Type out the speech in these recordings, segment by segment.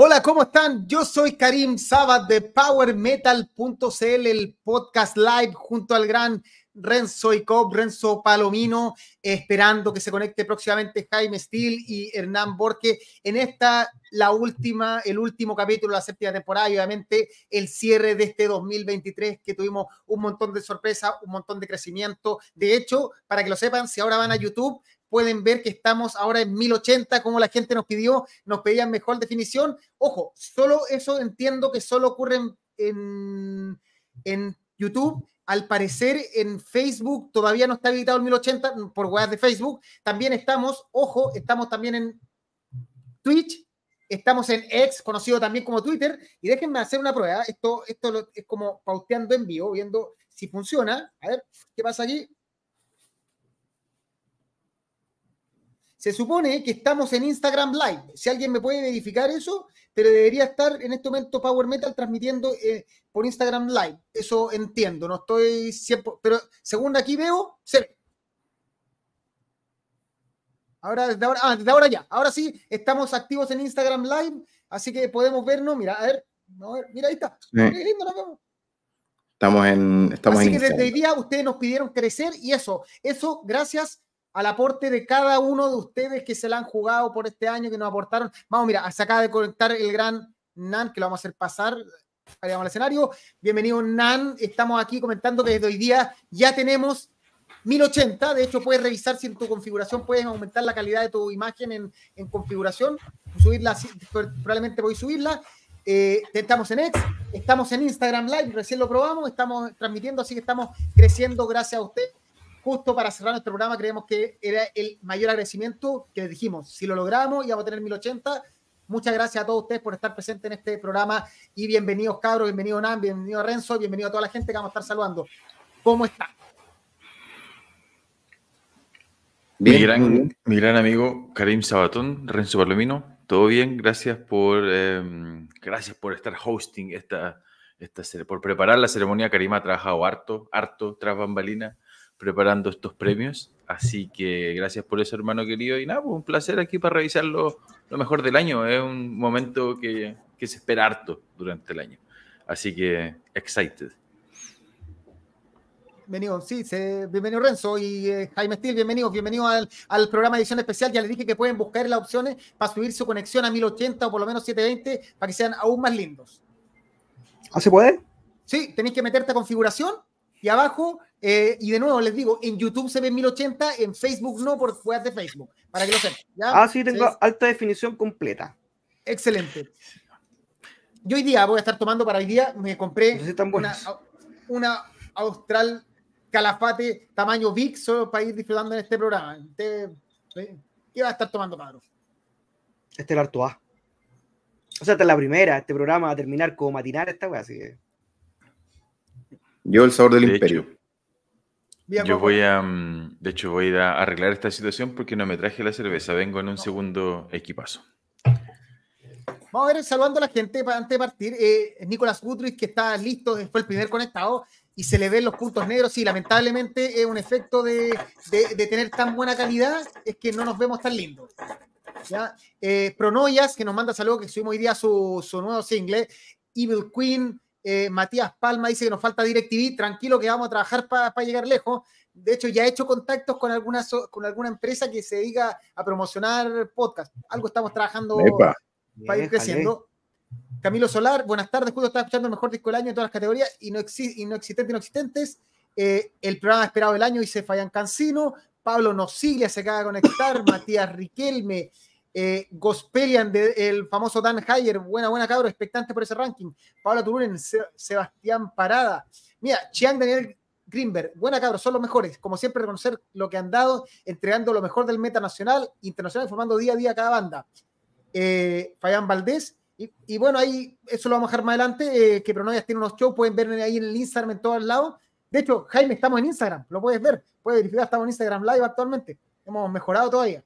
Hola, ¿cómo están? Yo soy Karim Sabat de PowerMetal.cl, el podcast live junto al gran Renzo Icob, Renzo Palomino, esperando que se conecte próximamente Jaime Steele y Hernán Borque en esta, la última, el último capítulo de la séptima temporada y obviamente el cierre de este 2023 que tuvimos un montón de sorpresas, un montón de crecimiento. De hecho, para que lo sepan, si ahora van a YouTube, pueden ver que estamos ahora en 1080, como la gente nos pidió, nos pedían mejor definición. Ojo, solo eso entiendo que solo ocurre en, en, YouTube. Al parecer en Facebook todavía no está habilitado el 1080 por web de Facebook. También estamos, ojo, estamos también en Twitch, estamos en X, conocido también como Twitter. Y déjenme hacer una prueba. Esto, esto es como pauteando en vivo, viendo si funciona. A ver, ¿qué pasa aquí? Se supone que estamos en Instagram Live. Si alguien me puede verificar eso, pero debería estar en este momento Power Metal transmitiendo eh, por Instagram Live. Eso entiendo, no estoy siempre, pero según aquí veo, se ve. Ahora, desde ahora, ah, desde ahora ya. Ahora sí, estamos activos en Instagram Live, así que podemos vernos. Mira, a ver, mira, ahí está. Estamos en. Estamos así que desde hoy día ustedes nos pidieron crecer y eso, eso gracias al aporte de cada uno de ustedes que se la han jugado por este año, que nos aportaron. Vamos, mira, se acaba de conectar el gran Nan, que lo vamos a hacer pasar al escenario. Bienvenido, Nan. Estamos aquí comentando que desde hoy día ya tenemos 1080. De hecho, puedes revisar si en tu configuración puedes aumentar la calidad de tu imagen en, configuración. Subirla, probablemente voy a subirla. Eh, estamos en X, estamos en Instagram Live, recién lo probamos, estamos transmitiendo, así que estamos creciendo gracias a usted justo para cerrar nuestro programa, creemos que era el mayor agradecimiento que les dijimos. Si lo logramos, íbamos a tener 1080. Muchas gracias a todos ustedes por estar presentes en este programa y bienvenidos, cabros, bienvenido Nan, bienvenido Renzo, bienvenido a toda la gente que vamos a estar saludando. ¿Cómo están? Mi, gran, mi gran amigo Karim Sabatón, Renzo Palomino, todo bien, gracias por, em, gracias por estar hosting esta, esta, por preparar la ceremonia. Karim ha trabajado harto, harto tras bambalina preparando estos premios. Así que gracias por eso, hermano querido. Y nada, pues un placer aquí para revisar lo, mejor del año. Es un momento que, que, se espera harto durante el año. Así que, excited. Bienvenido, sí, bienvenido Renzo y eh, Jaime Stil, bienvenido, bienvenido al, al, programa edición especial. Ya les dije que pueden buscar las opciones para subir su conexión a 1080 o por lo menos 720 para que sean aún más lindos. ¿Ah, se puede? Sí, tenéis que meterte a configuración y abajo eh, y de nuevo les digo, en YouTube se ve 1080, en Facebook no, por web de Facebook, para que lo sepan. Ah, sí, tengo alta definición completa. Excelente. Yo hoy día voy a estar tomando para hoy día, me compré una, Austral Calafate tamaño Vic solo para ir disfrutando en este programa. ¿Qué va a estar tomando, Padre? Este es el Artois. O sea, esta es la primera, este programa va a terminar como matinar esta wea, así que. Yo el sabor del imperio. Yo voy a, mm, de hecho, voy a arreglar esta situación porque no me traje la cerveza. Vengo en un segundo equipazo. Vamos a ver, saludando a la gente antes de partir. Eh, Nicolás Guthrie, que está listo, fue el primer conectado y se le ven los puntos negros. Y lamentablemente es un efecto de, de, tener tan buena calidad, es que no nos vemos tan lindos. ¿ya? Eh, Pronoyas, que nos manda saludos, que subimos hoy día su, su nuevo single. Evil Queen, eh, Matías Palma dice que nos falta DirecTV, tranquilo que vamos a trabajar para llegar lejos. De hecho, ya he hecho contactos con alguna, con alguna empresa que se dedica a promocionar podcast. Algo estamos trabajando para ir creciendo. Camilo Solar, buenas tardes. Justo estaba escuchando el mejor disco del año en todas las categorías y no, y no existentes y no existentes. Eh, el programa esperado del año dice Fayan Cancino. Pablo Nosiglia se acaba de conectar. Matías Riquelme. Eh, Gospelian, el famoso Dan Hayer, buena, buena cabro, expectante por ese ranking. Paula Turunen, Sebastián Parada. Mira, Chiang Daniel Greenberg, buena cabro, son los mejores. Como siempre, reconocer lo que han dado, entregando lo mejor del meta nacional, internacional, formando día a día cada banda. Eh, Fayán Valdés, y, bueno, ahí eso lo vamos a dejar más adelante, eh, que Pronovias tiene unos shows, pueden ver ahí en el Instagram en todos lados. De hecho, Jaime, estamos en Instagram, lo puedes ver, puedes verificar, estamos en Instagram Live actualmente. Hemos mejorado todavía.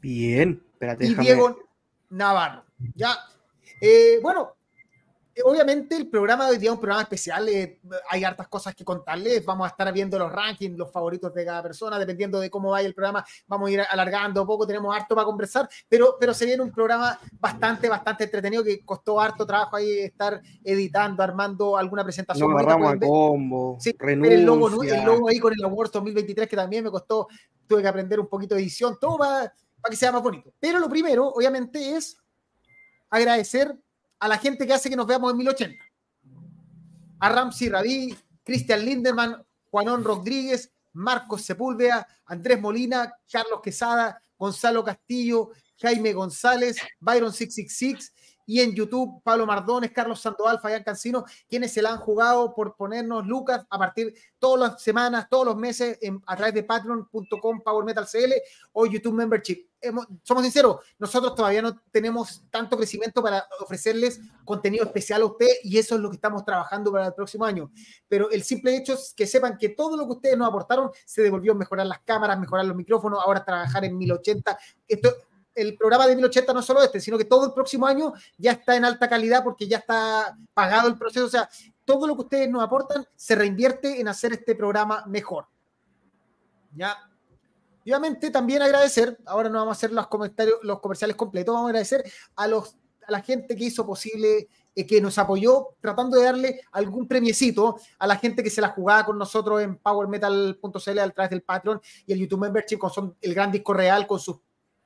Bien, y Diego Navarro. Ya. Eh, bueno, obviamente el programa de hoy día es un programa especial, eh, hay hartas cosas que contarles, vamos a estar viendo los rankings, los favoritos de cada persona, dependiendo de cómo vaya el programa, vamos a ir alargando un poco, tenemos harto para conversar, pero, pero se viene un programa bastante, bastante entretenido que costó harto trabajo ahí estar editando, armando alguna presentación. Nos agarramos a combo, sí, el logo, el logo ahí con el Awards 2023 que también me costó, tuve que aprender un poquito de edición, todo para, para que sea más bonito. Pero lo primero, obviamente, es agradecer a la gente que hace que nos veamos en 1080. A Ramsey Rabí, Cristian Lindemann, Juanón Rodríguez, Marcos Sepúlveda, Andrés Molina, Carlos Quesada, Gonzalo Castillo, Jaime González, Byron 666 y en YouTube Pablo Mardones, Carlos Sandoval, Fabián Cancino, quienes se la han jugado por ponernos lucas a partir todas las semanas, todos los meses a través de patreon.com Power Metal CL o YouTube Membership. somos sinceros, nosotros todavía no tenemos tanto crecimiento para ofrecerles contenido especial a usted y eso es lo que estamos trabajando para el próximo año. Pero el simple hecho es que sepan que todo lo que ustedes nos aportaron se devolvió mejorar las cámaras, mejorar los micrófonos, ahora trabajar en 1080. Esto el programa de 1080 no solo este, sino que todo el próximo año ya está en alta calidad porque ya está pagado el proceso. O sea, todo lo que ustedes nos aportan se reinvierte en hacer este programa mejor. Ya. obviamente también agradecer, ahora no vamos a hacer los comentarios, los comerciales completos, vamos a agradecer a los a la gente que hizo posible, eh, que nos apoyó, tratando de darle algún premiecito a la gente que se la jugaba con nosotros en powermetal.cl a través del Patreon y el YouTube Membership con son el gran disco real con sus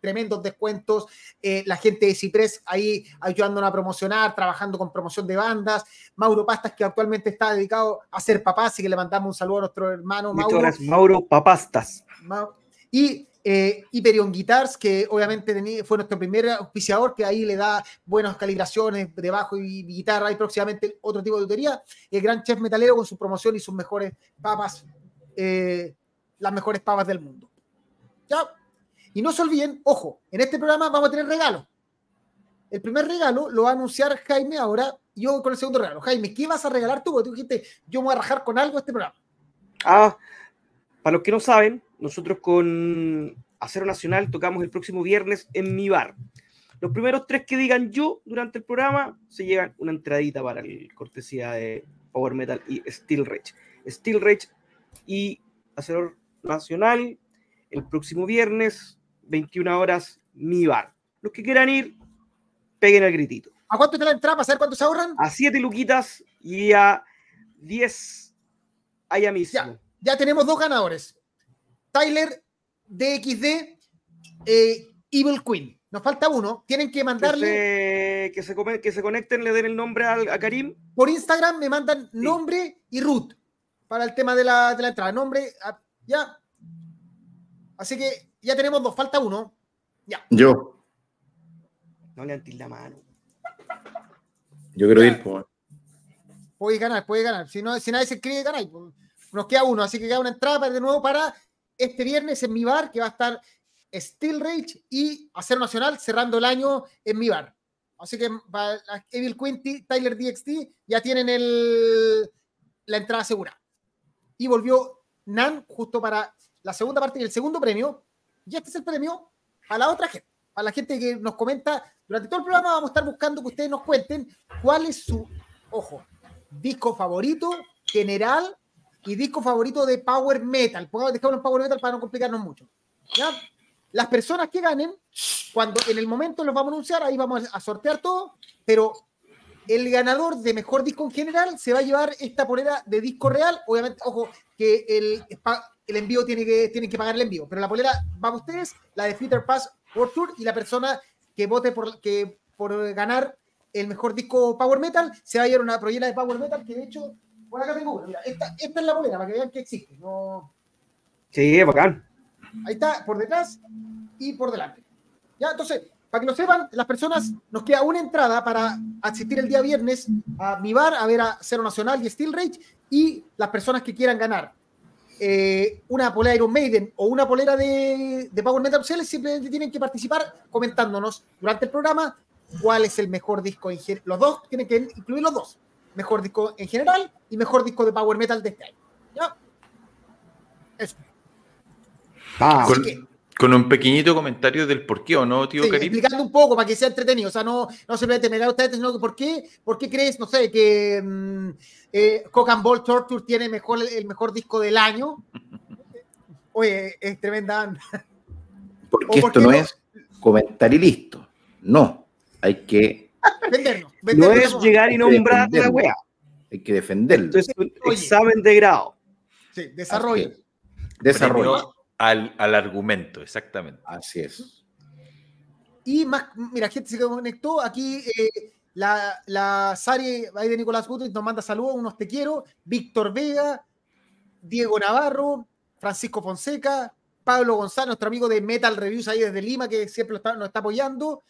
tremendos descuentos, eh, la gente de Ciprés ahí ayudándonos a promocionar, trabajando con promoción de bandas, Mauro Pastas que actualmente está dedicado a ser papá, así que le mandamos un saludo a nuestro hermano Mauro. Mauro Papastas. Y eh, Hyperion Guitars, que obviamente fue nuestro primer auspiciador, que ahí le da buenas calibraciones de bajo y guitarra y próximamente otro tipo de tutería. El gran chef metalero con su promoción y sus mejores papas, eh, las mejores papas del mundo. Ya, y no se olviden, ojo, en este programa vamos a tener regalos. El primer regalo lo va a anunciar Jaime ahora, yo con el segundo regalo. Jaime, ¿qué vas a regalar tú? Porque tú dijiste, yo me voy a rajar con algo este programa. Ah, para los que no saben, nosotros con Acero Nacional tocamos el próximo viernes en mi bar. Los primeros tres que digan yo durante el programa se llevan una entradita para el cortesía de Power Metal y Steel Rage. Steel Rage y Acero Nacional el próximo viernes 21 horas, mi bar. Los que quieran ir, peguen el gritito. ¿A cuánto te la entrada para saber cuánto se ahorran? A 7 luquitas y a 10 allá mismo. Ya, tenemos dos ganadores. Tyler DXD, eh, Evil Queen. Nos falta uno. Tienen que mandarle. Que se, que se, conecten, le den el nombre a, Karim. Por Instagram me mandan nombre y root para el tema de la, de la entrada. Nombre, ah, ya. Así que ya tenemos dos, falta uno. Ya. Yo. No le antes la mano. Yo quiero ir, pues. Puede ganar, puede ganar. Si, no, si nadie se escribe, ganar. Pues, nos queda uno, así que queda una entrada de nuevo para este viernes en mi bar, que va a estar Steel Rage y Acero Nacional cerrando el año en mi bar. Así que para Evil Quinty, Tyler DXT ya tienen el, la entrada segura. Y volvió Nan justo para la segunda parte y el segundo premio, y este es el premio a la otra gente, a la gente que nos comenta. Durante todo el programa vamos a estar buscando que ustedes nos cuenten cuál es su, ojo, disco favorito general y disco favorito de Power Metal. Dejamos en Power Metal para no complicarnos mucho. ¿ya? Las personas que ganen, cuando en el momento los vamos a anunciar, ahí vamos a sortear todo, pero el ganador de mejor disco en general se va a llevar esta polera de disco real. Obviamente, ojo, que el, el envío tiene que, tienen que pagar el envío. Pero la polera va a ustedes, la de Fitter Pass World Tour, y la persona que vote por, que, por ganar el mejor disco Power Metal se va a llevar una polera de Power Metal que de hecho, por acá tengo una. Mira, esta, esta es la polera para que vean que existe. No... Sí, bacán. Ahí está, por detrás y por delante. Ya, entonces, para que lo sepan, las personas, nos queda una entrada para asistir el día viernes a mi bar a ver a Cero Nacional y Steel Rage y las personas que quieran ganar eh, una polera Iron Maiden o una polera de, de Power Metal simplemente tienen que participar comentándonos durante el programa cuál es el mejor disco en general. Los dos tienen que incluir los dos. Mejor disco en general y mejor disco de Power Metal de este año. ¿Ya? Eso. Ah. Con un pequeñito comentario del por qué o no, tío sí, Karim. Explicando un poco para que sea entretenido. O sea, no, no simplemente me da usted, sino que por qué, por qué crees, no sé, que um, eh, Cock and Ball Torture tiene mejor, el mejor disco del año. Oye, es tremenda. Porque esto no, no es comentar y listo. No. Hay que. Vendernos. vendernos no es llegar y nombrar la wea. Hay que defenderlo. Esto es un Oye, examen de grado. Sí, desarrollo. Desarrollo. Al, al, argumento, exactamente. Así es. Y más, mira, gente se conectó. Aquí eh, la, la Sari ahí de Nicolás Gutiérrez nos manda saludos, unos te quiero. Víctor Vega, Diego Navarro, Francisco Fonseca, Pablo González, nuestro amigo de Metal Reviews ahí desde Lima, que siempre está, nos está apoyando.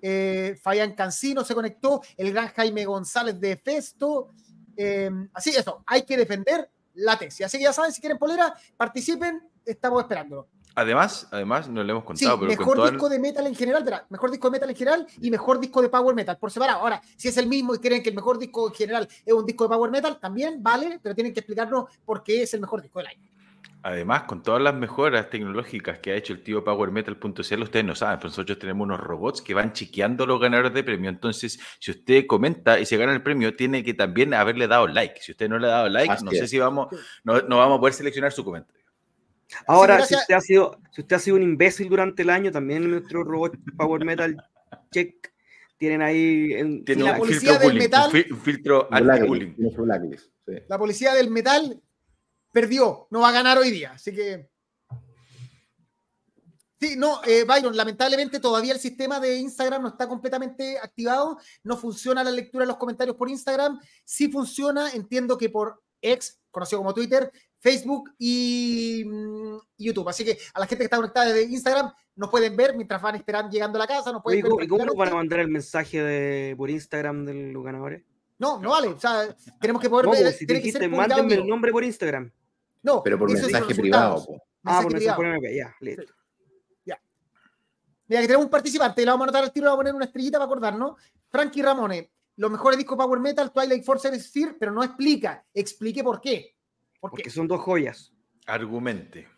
Eh, Fabián Cancino se conectó, el gran Jaime González de Festo. Eh, así, eso, hay que defender la tesis. Así que ya saben, si quieren polera, participen, estamos esperándolo. Además, además, no le hemos contado, sí, pero mejor disco de metal en general, verá, mejor disco de metal en general y mejor disco de power metal por separado. Ahora, si es el mismo y creen que el mejor disco en general es un disco de power metal, también vale, pero tienen que explicarnos por qué es el mejor disco del año. Además, con todas las mejoras tecnológicas que ha hecho el tío PowerMetal.cl, ustedes no saben, pero nosotros tenemos unos robots que van chequeando los ganadores de premio. Entonces, si usted comenta y se gana el premio, tiene que también haberle dado like. Si usted no le ha dado like, Así no es. sé si vamos, no, no, vamos a poder seleccionar su comentario. Ahora, si usted, ha sido, si usted ha sido un imbécil durante el año, también nuestro robot Power Metal Check tienen ahí. En, tiene la policía del metal. Un filtro anti-bullying. Sí. La policía del metal perdió, no va a ganar hoy día. Así que. Sí, no, eh, Byron, lamentablemente todavía el sistema de Instagram no está completamente activado, no funciona la lectura de los comentarios por Instagram, sí funciona, entiendo que por X, conocido como Twitter, Facebook y mm, YouTube. Así que a la gente que está conectada desde Instagram nos pueden ver mientras van esperando llegando a la casa. No pueden Oye, ver ¿Y cómo nos van a mandar el mensaje de, por Instagram de los ganadores? No, no vale. O sea, tenemos que poder no, ver. Si tiene dijiste, mándenme el nombre por Instagram. No, pero por mensaje privado. Po. Ah, por mensaje privado. Ya, listo. Sí. Ya. Mira, que tenemos un participante, le vamos a anotar al tiro, le vamos a poner una estrellita para acordarnos. Frankie Ramones, los mejores discos Power Metal, Twilight Force Sphere, pero no explica. Explique por qué. ¿Por Porque son dos joyas. Argumente.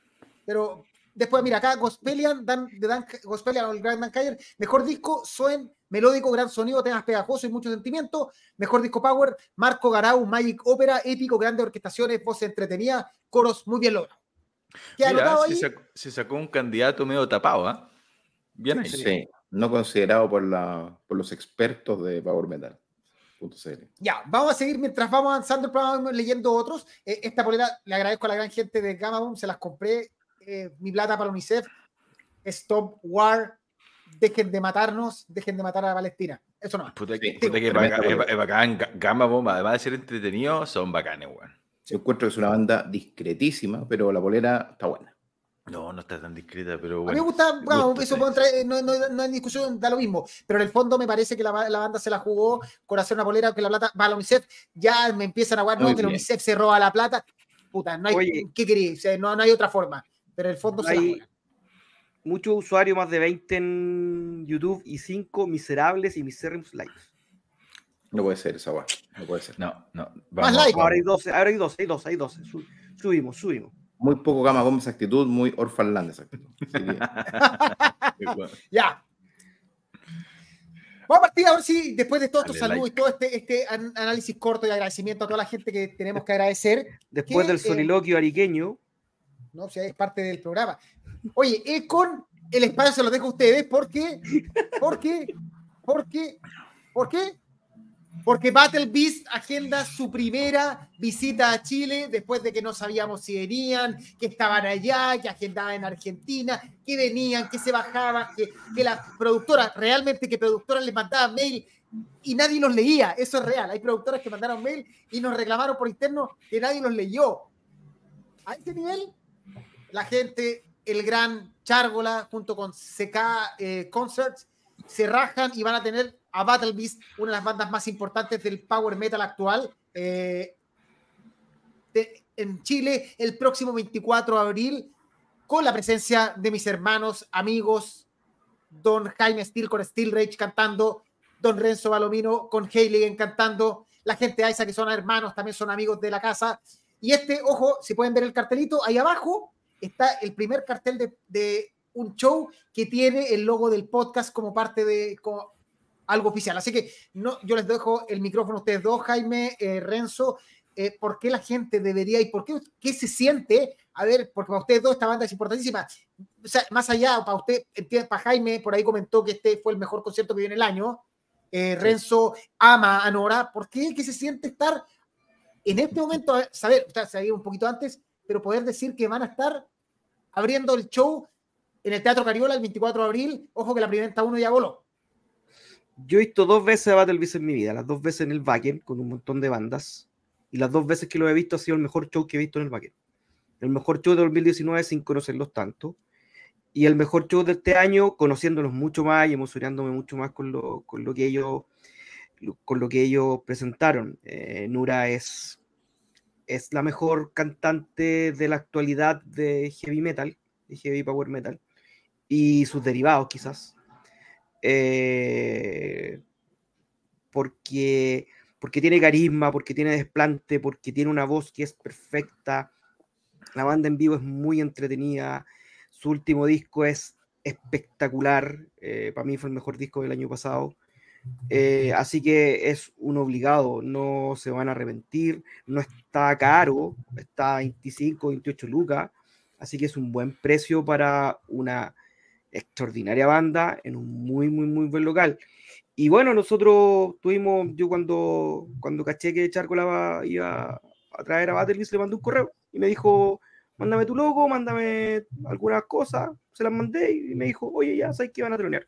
Pero después, mira, acá Gospelian, Dan, de Dan, Gospelian, el gran Dan Kayer, mejor disco, Suen, melódico, gran sonido, temas pegajosos y mucho sentimiento. Mejor disco Power, Marco Garau, Magic Opera, épico, grandes orquestaciones, voces entretenidas, coros muy bien logrados. Mira, se sacó, se, sacó, un candidato medio tapado, ¿ah? ¿eh? Bien ahí. Sí, no considerado por, la, por los expertos de Power Metal. Ya, vamos a seguir mientras vamos avanzando el programa, leyendo otros. Eh, esta polera le agradezco a la gran gente de Gamma Boom, se las compré. Eh, mi plata para UNICEF. Stop War. Dejen de matarnos, dejen de matar a Palestina. Eso no. Puta que, puta que es, bacán, es, bacán. Gamma Bomb, además de ser entretenido, son bacanes, weón. Yo encuentro que es una banda discretísima, pero la polera está buena. No, no está tan discreta, pero bueno. A mí me gusta, bueno, gusta, eso sí. entrar, no, no, no hay discusión, da lo mismo. Pero en el fondo me parece que la, la, banda se la jugó con hacer una polera que la plata va a la UNICEF. Ya me empiezan a guardar, no, que la UNICEF se roba la plata. Puta, no hay, Oye, ¿qué? O sea, no, no, hay otra forma. Pero en el fondo se la. Muchos usuarios, más de 20 en YouTube y 5 miserables y miserables likes. No puede ser esa guay. No puede ser. No, no. Más like. Ahora hay 12, ahora hay 12, hay 12, hay 12. Subimos, subimos muy poco Gama esa actitud, muy Orphanland esa actitud. ya. Vamos a partir a ver si después de todos estos saludos like. y todo este, este análisis corto y agradecimiento a toda la gente que tenemos que agradecer. Después que, del soliloquio eh, ariqueño. No, o sea, es parte del programa. Oye, es con el espacio se lo dejo a ustedes porque, porque, porque, ¿por qué? Porque Battle Beast agenda su primera visita a Chile después de que no sabíamos si venían, que estaban allá, que agendaban en Argentina, que venían, que se bajaban, que, que las productoras, realmente que productoras les mandaban mail y nadie los leía. Eso es real. Hay productoras que mandaron mail y nos reclamaron por interno que nadie los leyó. A ese nivel, la gente, el gran Chárgola junto con CK eh, Concerts, se rajan y van a tener a Battle Beast, una de las bandas más importantes del power metal actual, eh, de, en Chile el próximo 24 de abril, con la presencia de mis hermanos, amigos, Don Jaime Steel con Steel Rage cantando, Don Renzo Balomino con Hayley cantando, la gente de que son hermanos, también son amigos de la casa. Y este, ojo, si pueden ver el cartelito, ahí abajo está el primer cartel de, de un show que tiene el logo del podcast como parte de algo oficial. Así que no, yo les dejo el micrófono a ustedes dos, Jaime, eh, Renzo. Eh, ¿Por qué la gente debería y por qué, qué se siente? A ver, porque para ustedes dos esta banda es importantísima. O sea, más allá, para usted, para Jaime, por ahí comentó que este fue el mejor concierto que viene el año. Eh, Renzo ama a Nora. ¿Por qué? ¿Qué se siente estar en este momento? Saber, o sea, se un poquito antes, pero poder decir que van a estar abriendo el show en el Teatro Cariola el 24 de abril. Ojo que la primera uno ya voló. Yo he visto dos veces a Battlebeast en mi vida, las dos veces en el Wacken con un montón de bandas, y las dos veces que lo he visto ha sido el mejor show que he visto en el Wacken. El mejor show de 2019 sin conocerlos tanto, y el mejor show de este año conociéndolos mucho más y emocionándome mucho más con lo, con lo que ellos con lo que ellos presentaron. Eh, Nura es, es la mejor cantante de la actualidad de heavy metal, de heavy power metal, y sus derivados quizás. Eh, porque, porque tiene carisma, porque tiene desplante, porque tiene una voz que es perfecta. La banda en vivo es muy entretenida. Su último disco es espectacular. Eh, para mí fue el mejor disco del año pasado. Eh, así que es un obligado, no se van a arrepentir. No está caro, está 25, 28 lucas. Así que es un buen precio para una extraordinaria banda en un muy, muy, muy buen local. Y bueno, nosotros tuvimos, yo cuando, cuando caché que Charco la iba a traer a Battlefield, le mandé un correo y me dijo, mándame tu logo, mándame algunas cosas, se las mandé y me dijo, oye, ya sabes que van a tronear.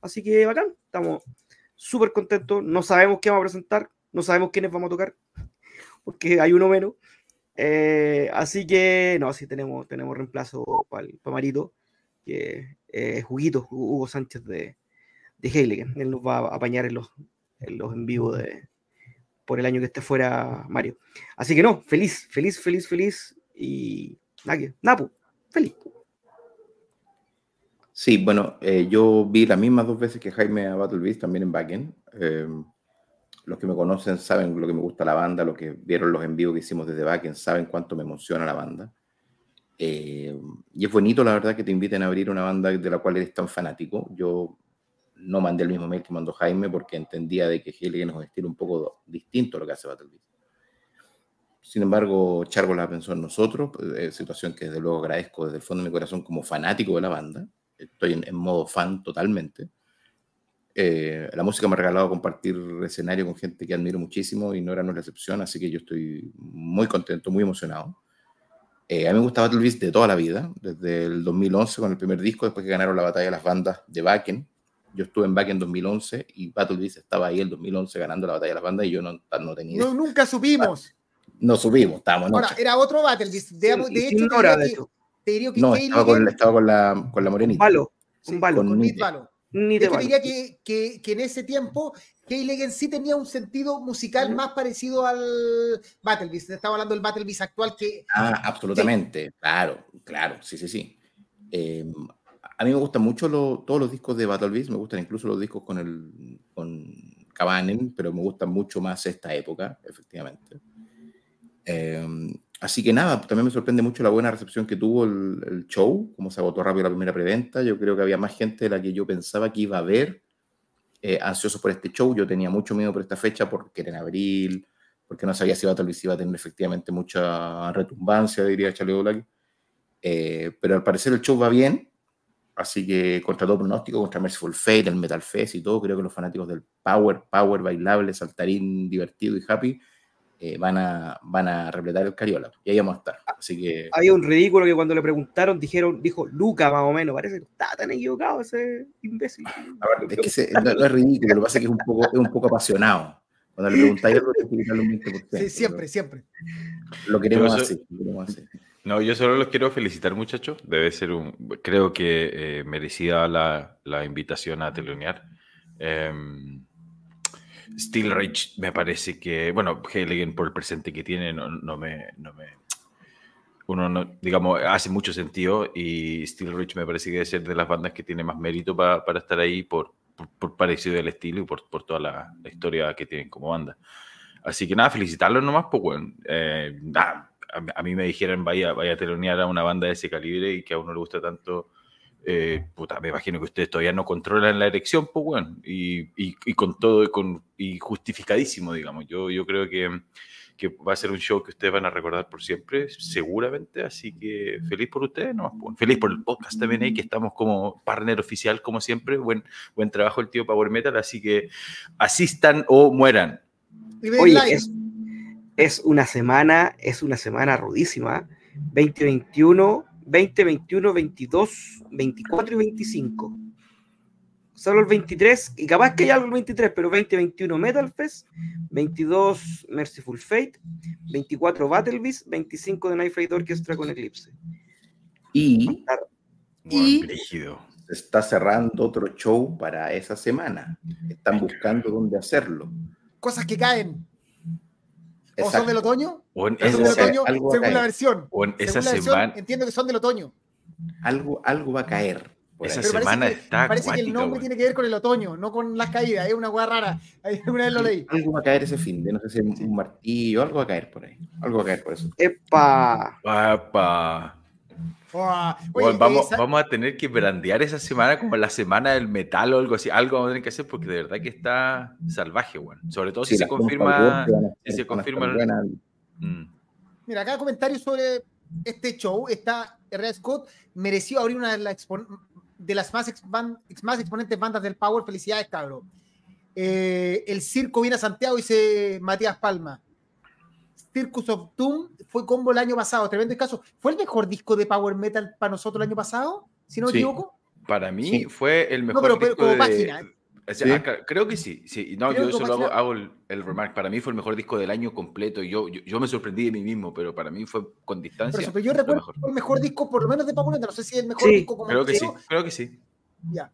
Así que bacán, estamos súper contentos, no sabemos qué vamos a presentar, no sabemos quiénes vamos a tocar, porque hay uno menos. Eh, así que, no, sí tenemos, tenemos reemplazo para Marito, que es Juguito, Hugo Sánchez de, de Heiligen. Él nos va a apañar en los en, los en vivo de, por el año que esté fuera Mario. Así que no, feliz, feliz, feliz, feliz y Napu, feliz. Sí, bueno, eh, yo vi las mismas dos veces que Jaime a Battle Beast, también en Backend. Eh, los que me conocen saben lo que me gusta la banda, los que vieron los en vivo que hicimos desde Backend saben cuánto me emociona la banda. Eh, y es bonito, la verdad, que te inviten a abrir una banda de la cual eres tan fanático. Yo no mandé el mismo mail que mandó Jaime porque entendía de que Helgen es un estilo un poco distinto a lo que hace Battle Beast. Sin embargo, Chargo la pensó en nosotros, eh, situación que desde luego agradezco desde el fondo de mi corazón como fanático de la banda. Estoy en, modo fan totalmente. Eh, la música me ha regalado compartir escenario con gente que admiro muchísimo y no era la excepción, así que yo estoy muy contento, muy emocionado. Eh, a mí me gusta Battle Beast de toda la vida, desde el 2011 con el primer disco, después que ganaron la batalla de las bandas de Backen. Yo estuve en Backen 2011 y Battle Beast estaba ahí el 2011 ganando la batalla de las bandas y yo no, no tenía. No, nunca subimos. No subimos, estábamos. Ahora, era otro Battle Beast. De, de hecho, te diría que, no, estaba, con, estaba, con, la, con la morenita. Un balo, un balo. Con, con Ni te diría que, que, que, en ese tiempo K-Legend sí tenía un sentido musical más parecido al Battle Beast. Estaba hablando del Battle Beast actual que. Ah, absolutamente. Claro, claro. Sí, sí, sí. Em, a mí me gustan mucho todos los discos de Battle Beast. Me gustan incluso los discos con el con Cabanen, pero me gustan mucho más esta época, efectivamente. Em, así que nada, también me sorprende mucho la buena recepción que tuvo el, show, como se agotó rápido la primera preventa. Yo creo que había más gente de la que yo pensaba que iba a ver eh, ansioso por este show. Yo tenía mucho miedo por esta fecha porque era en abril, porque no sabía si Battle iba a tener efectivamente mucha retumbancia, diría Charlie Black. Eh, pero al parecer el show va bien, así que contra todo pronóstico, contra Merciful Fate, el Metal Fest y todo, creo que los fanáticos del Power, Power, bailable, saltarín, divertido y happy eh, van, a, van a repletar el Cariola. Y ahí vamos a estar. Así que... Había un ridículo que cuando le preguntaron, dijeron, dijo Luca más o menos. Parece que está tan equivocado ese imbécil. es que no, es ridículo, lo que pasa es que es un poco, es un poco apasionado. Cuando le preguntáis algo, Sí, siempre, siempre. Lo queremos, así, No, yo solo los quiero felicitar, muchachos. Debe ser un. Creo que eh, merecida la, la, invitación a telonear. Eh, Steel Rage me parece que, bueno, Heiligen por el presente que tiene no, no, me, no me, uno no, digamos, hace mucho sentido y Steel Rage me parece que debe ser de las bandas que tiene más mérito para, para estar ahí por, por, parecido del estilo y por, por toda la, historia que tienen como banda. Así que nada, felicitarlos nomás, pues bueno, eh, a, mí me dijeran vaya, vaya a telonear a una banda de ese calibre y que a uno le gusta tanto eh, puta, me imagino que ustedes todavía no controlan la elección, pues bueno, y, y, con todo y, con, y justificadísimo, digamos. Yo, yo creo que, que, va a ser un show que ustedes van a recordar por siempre, seguramente, así que feliz por ustedes, ¿no? Pues, feliz por el podcast también ahí, que estamos como partner oficial, como siempre, buen, buen trabajo el tío Power Metal, así que asistan o mueran. Oye, es, es una semana, es una semana rudísima, 2021 20, 21, 22, 24 y 25. Solo el 23, y capaz que hay algo el 23, pero 20, 21 Metal Fest, 22 Merciful Fate, 24 Battle Beast, 25 The Night Flight Orchestra con Eclipse. Y, y se está cerrando otro show para esa semana. Están buscando dónde hacerlo. Cosas que caen. ¿O son del otoño? O en esa, otoño, según la versión. O en esa semana. entiendo que son del otoño. Algo, algo va a caer. Esa semana parece está. Parece que el nombre tiene que ver con el otoño, no con las caídas. Es una hueá rara. Una vez lo leí. Algo va a caer ese fin de, no sé si es un martillo, algo va a caer por ahí. Algo va a caer por eso. ¡Epa! ¡Epa! Vamos, vamos, a tener que brandear esa semana como la semana del metal o algo así. Algo vamos a tener que hacer porque de verdad que está salvaje, bueno. Sobre todo si se confirma. Si se confirma. Mm. Mira, acá comentario sobre este show. Está Red Scott mereció abrir una de, las más, más exponentes bandas del Power. Felicidades, cabrón. Eh, el circo viene a Santiago, dice Matías Palma. Circus of Doom fue combo el año pasado, tremendo caso. ¿Fue el mejor disco de Power Metal para nosotros el año pasado? Si no me equivoco. Para mí fue el mejor no, pero, como página. creo que sí. sí. No, yo solo hago, el, el, remark. Para mí fue el mejor disco del año completo. Yo, yo, me sorprendí de mí mismo, pero para mí fue con distancia. Pero, yo recuerdo fue el mejor disco, por lo menos de Power Metal. No sé si es el mejor disco como creo que sí, creo que sí. Ya.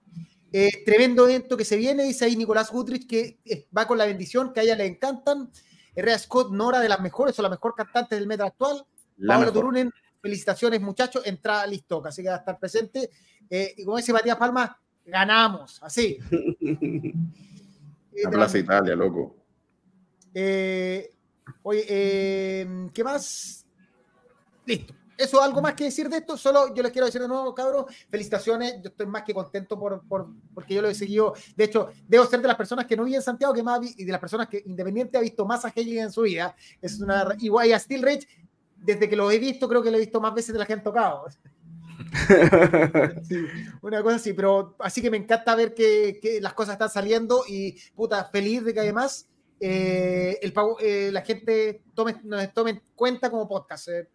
Eh, tremendo evento que se viene, dice ahí Nicolás Gutrich, que eh, va con la bendición, que a ella le encantan. Herrera Scott, Nora de las mejores o la mejor cantante del metal actual. Pablo Turunen, felicitaciones muchachos, entrada listo, así que va a estar presente. Eh, y como dice Matías Palma, ganamos, así. la Plaza Italia, loco. Eh, oye, eh, ¿qué más? Listo. Eso, algo más que decir de esto, solo yo les quiero decir de nuevo, cabros, felicitaciones, yo estoy más que contento por, por, porque yo lo he seguido, de hecho, debo ser de las personas que no vi en Santiago, que más y de las personas que independiente ha visto más a Haley en su vida, es una, igual a Steel Rage, desde que lo he visto, creo que lo he visto más veces de las que han tocado. una cosa así, pero así que me encanta ver que, que las cosas están saliendo y puta, feliz de que además eh, el, eh, la gente tome, nos tome en cuenta como podcast. Eh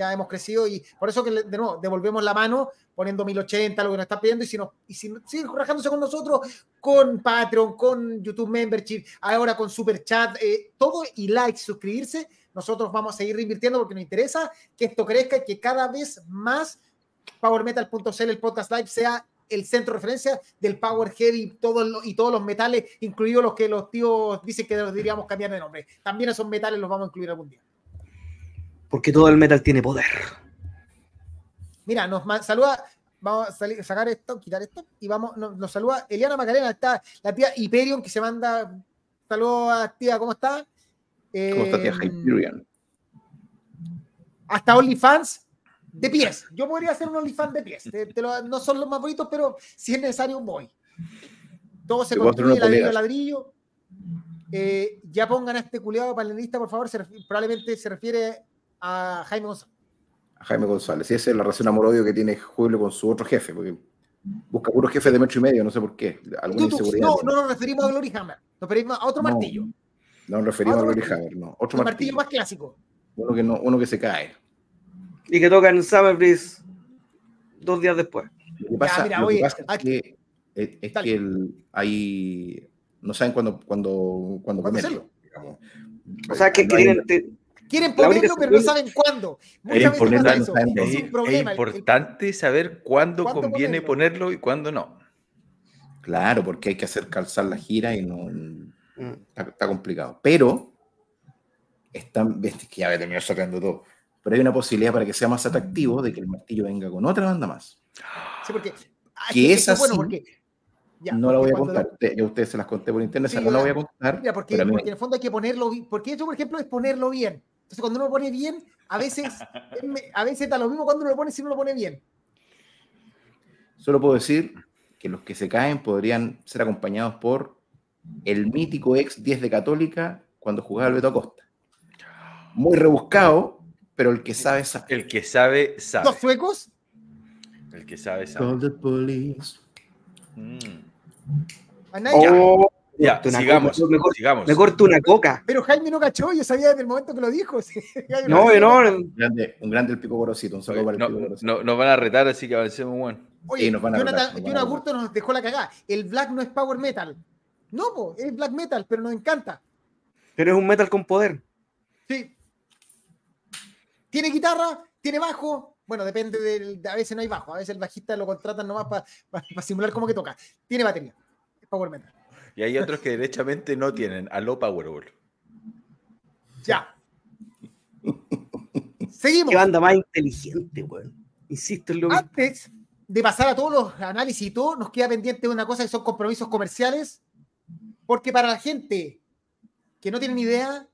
ya hemos crecido y por eso que de nuevo devolvemos la mano poniendo 1080 lo que nos está pidiendo y si, no y si siguen rajándose con nosotros con Patreon, con YouTube Membership, ahora con Super Chat, eh, todo y like, suscribirse, nosotros vamos a seguir reinvirtiendo porque nos interesa que esto crezca y que cada vez más PowerMetal.cl, el podcast live, sea el centro de referencia del Power Heavy todo y todos los metales, incluidos los que los tíos dicen que los diríamos cambiar de nombre. También esos metales los vamos a incluir algún día porque todo el metal tiene poder. Mira, nos saluda, vamos a sacar esto, quitar esto, y vamos, nos, saluda Eliana Macarena, está la tía Hyperion que se manda, saludos tía, ¿cómo está? ¿Cómo está tía em, Hyperion? Hasta OnlyFans de pies. Yo podría hacer un OnlyFans de pies. no son los más bonitos, pero si es necesario, voy. Todo se construye ladrillo a ladrillo. Eh, ya pongan a este culiado panelista, por favor. probablemente se refiere a Jaime González. A Jaime González. Y esa es la relación amor-odio que tiene Julio con su otro jefe, porque busca puros jefes de metro y medio, no sé por qué. no, no nos referimos a Glory Hammer, nos referimos a otro martillo. No nos referimos a, Glory Hammer, no. Otro martillo. martillo. más clásico. Uno que, no, uno que se cae. Y que toca en Summer Breeze dos días después. Lo que pasa, mira, oye, es que, es, que el, hay, no saben cuándo, cuándo, cuándo ponerlo. Digamos. O sea, que quieren, Quieren ponerlo, pero no saben cuándo. Muchas es, veces es, es importante saber cuándo, conviene ponerlo? y cuándo no. Claro, porque hay que hacer calzar la gira y no. Mm. Está, complicado. Pero. Están, que ya voy a terminar sacando todo. Pero hay una posibilidad para que sea más atractivo de que el martillo venga con otra banda más. Sí, porque. Que es así. Bueno porque, no la voy a contar. Yo a ustedes se las conté por internet, no la voy a contar. Mira, porque, porque, en el fondo hay que ponerlo. Porque eso, por ejemplo, es ponerlo bien. Entonces, cuando uno lo pone bien, a veces, a veces da lo mismo cuando uno lo pone si no lo pone bien. Solo puedo decir que los que se caen podrían ser acompañados por el mítico ex 10 de Católica cuando jugaba el Beto Acosta. Muy rebuscado, pero el que sabe sabe. El que sabe, sabe. ¿Los suecos? El que sabe, sabe. Call the police. Mm. Oh, Ya, sigamos, coca, me, corto, sigamos. me corto una coca. Pero Jaime no cachó, yo sabía desde el momento que lo dijo. sí. No, no, Un grande, un grande el Pico Gorosito, un saludo Oye, para el no, Pico Gorosito. no- nos van a retar, así que avancemos, bueno. Oye, Sí, nos van a Jonathan, retar, nos van a Jonathan. Burton nos dejó la cagada. El black no es power metal. No, po, es black metal, pero nos encanta. Pero es un metal con poder. Sí. Tiene guitarra, tiene bajo. Bueno, depende del. A veces no hay bajo, a veces el bajista lo contratan nomás para simular como que toca. Tiene batería. Es power metal. Y hay otros que derechamente no tienen. Aló Powerball. Ya. Seguimos. Qué banda más inteligente, weón. Insisto en lo. Antes de pasar a todos los análisis y todo, nos queda pendiente una cosa que son compromisos comerciales, porque para la gente que no tiene ni idea,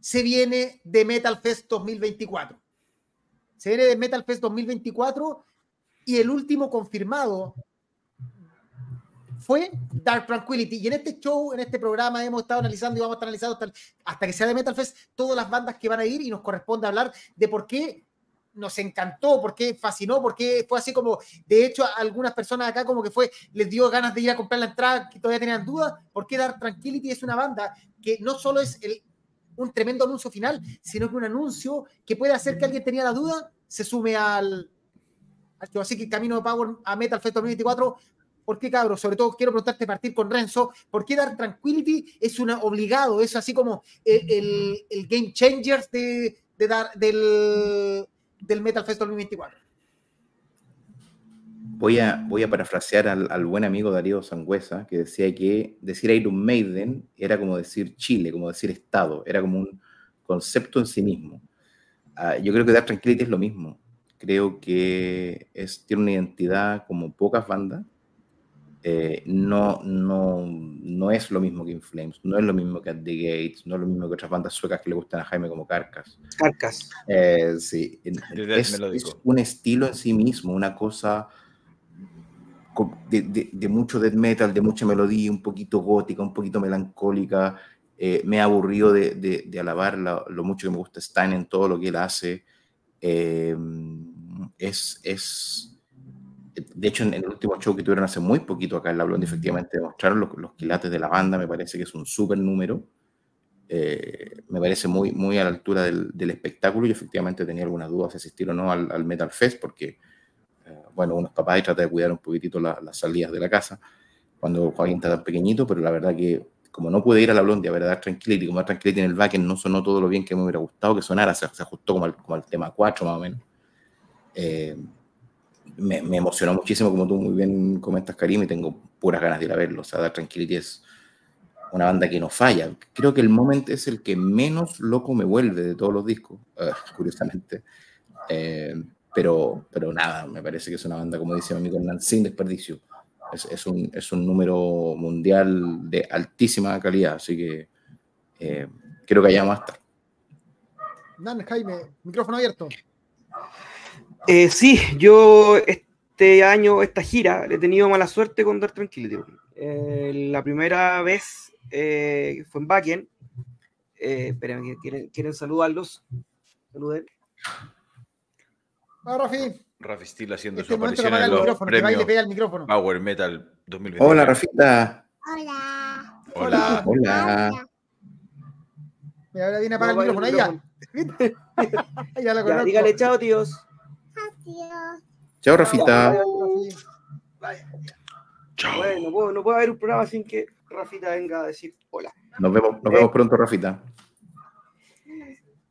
se viene de Metal Fest 2024. Se viene de Metal Fest 2024 y el último confirmado fue Dark Tranquility. Y en este show, en este programa, hemos estado analizando y vamos a estar analizando hasta, que sea de Metal Fest todas las bandas que van a ir y nos corresponde hablar de por qué nos encantó, por qué fascinó, por qué fue así como, de hecho, a algunas personas acá como que fue, les dio ganas de ir a comprar la entrada que todavía tenían dudas, por qué Dark Tranquility es una banda que no solo es el, un tremendo anuncio final, sino que un anuncio que puede hacer que alguien tenía la duda, se sume al, al. Así que camino de Power a Metal Fest 2024 ¿Por qué, cabros? Sobre todo quiero preguntarte, partir con Renzo, ¿por qué Dark Tranquility es una obligado? Es así como el, el- el game changer de, de dar, del, del Metal Fest 2024. Voy a, voy a parafrasear al, al buen amigo Darío Sangüesa, que decía que decir Iron Maiden era como decir Chile, como decir Estado, era como un concepto en sí mismo. Ah, yo creo que Dark Tranquility es lo mismo. Creo que es, tiene una identidad como pocas bandas. Eh, no, no, no es lo mismo que In Flames, no es lo mismo que At The Gates, no es lo mismo que otras bandas suecas que le gustan a Jaime como Carcas. Carcas. Eh, sí, es, es un estilo en sí mismo, una cosa co- de, de- de mucho death metal, de mucha melodía, un poquito gótica, un poquito melancólica. Eh, me ha aburrido de, de- de alabar la- lo mucho que me gusta Stein en todo lo que él hace. Eh, es, es, de hecho, en el último show que tuvieron hace muy poquito acá en La Blonde, efectivamente demostraron los, los quilates de la banda. Me parece que es un súper número. Eh, me parece muy, muy a la altura del, del espectáculo y efectivamente tenía algunas dudas de asistir o no al, al Metal Fest porque, eh, bueno, uno es papá y trata de cuidar un poquitito la- las salidas de la casa cuando Joaquín está tan pequeñito, pero la verdad que como no pude ir a la Blondie a ver a Dark Tranquility, como Dark Tranquility en el backend no sonó todo lo bien que me hubiera gustado que sonara, se, se ajustó como al, como al tema 4 más o menos. Eh, me, me emocionó muchísimo, como tú muy bien comentas, Karim, y tengo puras ganas de ir a verlo. O sea, Dark Tranquility es una banda que no falla. Creo que el Moment es el que menos loco me vuelve de todos los discos, eh, curiosamente. Eh, pero, pero nada, me parece que es una banda, como dice mi amigo Hernán, sin desperdicio. Es, es un, es un número mundial de altísima calidad, así que eh, creo que allá a estar. Nan, Jaime, micrófono abierto. Eh, sí, yo este año, esta gira, he tenido mala suerte con Dark Tranquility. Eh, la primera vez eh, fue en Bakken. Eh, esperen, ¿quieren, quieren saludarlos? Saluden. Va, Rafi, Rafi Steel haciendo este su aparición en el los micrófono, que premios pega el micrófono. Power Metal 2020. Hola, Rafita. Hola. Hola. Hola. Mira, ahora viene a apagar No, el micrófono. Ahí ya. Ya la Ya, conozco. dígale chao, tíos. Adiós. Chao, Rafita. Rafi. Chao. Bueno, no puedo, no puede haber un programa sin que Rafita venga a decir hola. Nos vemos, nos vemos pronto, Rafita.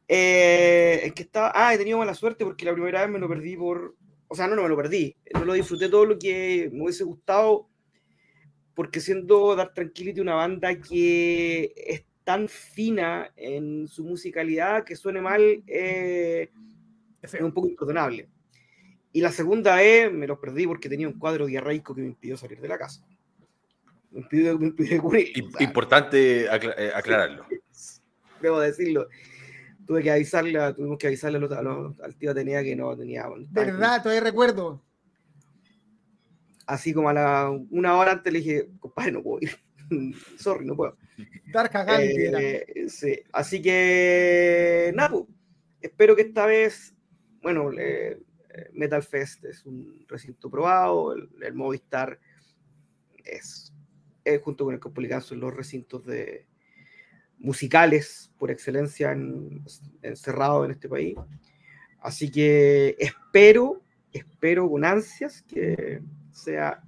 Eh, es que estaba. Ah, he tenido mala suerte porque la primera vez me lo perdí por. O sea, no, no me lo perdí. No lo disfruté todo lo que me hubiese gustado. Porque siendo Dark Tranquility una banda que es tan fina en su musicalidad que suene mal eh, es un poco imperdonable. Y la segunda vez me los perdí porque tenía un cuadro diarreico que me impidió salir de la casa. Me impidió, me impidió Importante acla- eh, aclararlo. debo decirlo. Tuve que avisarle, tuvimos que avisarle a los- a los- al tío Atenea que no tenía. Verdad, todavía recuerdo. así como a la una hora antes le dije, compadre, no puedo ir. Sorry, no puedo. Dark era. Eh, sí. Así que, nada, pues, espero que esta vez, bueno, le- eh, Metal Fest es un recinto probado, el, el Movistar es, es junto con el Copolicán son los recintos de musicales por excelencia en, encerrados en este país. Así que espero, espero con ansias que sea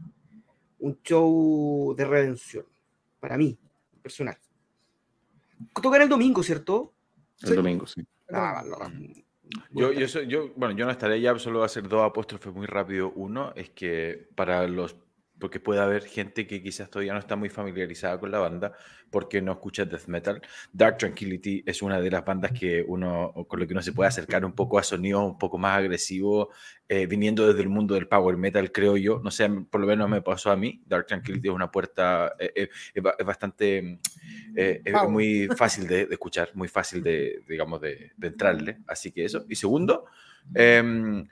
un show de redención para mí, personal. Tocan el domingo, ¿cierto? El Sí. domingo, sí. Ah, no, no. Yo, yo, soy- yo, bueno, yo no estaré ya, solo voy a hacer dos apóstrofes muy rápido. Uno es que para los, porque puede haber gente que quizás todavía no está muy familiarizada con la banda porque no escucha death metal. Dark Tranquility es una de las bandas que uno, con lo que uno se puede acercar un poco a sonidos un poco más agresivos, eh, viniendo desde el mundo del power metal, creo yo. No sé, por lo menos me pasó a mí. Dark Tranquility es una puerta, eh, eh, es, ba- es bastante, eh, es muy fácil de, de escuchar, muy fácil de, digamos, de, de entrarle. Así que eso. Y segundo, em,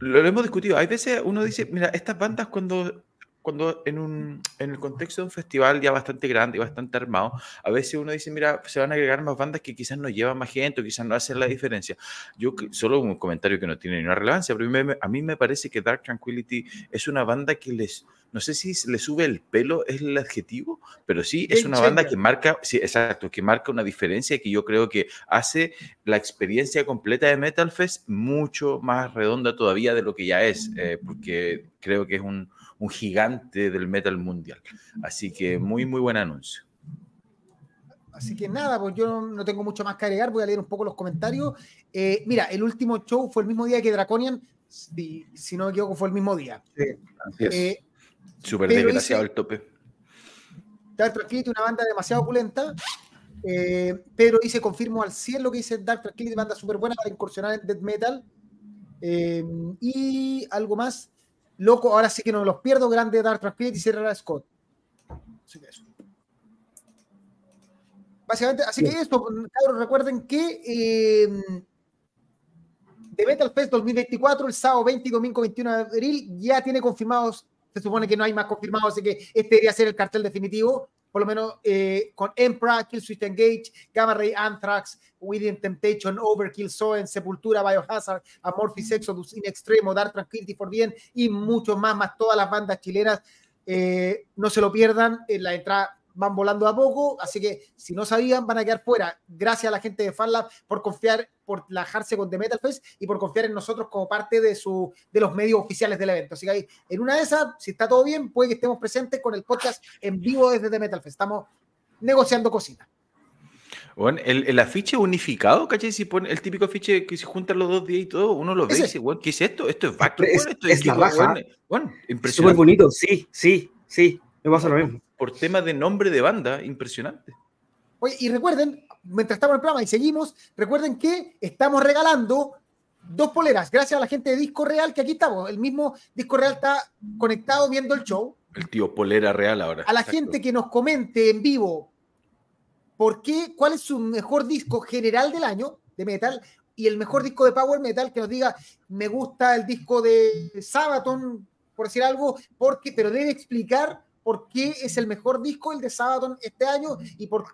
lo hemos discutido. Hay veces uno dice, mira, estas bandas cuando, cuando en, un, en el contexto de un festival ya bastante grande y bastante armado, a veces uno dice, mira, se van a agregar más bandas que quizás no llevan más gente o quizás no hacen la diferencia. Yo, solo un comentario que no tiene ninguna relevancia, pero a mí, me- parece que Dark Tranquility es una banda que les, no sé si le sube el pelo, es el adjetivo, pero sí es una banda que marca, sí, exacto, que marca una diferencia que yo creo que hace la experiencia completa de Metal Fest mucho más redonda todavía de lo que ya es, eh, porque creo que es un, un gigante del metal mundial. Así que muy, muy buen anuncio. Así que nada, pues yo no, tengo mucho más que agregar, voy a leer un poco los comentarios. Eh, mira, el último show fue el mismo día que Draconian, si, si no me equivoco, fue el mismo día. Así es. Eh, Súper desgraciado el tope. Dark Tranquility, una banda demasiado opulenta. Eh, Pedro dice, confirmo al 100 lo que dice Dark Tranquility, banda súper buena para incursionar en death metal. Eh, y algo más. Loco, ahora sí que no los pierdo. Grande Dark Tranquility, Sierra Scott. Así que eso. Básicamente, así que esto, cabros, recuerden que eh, The Metal Fest 2024, el sábado 20 y domingo 21 de abril, ya tiene confirmados, se supone que no hay más confirmados, así que este debería ser el cartel definitivo, por lo menos eh, con Emperor, Killswitch Engage, Gamma Ray Anthrax, Within Temptation, Overkill, Soen, Sepultura, Biohazard, Amorphis Exodus, In Extremo, Dark Tranquility for Bien y muchos más, más todas las bandas chilenas. Eh, no se lo pierdan, en la entrada van volando a poco, así que si no sabían van a quedar fuera. Gracias a la gente de FanLab por confiar, por lajarse con The Metal Fest y por confiar en nosotros como parte de, su, de los medios oficiales del evento. Así que ahí, en una de esas, si está todo bien, puede que estemos presentes con el podcast en vivo desde The Metal Fest. Estamos negociando cositas. Bueno, el, el afiche unificado, ¿cachai? Si pone el típico afiche que se juntan los dos días y todo, uno lo ve Ese. y dice, bueno, ¿qué es esto? Esto es Backlog, Es- bueno, esto es la raja. bueno, bueno, Súper impresionante. bonito, sí, sí, sí. Me pasa lo mismo. Por tema de nombre de banda, impresionante. Oye, y recuerden, mientras estamos en el programa y seguimos, recuerden que estamos regalando dos poleras, gracias a la gente de Disco Real, que aquí estamos. El mismo Disco Real está conectado viendo el show. El tío Polera Real ahora. A la Exacto. gente que nos comente en vivo por qué, cuál es su mejor disco general del año de metal y el mejor disco de power metal, que nos diga, me gusta el disco de Sabaton, por decir algo, porque, pero debe explicar por qué es el mejor disco el de Sabaton este año y por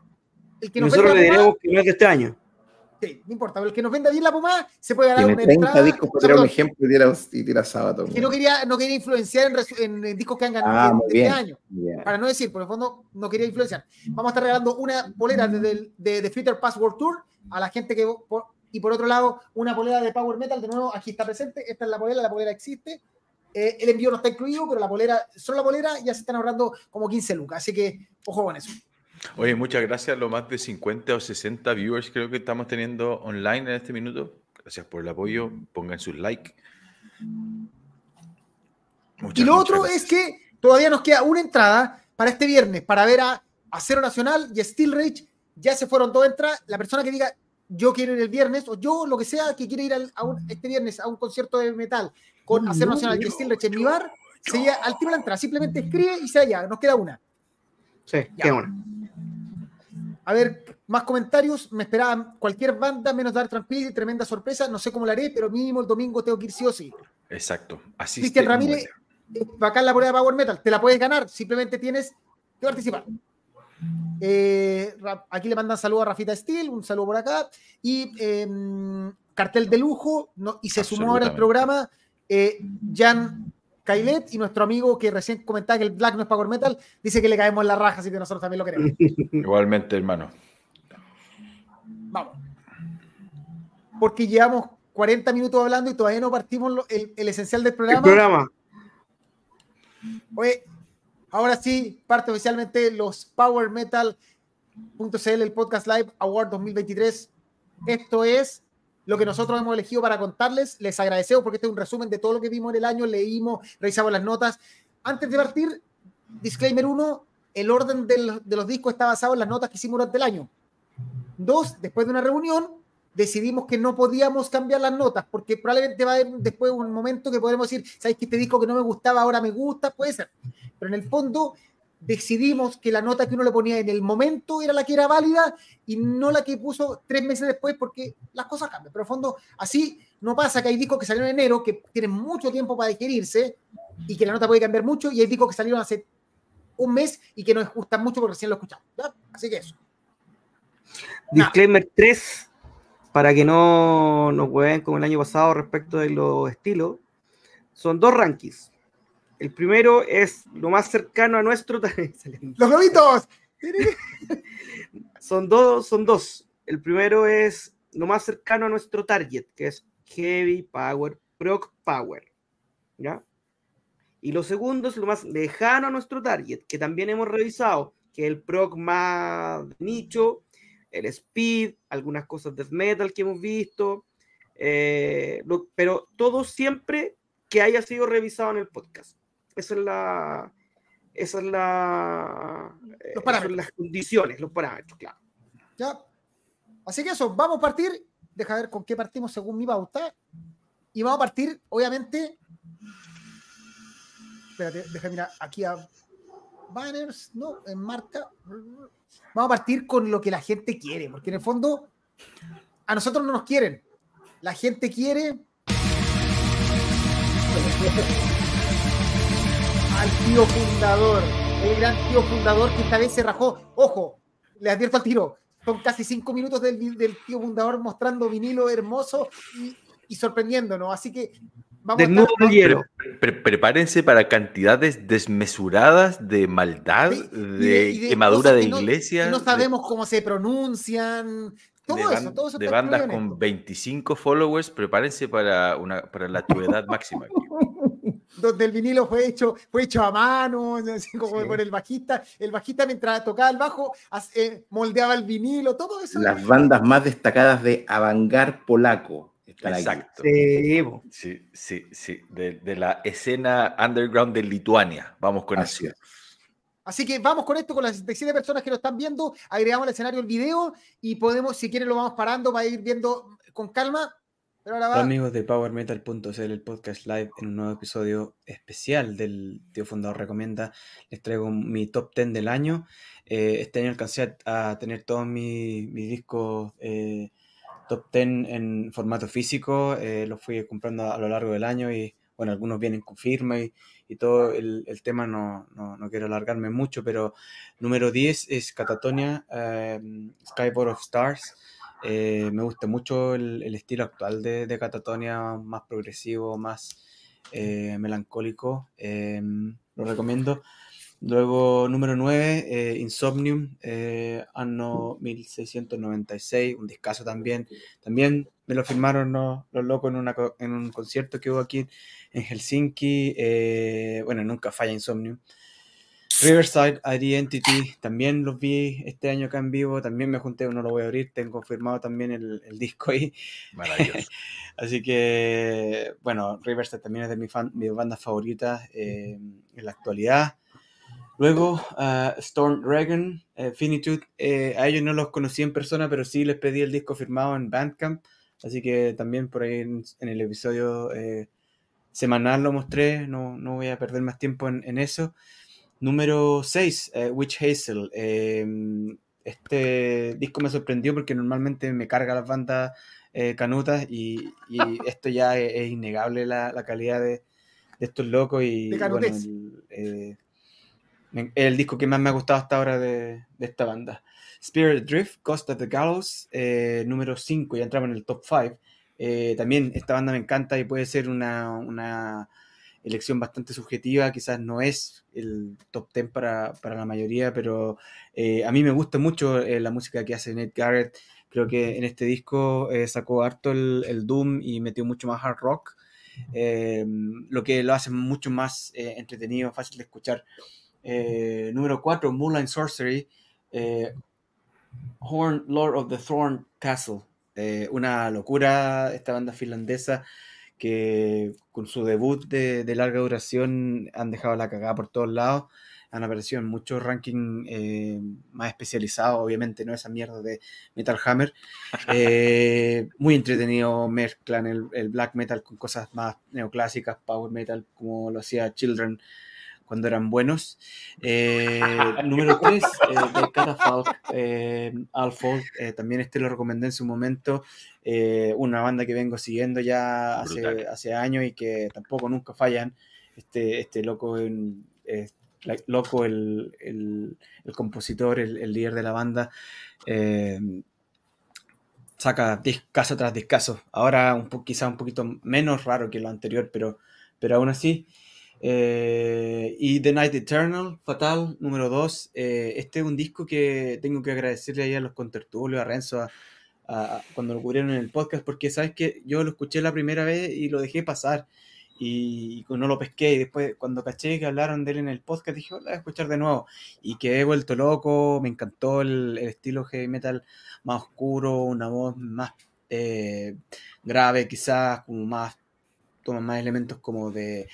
el que nos Nosotros venda le la pomada, diremos que no es de este año. sí, no importa, pero el que nos venda bien la pomada se puede ganar una 30 entrada. discos, tirar un ejemplo y tira, y tira sábado. que no quería, no quería influenciar en, en, en discos que han ganado Ah, muy de bien. este año. Bien. para no decir, por el fondo no quería influenciar. Vamos a estar regalando una polera de, de, de, de Future Pass World Tour a la gente que... por- y por otro lado, una polera de Power Metal, de nuevo, aquí está presente. Esta es la polera, la polera existe. Eh, el envío no está incluido, pero la polera, solo la polera ya se están ahorrando como 15 lucas. Así que, ojo con eso. Oye, muchas gracias los más de 50 o 60 viewers creo que estamos teniendo online en este minuto. Gracias por el apoyo. Pongan sus like. Muchas, y lo otro gracias. es que todavía nos queda una entrada para este viernes, para ver a Acero Nacional y Steel Rage. Ya se fueron dos entradas. La persona que diga yo quiero ir el viernes, o yo lo que sea, que quiere ir al- a un- este viernes a un concierto de metal con Acero Nacional y Steel Rage en mi bar, se llega al tiro de la entrada. Simplemente escribe y se allá. Nos queda una. Sí, Ya. qué bueno. A ver, más comentarios. Me esperaban cualquier banda menos Dark Tranquility. Tremenda sorpresa. No sé cómo la haré, pero mínimo el domingo tengo que ir sí o sí. Exacto. Así Cristian Ramírez, bacán la prueba de Power Metal, te la puedes ganar, simplemente tienes que participar. Eh, aquí le mandan saludo a Rafita Steel, un saludo por acá. Y em, cartel de lujo, no, y se sumó ahora al programa eh, Jan Kailet y nuestro amigo que recién comentaba que el Black no es Power Metal, dice que le caemos en la raja, así que nosotros también lo queremos. Igualmente, hermano. Vamos. Porque llevamos 40 minutos hablando y todavía no partimos el, esencial del programa. El programa. Oye, ahora sí, parte oficialmente los Power Metal.cl, el Podcast Live Award 2023. Esto es lo que nosotros hemos elegido para contarles. Les agradecemos porque este es un resumen de todo lo que vimos en el año, leímos, revisamos las notas. Antes de partir, disclaimer 1, el orden de los discos está basado en las notas que hicimos durante el año. Dos, después de una reunión, decidimos que no podíamos cambiar las notas, porque probablemente va a haber después un momento que podremos decir, ¿sabes que este disco que no me gustaba ahora me gusta? Puede ser. Pero en el fondo decidimos que la nota que uno le ponía en el momento era la que era válida y no la que puso tres meses después porque las cosas cambian. Pero en fondo, así no pasa que hay discos que salieron en enero que tienen mucho tiempo para digerirse y que la nota puede cambiar mucho y hay discos que salieron hace un mes y que nos gustan mucho porque recién lo escuchamos. Así que eso. Disclaimer 3, para que no nos jueguen como el año pasado respecto de los estilos, son dos rankings. El primero es lo más cercano a nuestro. ¡Los globitos! son dos, son dos. El primero es lo más cercano a nuestro target, que es Heavy Power, Proc Power. ¿Ya? Y lo segundo es lo más lejano a nuestro target, que también hemos revisado, que es el Proc más nicho, el Speed, algunas cosas de metal que hemos visto, eh, pero todo siempre que haya sido revisado en el podcast. Esa es la. Esa es la. Los parámetros. las condiciones, los parámetros, claro. Ya. Así que eso, vamos a partir. Deja ver con qué partimos según mi pauta. Y vamos a partir, obviamente. Espérate, deja mirar aquí a banners, no, en marca. Vamos a partir con lo que la gente quiere, porque en el fondo a nosotros no nos quieren. La gente quiere al tío fundador, el gran tío fundador que esta vez se rajó. Ojo, le advierto al tiro, son casi cinco minutos del, tío fundador mostrando vinilo hermoso y, sorprendiéndonos. Así que vamos a prepárense para cantidades desmesuradas de maldad, de, quemadura de, iglesias. No, sabemos cómo se pronuncian. Todo eso, todo eso de bandas con 25 followers, prepárense para, una, para la tuedad máxima. donde el vinilo fue hecho, fue hecho a mano, así como por el bajista. El bajista mientras tocaba el bajo eh, moldeaba el vinilo, todo eso. Las bandas más destacadas de Avangar polaco. Exacto. Sí, sí, sí, De, la escena underground de Lituania. Vamos con Así eso. Así que vamos con esto, con las 67 personas que lo están viendo, agregamos al escenario el video y podemos, si quieren, lo vamos parando para ir viendo con calma Hola amigos de PowerMetal.cl, el podcast live, en un nuevo episodio especial del Tío Fundador Recomienda. Les traigo mi top 10 del año. Eh, este año alcancé a, tener todos mis, discos eh, top 10 en formato físico. Eh, los fui comprando a, lo largo del año y bueno, algunos vienen con firma y, todo el, tema no, no, quiero alargarme mucho, pero número 10 es Catatonia, Skyboard of Stars. Eh, me gusta mucho el, estilo actual de, de, Catatonia, más progresivo, más eh, melancólico. Eh, lo recomiendo. Luego, número 9, Insomnium, año 1696, un discazo también. También me lo firmaron los locos en, en, un concierto que hubo aquí en Helsinki. bueno, nunca falla Insomnium. Riverside Identity, también los vi este año acá en vivo, también me junté, no lo voy a abrir, tengo firmado también el, disco ahí. Maravilloso. Así que, bueno, Riverside también es de mi mis bandas favoritas eh, en la actualidad. Luego, uh, Storm Dragon, eh, Finitude, eh, a ellos no los conocí en persona, pero sí les pedí el disco firmado en Bandcamp, así que también por ahí en, el episodio semanal lo mostré, no, no, voy a perder más tiempo en, en eso. Número 6, eh, Witch Hazel. Em, este disco me sorprendió porque normalmente me carga las bandas eh, canutas y, esto ya es, innegable la, calidad de, de estos locos y De bueno, el, eh, me- el disco que más me ha gustado hasta ahora de, de esta banda. Spirit Drift, Cost of the Gallows, número 5, ya entramos en el top 5. también esta banda me encanta y puede ser una, una elección bastante subjetiva, quizás no es el top 10 para, para la mayoría, pero eh, a mí me gusta mucho eh, la música que hace Nate Garrett. Creo que en este disco eh, sacó harto el, el Doom y metió mucho más hard rock, eh, lo que lo hace mucho más entretenido, fácil de escuchar. Número 4, Moonlight Sorcery, Horn Lord of the Thorn Castle. Una locura esta banda finlandesa que con su debut de, de larga duración han dejado la cagada por todos lados. Han aparecido en muchos rankings eh, más especializados, obviamente, no esa mierda de Metal Hammer. Eh, muy entretenido, mezclan el, el black metal con cosas más neoclásicas, power metal, como lo hacía Children cuando eran buenos. Eh, número 3, de Catafalque, eh, eh, también este lo recomendé en su momento, eh, una banda que vengo siguiendo ya hace, hace años y que tampoco nunca fallan. Este, este loco, eh, loco el, el- el compositor, el, el líder de la banda, eh, saca discazo tras discazo. Ahora un po- quizá un poquito menos raro que lo anterior, pero, pero aún así. Eh, y The Night Eternal, Fatal, número 2. este es un disco que tengo que agradecerle ahí a los contertulios, a Renzo, a, a- cuando lo cubrieron en el podcast, porque sabes que yo lo escuché la primera vez y lo dejé pasar y, no lo pesqué. Y después, cuando caché que hablaron de él en el podcast, dije, "Oh, la voy a escuchar de nuevo. Y quedé vuelto loco, me encantó el, el estilo heavy metal más oscuro, una voz más eh, grave, quizás, como más, toma más elementos como de,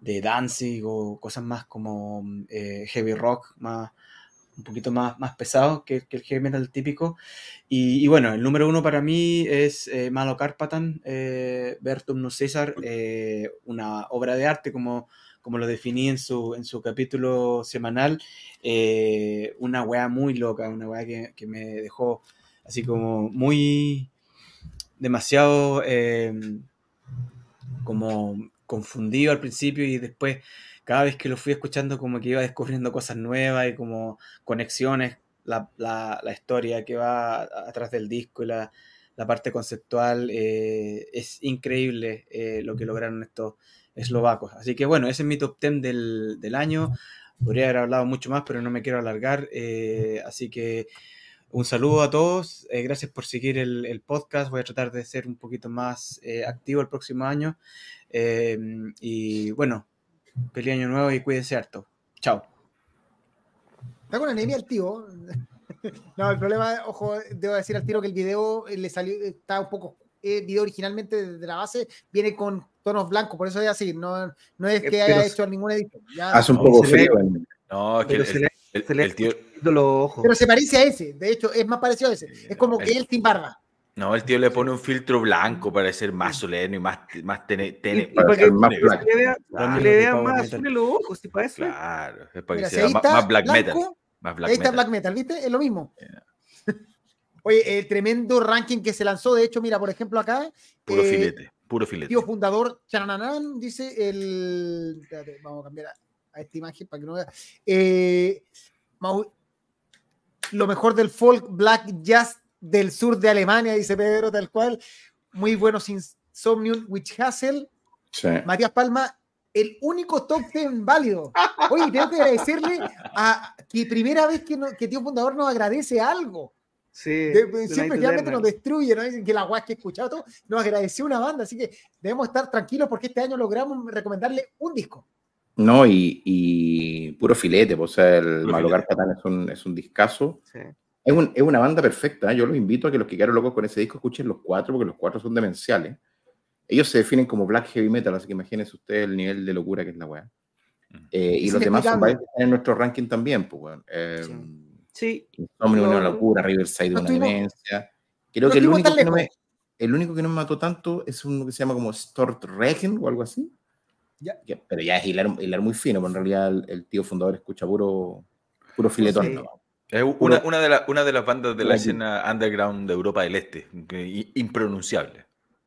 de Danzig o cosas más como eh, heavy rock, más, un poquito más, más pesado que, que el heavy metal típico. Y, y bueno, el número uno para mí es eh, Malo Carpatan, eh, Bertum no César, eh, una obra de arte como, como lo definí en su, en su capítulo semanal, una weá muy loca, una weá que, que me dejó así como muy demasiado eh, como confundido al principio y después cada vez que lo fui escuchando como que iba descubriendo cosas nuevas y como conexiones, la, la- la historia que va atrás del disco y la, la parte conceptual, eh, es increíble eh, lo que lograron estos eslovacos. Así que bueno, ese es mi top 10 del, del año. Podría haber hablado mucho más, pero no me quiero alargar. eh, así que un saludo a todos. eh, gracias por seguir el, el podcast. Voy a tratar de ser un poquito más eh, activo el próximo año. eh, y bueno, feliz año nuevo y cuídense harto. Chao. Está con anemia el tío. No, el problema, ojo, debo decir al tiro que el video eh, le salió, está un poco. El video originalmente de la base viene con tonos blancos, por eso es así. No, no es que haya hecho ningún editor. ya. Hace un No, poco frío. No, es que el, el- se le el tío, los ojos. Pero se parece a ese. De hecho, es más parecido a ese. Es como que El- él sin barba. no, el tío le pone un filtro blanco para ser más solemne y más, más tene- tene- Y- y para ser que- más black. le vea, Claro. le más metal. azules los ojos, si para eso. Claro, es para Mira, que sea más, black metal. Más black ahí está metal. Black Metal, ¿viste? Es lo mismo. Oye, el tremendo ranking que se lanzó, de hecho, mira, por ejemplo, acá, Puro eh, filete, puro filete. tío fundador, chananán, dice el. espérate, vamos a cambiar a, esta imagen para que no vea. Eh, lo mejor del folk black jazz del sur de Alemania, dice Pedro, tal cual. Muy buenos Insomnium, Witch Hassel, Sí. Matías Palma, el único top 10 válido. Oye, tengo que agradecerle a que primera vez que, no- que Tío Fundador nos agradece algo. Sí, De- The siempre generalmente nos destruye, ¿no? Dicen que la guas que he escuchado todo, nos agradeció una banda, así que debemos estar tranquilos porque este año logramos recomendarle un disco. No, y, y puro filete, pues, o sea, el Puro Malocar filete. Patán es un, es un discazo. Sí. Es, un- es una banda perfecta. ¿eh? Yo los invito a que los que quedaron locos con ese disco escuchen los cuatro, porque los cuatro son demenciales. Ellos se definen como black heavy metal, así que imagínense ustedes el nivel de locura que es la weá. Mm. Eh, y los demás son varios que están en nuestro ranking también, pues, weón. Eh, Sí. Sí, No, una locura, Riverside, no una estuvimos- demencia. Creo no que el único que, no me, el único que no me mató tanto es uno que se llama como Stort Regen o algo así. Ya. Que- pero ya es hilar, hilar muy fino, pero en realidad el, el tío fundador escucha puro, puro filetón. Sí. ¿no? Es una, una, de la- una de las bandas de la Aquí. escena underground de Europa del Este, que- impronunciable,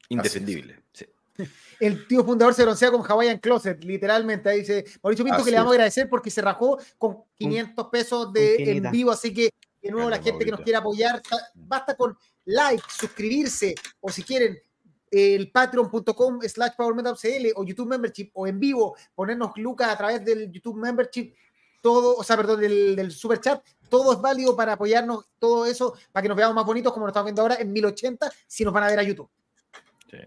indefendible. sí. El tío fundador se broncea con Hawaiian Closet, literalmente. Ahí dice Mauricio Pinto Así que le vamos a agradecer porque se rajó con 500 pesos de en vivo. Así que, de nuevo, la Grande, gente que nos quiera apoyar, ta- basta con like, suscribirse o si quieren, el patreon.com slash powermetalcl o YouTube Membership o en vivo, ponernos lucas a través del YouTube Membership, todo, o sea, perdón, del, del Super Chat, todo es válido para apoyarnos, todo eso, para que nos veamos más bonitos como nos estamos viendo ahora en 1080, si nos van a ver a YouTube. Sí.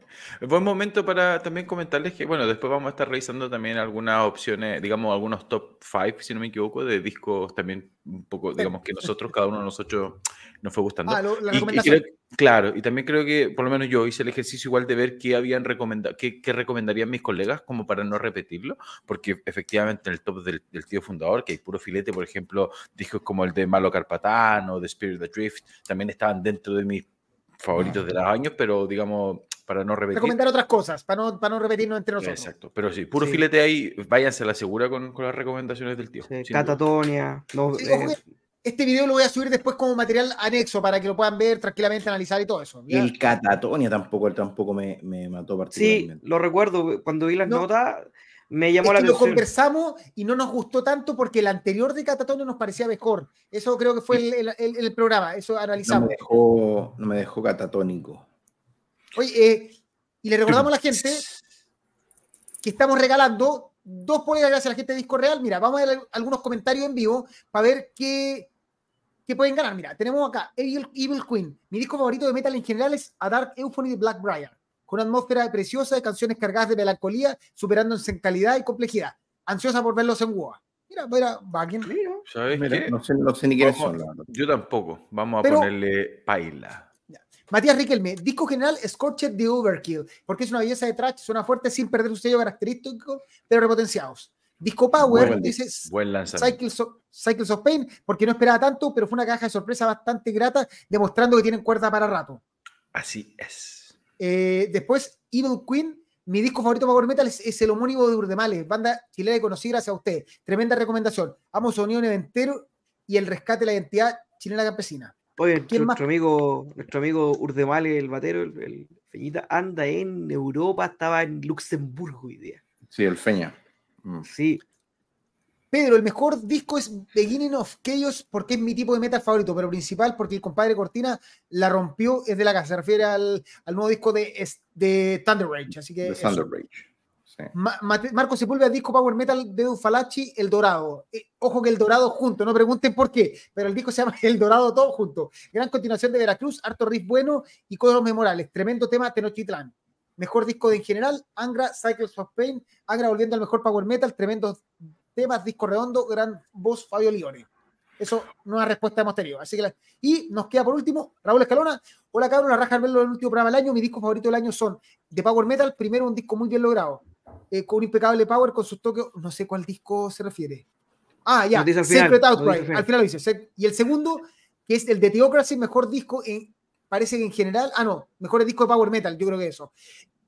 Buen momento para también comentarles que, bueno, después vamos a estar revisando también algunas opciones, digamos, algunos top 5, si no me equivoco, de discos también un poco, digamos, que nosotros, cada uno de nosotros nos fue gustando. Ah, lo- la Y- y creo- claro, y también creo que por lo menos yo hice el ejercicio igual de ver qué habían recomendado, qué, qué recomendarían mis colegas como para no repetirlo, porque efectivamente en el top del, del tío fundador, que hay puro filete, por ejemplo, discos como el de Malo Carpatán o de Spirit Adrift, también estaban dentro de mis favoritos de los años, pero digamos, para no repetir. recomendar otras cosas, para no, para no repetirnos entre nosotros. Exacto, pero sí, puro Sí. filete ahí, váyanse a la segura con, con las recomendaciones del tío. Sí. Catatonia. no, Sí, eh, Este video lo voy a subir después como material anexo para que lo puedan ver tranquilamente, analizar y todo eso. ¿ya? El Catatonia tampoco, tampoco me, me mató sí, particularmente. lo recuerdo. Cuando vi las No. notas, me Es llamó la que lo atención. conversamos y no nos gustó tanto porque el anterior de Catatonio nos parecía mejor. Eso creo que fue el, el- el- el programa, eso No analizamos. me dejó, no me dejó catatónico. Oye, eh, y le recordamos a la gente que estamos regalando dos poleras gracias a la gente de Disco Real. Mira, vamos a ver algunos comentarios en vivo para ver qué, qué pueden ganar. Mira, tenemos acá Evil, Evil Queen. Mi disco favorito de metal en general es A Dark Euphony de Black Briar, con una atmósfera preciosa de canciones cargadas de melancolía, superándose en calidad y complejidad. Ansiosa por verlos en WoA. Mira, mira. Mira, ¿Sabes Mira, qué? no, sé, no sé ni quiénes son. Yo tampoco. Vamos a Pero- ponerle paila. Matías Riquelme, disco general Scorched de Overkill, porque es una belleza de trash, suena fuerte sin perder su sello característico, pero repotenciados. Disco Power, Buen dice Buen. Cycles of, Cycles of Pain, porque no esperaba tanto, pero fue una caja de sorpresa bastante grata, demostrando que tienen cuerda para rato. Así es. Eh, después, Evil Queen, mi disco favorito Power Metal es, es el homónimo de Urdemales, banda chilena que conocí gracias a usted. Tremenda recomendación. Amo su sonido entero y el rescate de la identidad chilena campesina. Oye, ¿Quién nuestro amigo, nuestro amigo Urdemale, el batero, el, el Feñita, anda en Europa, estaba en Luxemburgo hoy día. Sí, el Feña. Mm. Sí, Pedro, el mejor disco es Beginning of Chaos porque es mi tipo de metal favorito, pero principal porque el compadre Cortina la rompió, es de la casa, se refiere al, al nuevo disco de, Thunder Rage. Así que. Thunder Rage. Ma- Marco Sepúlveda, disco Power Metal de Ufalachi, El Dorado. Eh, ojo que El Dorado junto, no pregunten por qué, pero el disco se llama El Dorado todo junto. Gran continuación de Veracruz, harto riff bueno y cosas memorables. Tremendo tema Tenochtitlán. Mejor disco de en general, Angra, Cycles of Pain, Angra volviendo al mejor Power Metal, tremendos temas, disco redondo, gran voz Fabio Lione. Eso no una respuesta hemos tenido. Así que Y nos queda por último Raúl Escalona. Hola cabrón, la raja verlo en el último programa del año. Mi disco favorito del año son de Power Metal. Primero un disco muy bien logrado eh, con un impecable power, con sus toques, no sé cuál disco se refiere. Ah, ya, final, Secret lo Outcry, al final. al final lo dice. Y el segundo, que es el de Theocracy, mejor disco, en, parece que en general, ah, no, mejor disco de Power Metal, yo creo que eso.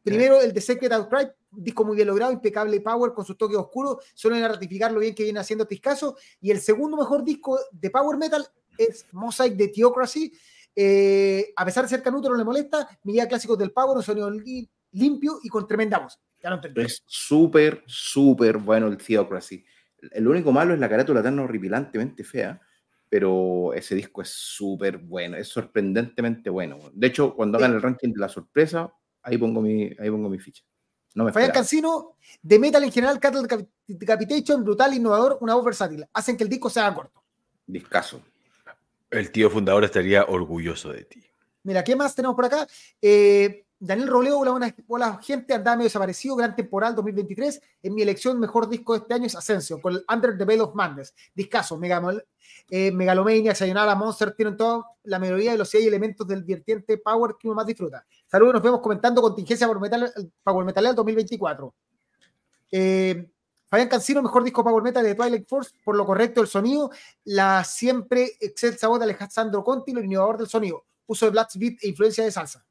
Primero el de Secret Outcry, disco muy bien logrado, impecable power con sus toques oscuros, suelen ratificar lo bien que viene haciendo Tiscaso. Y el segundo mejor disco de Power Metal es Mosaic de Theocracy. Eh, a pesar de ser canuto, no le molesta. Mi guía clásicos del Power, un sonido li- limpio y con tremenda voz. Ya lo entendí. Es súper, súper bueno el Theocracy. El único malo es la carátula tan horripilantemente fea, pero ese disco es súper bueno, es sorprendentemente bueno. De hecho, cuando hagan el ranking de la sorpresa, ahí pongo mi, ahí pongo mi ficha. No me Fabián. Cancino, de metal en general, Cattle Decap- Decapitation, brutal, innovador, una voz versátil. Hacen que el disco sea corto. Discaso. El tío fundador estaría orgulloso de ti. Mira, ¿qué más tenemos por acá? Eh, Daniel Robledo, hola, hola, gente, andaba medio desaparecido, gran temporal 2023. En mi elección, mejor disco de este año es Ascension, con el Under the Veil of Madness. Discaso, Megamol, eh, Megalomania, Sayonara, Monster, tienen toda la melodía y los seis elementos del vertiente Power que uno más disfruta. Saludos, nos vemos comentando contingencia Power Metal, Power Metal 2024. Eh, Fabián Cancino, mejor disco Power Metal de Twilight Force, por lo correcto del sonido, la siempre excelsa voz de Alejandro Conti, lo innovador del sonido, uso de Black Beat e influencia de salsa.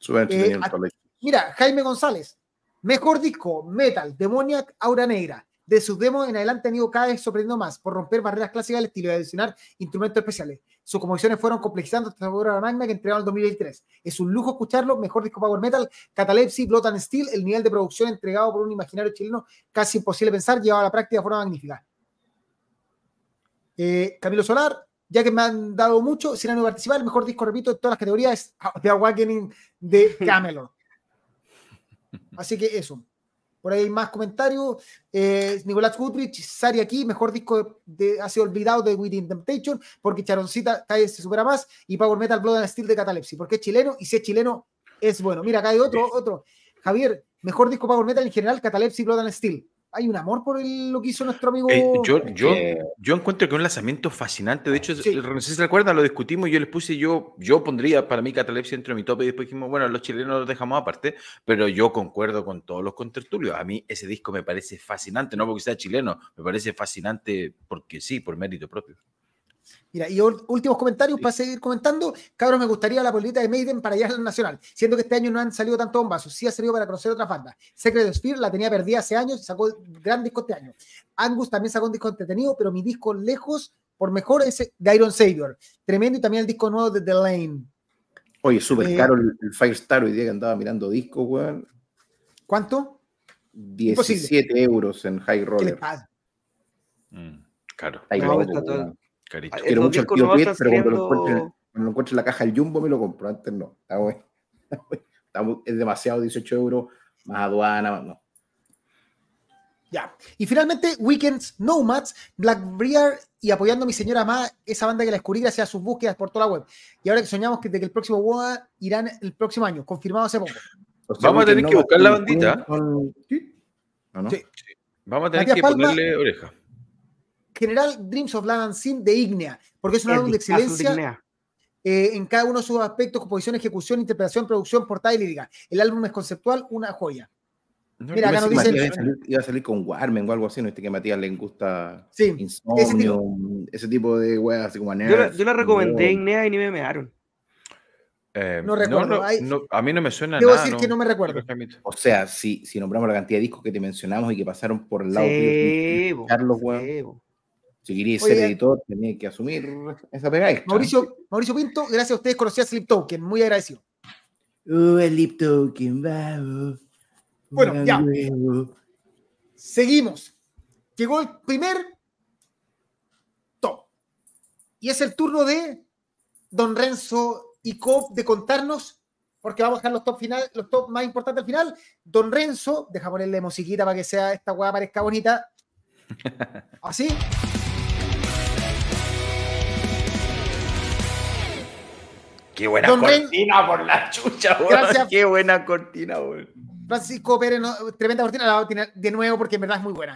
Súper entretenido Eh, el. Mira, Jaime González, mejor disco, Metal, Demoniac, Aura Negra. De sus demos en adelante han ido cada vez sorprendiendo más por romper barreras clásicas del estilo y adicionar instrumentos especiales. sus composiciones fueron complejizando hasta la obra magna que entregaron en 2023. Es un lujo escucharlo, mejor disco Power Metal, Catalepsy, Blood and Steel, el nivel de producción entregado por un imaginario chileno casi imposible pensar, llevado a la práctica de forma magnífica. Eh, Camilo Solar, ya que me han dado mucho, si no participar, el mejor disco, repito, de todas las categorías es The Awakening de Camelot. Así que eso. Por ahí hay más comentarios. Eh, Nicolás Goodrich, Sari aquí, mejor disco de, ha sido olvidado de Within Temptation, porque Charoncita cae se supera más, y Power Metal Blood and Steel de Catalepsy, porque es chileno, y si es chileno, es bueno. Mira, acá hay otro, otro. Javier, mejor disco Power Metal en general, Catalepsy, Blood and Steel hay un amor por el, lo que hizo nuestro amigo. Eh, yo, yo, yo encuentro que es un lanzamiento fascinante. De hecho, no sé si se recuerdan, lo discutimos. Yo les puse, yo, yo pondría para mí Catalepsia dentro de mi tope y después dijimos, bueno, los chilenos los dejamos aparte, pero yo concuerdo con todos los contertulios. A mí ese disco me parece fascinante, no porque sea chileno, me parece fascinante porque sí, por mérito propio. Mira, y últimos comentarios para seguir comentando. Cabros, me gustaría la política de Maiden para allá al Nacional, siendo que este año no han salido tanto bombazos. Sí ha salido para conocer otras bandas. Secret Spear la tenía perdida hace años y sacó gran disco este año. Angus también sacó un disco entretenido, pero mi disco lejos, por mejor, es de Iron Savior. Tremendo y también el disco nuevo de The Lane. Oye, súper eh, caro el, Firestar hoy día que andaba mirando discos, weón. ¿Cuánto? 17 euros en High Roller. Mm, caro. Carito. Quiero mucho el tío Piet, pero cuando lo, encuentre en la caja del Jumbo me lo compro. Antes no. Está bueno. es demasiado 18 euros, más aduana, no. Ya. Y finalmente, Weekends Nomads, Blackbeard y apoyando a mi señora más, esa banda que la descubrí gracias a sus búsquedas por toda la web. Y ahora que soñamos que, de que el próximo WOA irán el próximo año, confirmado hace poco. Vamos a tener que buscar la bandita. ¿Sí? ¿No, sí. Vamos a tener que ponerle oreja general Dreams of Land and Sin de Ignea, porque es un álbum de excelencia eh, en cada uno de sus aspectos, composición, ejecución, interpretación, producción, portada y lírica. El álbum es conceptual, una joya. Mira, acá nos dicen. Iba a, salir, con Warmen o algo así, ¿no? Este que a Matías le gusta sí, insomnio, ese tipo, de weas, así como Yo, la, yo la recomendé Ignea y ni me mearon. Eh, no recuerdo. a mí no me suena Debo decir que no me recuerdo. O sea, si, si nombramos la cantidad de discos que te mencionamos y que pasaron por el lado de Carlos, weón. Si quería ser editor, tenía que asumir esa pega Mauricio, Mauricio Pinto, gracias a ustedes conocí a Slip Token, muy agradecido. Uh, Slip Token, vamos. Bueno, ya. Seguimos. Llegó el primer top. Y es el turno de Don Renzo y Cop de contarnos, porque vamos a dejar los top, final, los top más importantes al final. Don Renzo, deja ponerle musiquita para que sea esta hueá parezca bonita. Así. Qué buena cortina por la chucha, Gracias. Qué buena cortina, Francisco Pérez, tremenda cortina, la voy a de nuevo porque en verdad es muy buena.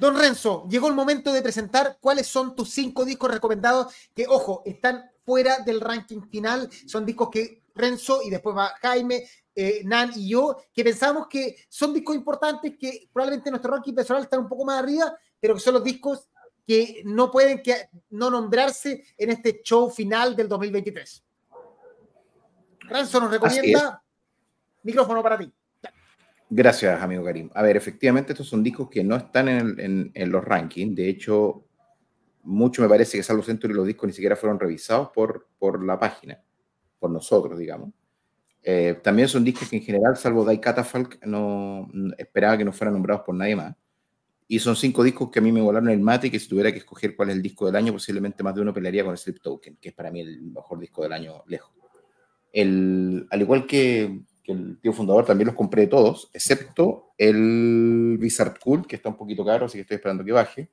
Don Renzo, llegó el momento de presentar cuáles son tus cinco discos recomendados que, ojo, están fuera del ranking final. Son discos que Renzo y después va Jaime, eh, Nan y yo, que pensamos que son discos importantes que probablemente nuestro ranking personal está un poco más arriba, pero que son los discos que no pueden que, no nombrarse en este show final del 2023. Ranzo nos recomienda micrófono para ti. Gracias, amigo Karim. A ver, efectivamente, estos son discos que no están en, los rankings. De hecho, mucho me parece que Salvo Centro y los discos ni siquiera fueron revisados por, por la página, por nosotros, digamos. Eh, también son discos que en general, salvo Die Catafalque, no esperaba que no fueran nombrados por nadie más. Y son cinco discos que a mí me volaron el mate y que si tuviera que escoger cuál es el disco del año, posiblemente más de uno pelearía con Sleep Token, que es para mí el mejor disco del año lejos. El, al igual que, el tío fundador, también los compré todos, excepto el Bizarre Cool, que está un poquito caro, así que estoy esperando que baje.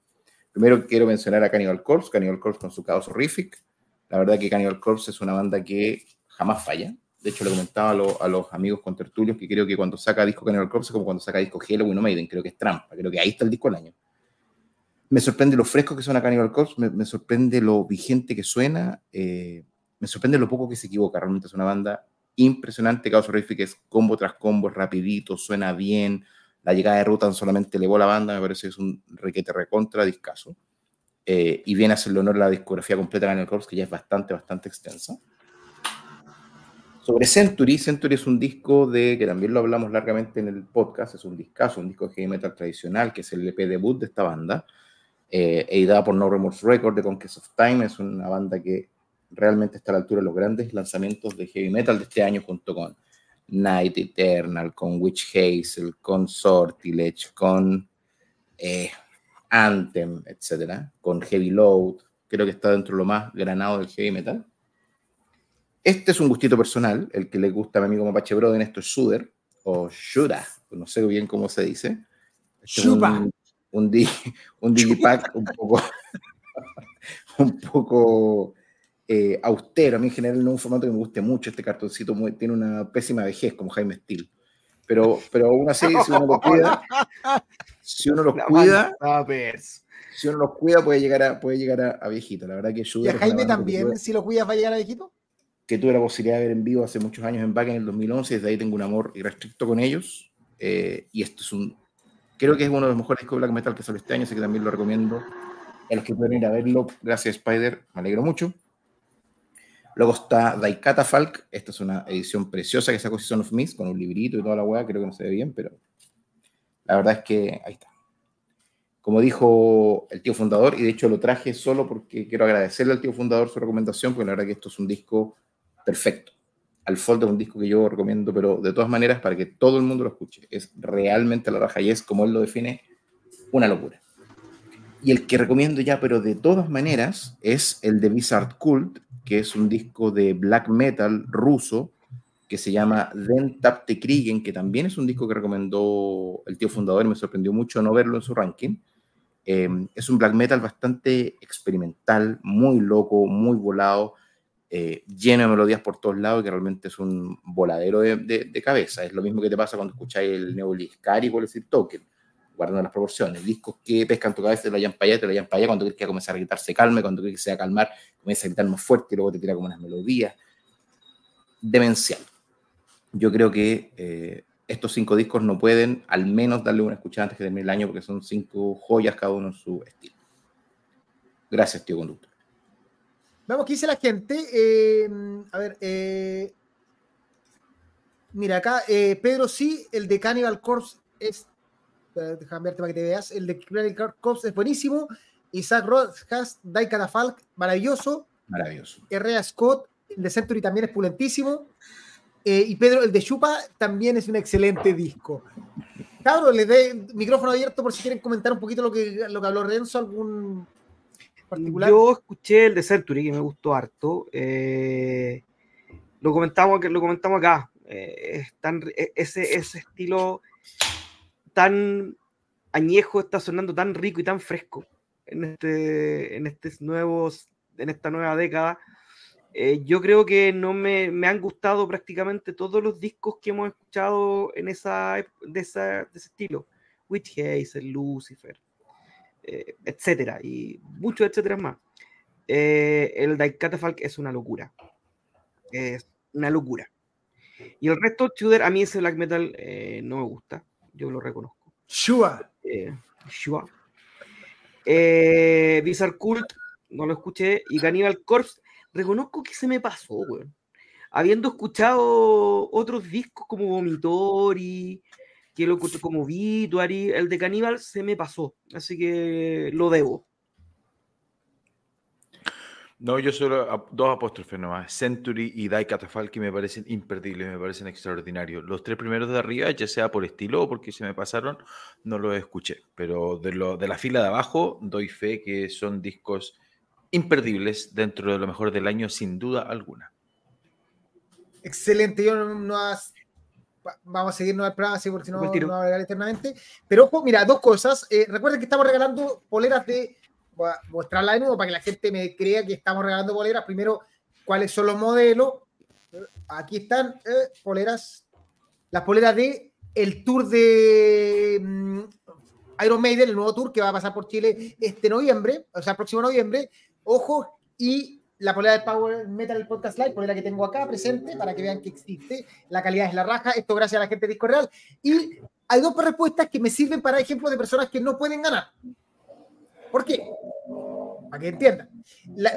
Primero quiero mencionar a Cannibal Corpse, Cannibal Corpse con su caos horrific. La verdad que Cannibal Corpse es una banda que jamás falla. De hecho, le comentaba a, los amigos con tertulios que creo que cuando saca disco Cannibal Corpse es como cuando saca disco Halloween o Maiden, creo que es trampa, creo que ahí está el disco del año. Me sorprende lo fresco que suena Cannibal Corpse, me, sorprende lo vigente que suena, eh, me sorprende lo poco que se equivoca, realmente es una banda impresionante, Chaos Horrific es combo tras combo, rapidito, suena bien, la llegada de Rutan solamente elevó la banda, me parece que es un requete recontra discaso. Eh, y viene a hacerle honor a la discografía completa de Cannibal Corpse, que ya es bastante, bastante extensa. Sobre Century, Century es un disco de que también lo hablamos largamente en el podcast, es un discazo, un disco de heavy metal tradicional, que es el EP debut de esta banda, eh, editada por No Remorse Record de Conquest of Time, es una banda que realmente está a la altura de los grandes lanzamientos de heavy metal de este año junto con Night Eternal, con Witch Hazel, con Sortilege, con eh, Anthem, etcétera, con Heavy Load, creo que está dentro de lo más granado del heavy metal. Este es un gustito personal, el que le gusta a mi amigo Mapache Broden, esto es Suder, o Shura, no sé bien cómo se dice. Este un, un, un digipack un poco, un poco eh, austero. A mí en general no es un formato que me guste mucho. Este cartoncito tiene una pésima vejez, como Jaime Steele. Pero, pero aún así, si uno lo cuida, si uno los cuida, si uno los cuida, puede llegar a, puede llegar a, viejito. La verdad que ¿Y a Jaime también, si lo cuidas, va a llegar a viejito? Que tuve la posibilidad de ver en vivo hace muchos años en Back en el 2011, desde ahí tengo un amor irrestricto con ellos. Eh, y esto es un. Creo que es uno de los mejores discos de black metal que salió este año, así que también lo recomiendo a los que pueden ir a verlo. Gracias, Spider, me alegro mucho. Luego está Daikata Falk. Esta es una edición preciosa que sacó Season of Mist con un librito y toda la weá. Creo que no se ve bien, pero la verdad es que ahí está. Como dijo el tío fundador, y de hecho lo traje solo porque quiero agradecerle al tío fundador su recomendación, porque la verdad que esto es un disco perfecto. Al fold es un disco que yo recomiendo, pero de todas maneras para que todo el mundo lo escuche. Es realmente la raja y es, como él lo define, una locura. Y el que recomiendo ya, pero de todas maneras, es el de Bizarre Cult, que es un disco de black metal ruso que se llama Den Tapte Kriegen, que también es un disco que recomendó el tío fundador me sorprendió mucho no verlo en su ranking. Em, es un black metal bastante experimental, muy loco, muy volado, eh, lleno de melodías por todos lados, que realmente es un voladero de, de, cabeza. Es lo mismo que te pasa cuando escucháis el Neoliscari el Sir Token guardando las proporciones. Discos que pescan tu cabeza, te lo hayan para allá, te lo hayan para allá, cuando quieres que comenzar a gritar se calme, cuando quieres que se va a calmar, comienza a gritar más fuerte y luego te tira como unas melodías. Demencial. Yo creo que eh, estos cinco discos no pueden al menos darle una escuchada antes que termine el año porque son cinco joyas cada uno en su estilo. Gracias, tío conductor. Vamos, ¿qué dice la gente? Eh, a ver, eh, mira acá, Pedro sí, el de Cannibal Corpse es déjame verte para que te veas. El de Clerical Corps es buenísimo. Isaac Rojas, Daika Falk, maravilloso. Maravilloso. Herrera Scott, el de Century también es pulentísimo. Eh, y Pedro, el de Chupa también es un excelente disco. Cabro, les dé micrófono abierto por si quieren comentar un poquito lo que, lo que habló Renzo, algún particular. Yo escuché el de Century, que me gustó harto. Eh, lo, comentamos, lo comentamos acá. Eh, e, ese, ese estilo tan añejo, está sonando tan rico y tan fresco en, este, en, este nuevos, en esta nueva década. Eh, yo creo que no me, me, han gustado prácticamente todos los discos que hemos escuchado en esa, de, esa, de ese estilo. Witch Hazel, Lucifer, eh, etcétera, y muchos etcétera más. Eh, el Die Catafalque es una locura. Es una locura. Y el resto, Tudor, a mí ese black metal no me gusta yo lo reconozco. Shua. Eh, Shua. Eh, Bizarre Cult, no lo escuché. Y Cannibal Corpse, reconozco que se me pasó, weón. Habiendo escuchado otros discos como Vomitori, que lo escuché como Vituari, el de Cannibal se me pasó. Así que lo debo. No, yo solo dos apóstrofes nomás, Century y Die Catafalque me parecen imperdibles, me parecen extraordinarios. Los tres primeros de arriba, ya sea por estilo o porque se me pasaron, no los escuché, pero de, lo, de la fila de abajo doy fe que son discos imperdibles dentro de lo mejor del año, sin duda alguna. Excelente, yo no, vamos a seguir no al programa, porque si no, no va a regalar eternamente. Pero ojo, mira, dos cosas. Eh, recuerden que estamos regalando poleras de voy a mostrarla de nuevo para que la gente me crea que estamos regalando poleras. Primero, cuáles son los modelos. Aquí están eh, poleras, las poleras de el tour de mm, Iron Maiden, el nuevo tour que va a pasar por Chile este noviembre, o sea, próximo noviembre. Ojo, y la polera del Power Metal Podcast Live, polera que tengo acá presente para que vean que existe. La calidad es la raja. Esto gracias a la gente de Disco Real. Y hay dos respuestas que me sirven para ejemplos de personas que no pueden ganar. ¿Por qué? Para que entiendan.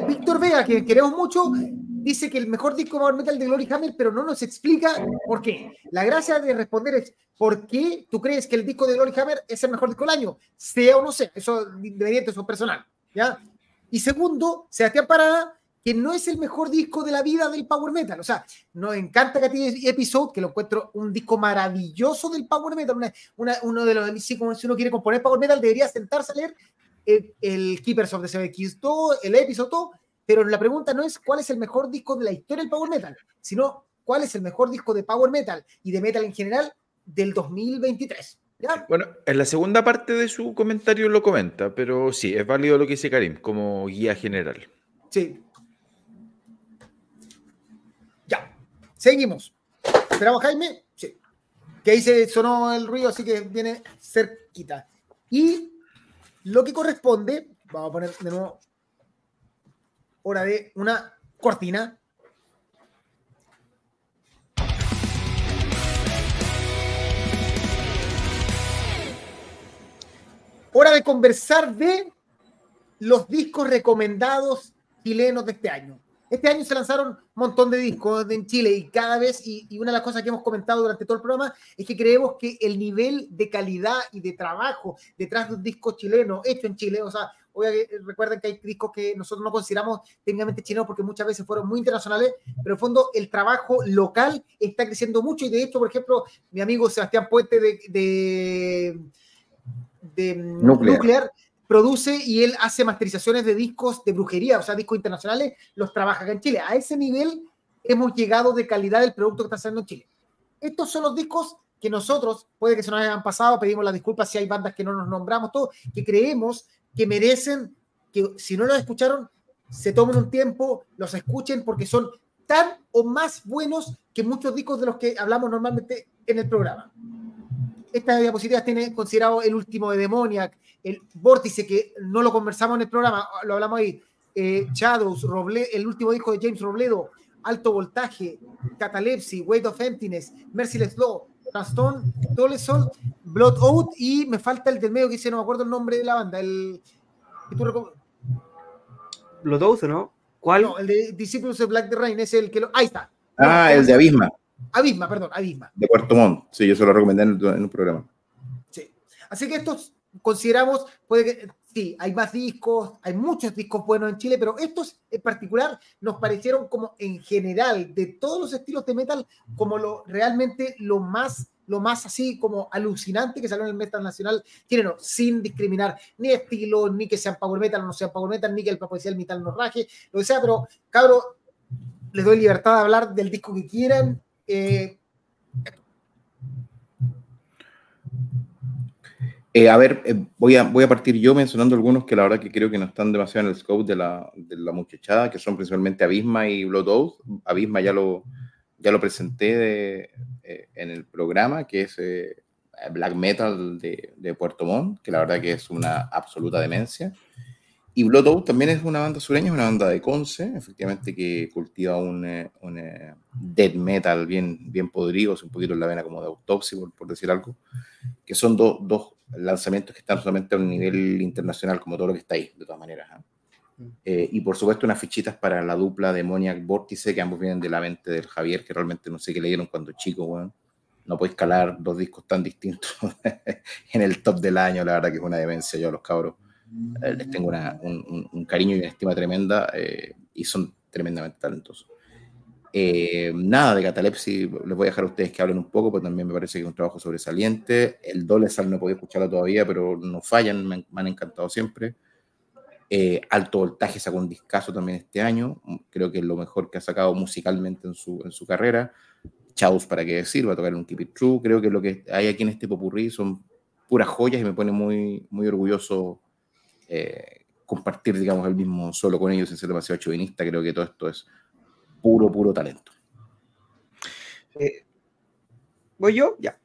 Víctor Vega, que queremos mucho, dice que el mejor disco Power Metal de Glory Hammer, pero no nos explica por qué. La gracia de responder es, ¿por qué tú crees que el disco de Glory Hammer es el mejor disco del año? Sea o no sea, eso independiente, eso personal, ¿ya? Y segundo, Sebastián Parada, que no es el mejor disco de la vida del Power Metal. O sea, nos encanta que tiene Episode, que lo encuentro un disco maravilloso del Power Metal, uno de los, si, como si uno quiere componer Power Metal, debería sentarse a leer el, el Keepers of the Seven Keys, todo, el Episode, todo, pero la pregunta no es cuál es el mejor disco de la historia del Power Metal, sino cuál es el mejor disco de Power Metal y de Metal en general del 2023. Bueno, en la segunda parte de su comentario lo comenta, pero sí, es válido lo que dice Karim como guía general. Sí. Seguimos. ¿Esperamos Jaime? Sí. Que ahí se sonó el ruido, así que viene cerquita. Y lo que corresponde, vamos a poner de nuevo hora de una cortina. Hora de conversar de los discos recomendados chilenos de este año. Este año se lanzaron un montón de discos en Chile y cada vez, y, y, una de las cosas que hemos comentado durante todo el programa, es que creemos que el nivel de calidad y de trabajo detrás de un disco chileno hecho en Chile, o sea, recuerden que hay discos que nosotros no consideramos técnicamente chilenos porque muchas veces fueron muy internacionales, pero en fondo el trabajo local está creciendo mucho y de hecho, por ejemplo, mi amigo Sebastián Puente de, de, de Nuclear. Produce y él hace masterizaciones de discos de brujería, o sea, discos internacionales, los trabaja acá en Chile. A ese nivel hemos llegado de calidad del producto que está haciendo en Chile. Estos son los discos que nosotros, puede que se nos hayan pasado, pedimos las disculpas si hay bandas que no nos nombramos, todo, que creemos que merecen que si no los escucharon, se tomen un tiempo, los escuchen porque son tan o más buenos que muchos discos de los que hablamos normalmente en el programa. Esta diapositiva tiene considerado el último de Demoniac, el Vórtice, que no lo conversamos en el programa, lo hablamos ahí, eh, Shadows, Roble, el último disco de James Robledo, Alto Voltaje, Catalepsy, Weight of Emptiness, Merciless Law, Gastón, Dole Sol, Blood Out y me falta el del medio que dice, no me acuerdo el nombre de la banda, el... Blood Out, ¿no? ¿Cuál? No, el de Disciples of Black the Rain, es el que lo... Ahí está. Ah, el de Abisma. Abisma, perdón, Abisma. De Puerto Montt, sí, yo se lo recomendé en, en un programa. Sí, así que estos consideramos, puede que, sí, hay más discos, hay muchos discos buenos en Chile, pero estos en particular nos parecieron como en general, de todos los estilos de metal, como lo realmente lo más lo más así como alucinante que salió en el metal nacional chileno, sin discriminar ni estilo, ni que sean power metal o no sean power metal, ni que el el metal no raje, lo que sea, pero cabrón, les doy libertad de hablar del disco que quieran. Eh, Eh, a ver, eh, voy, a, voy a partir yo mencionando algunos que la verdad que creo que no están demasiado en el scope de la, de la muchachada, que son principalmente Abisma y Blood Oath. Abisma ya lo, ya lo presenté de, eh, en el programa, que es Black Metal de, de, Puerto Montt, que la verdad que es una absoluta demencia. Y Blood también es una banda sureña, es una banda de Conce, efectivamente que cultiva un, un death metal bien, bien podrido, un poquito en la vena como de autopsia, por, por decir algo, que son dos lanzamientos que están solamente a un nivel internacional, como todo lo que está ahí, de todas maneras. ¿eh? Eh, y por supuesto unas fichitas para la dupla Demoniac Vórtice, que ambos vienen de la mente del Javier, que realmente no sé qué le dieron cuando chico, bueno. No puedes calar dos discos tan distintos en el top del año, la verdad que es una demencia yo a los cabros. Eh, les tengo una, un, un, cariño y una estima tremenda y son tremendamente talentosos. Eh, nada de catalepsia, les voy a dejar a ustedes que hablen un poco, porque también me parece que es un trabajo sobresaliente. El Dolezal no he podido escucharlo todavía, pero no fallan, me, me han encantado siempre. Eh, alto voltaje sacó un discazo también este año, creo que es lo mejor que ha sacado musicalmente en su, en su carrera. Chaos, para qué decir, va a tocar un Keep It True. Creo que lo que hay aquí en este popurrí son puras joyas y me pone muy, muy orgulloso eh, compartir, digamos, el mismo solo con ellos sin ser demasiado chauvinista. Creo que todo esto es puro, puro talento. Eh, ¿Voy yo? Ya.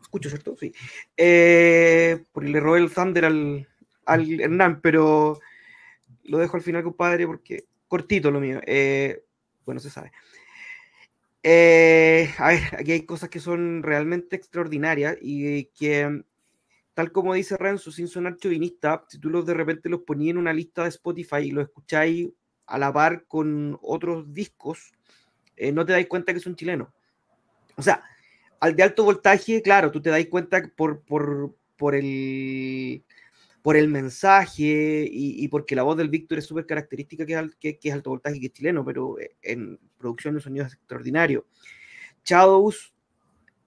Escucho, ¿cierto? Sí. Eh, porque le robé el Thunder al, al, Hernán, pero lo dejo al final, compadre, porque cortito lo mío. Eh, bueno, se sabe. Eh, a ver, aquí hay cosas que son realmente extraordinarias y que, tal como dice Renzo, sin sonar chauvinista, si tú los de repente los ponías en una lista de Spotify y los escucháis a la par con otros discos, eh, no te das cuenta que son chilenos. O sea, al de alto voltaje, claro, tú te das cuenta por, por, por, el, por el mensaje y, porque la voz del Víctor es súper característica que, que, que, es alto voltaje, que es chileno, pero en producción de sonidos es extraordinario. Shadows,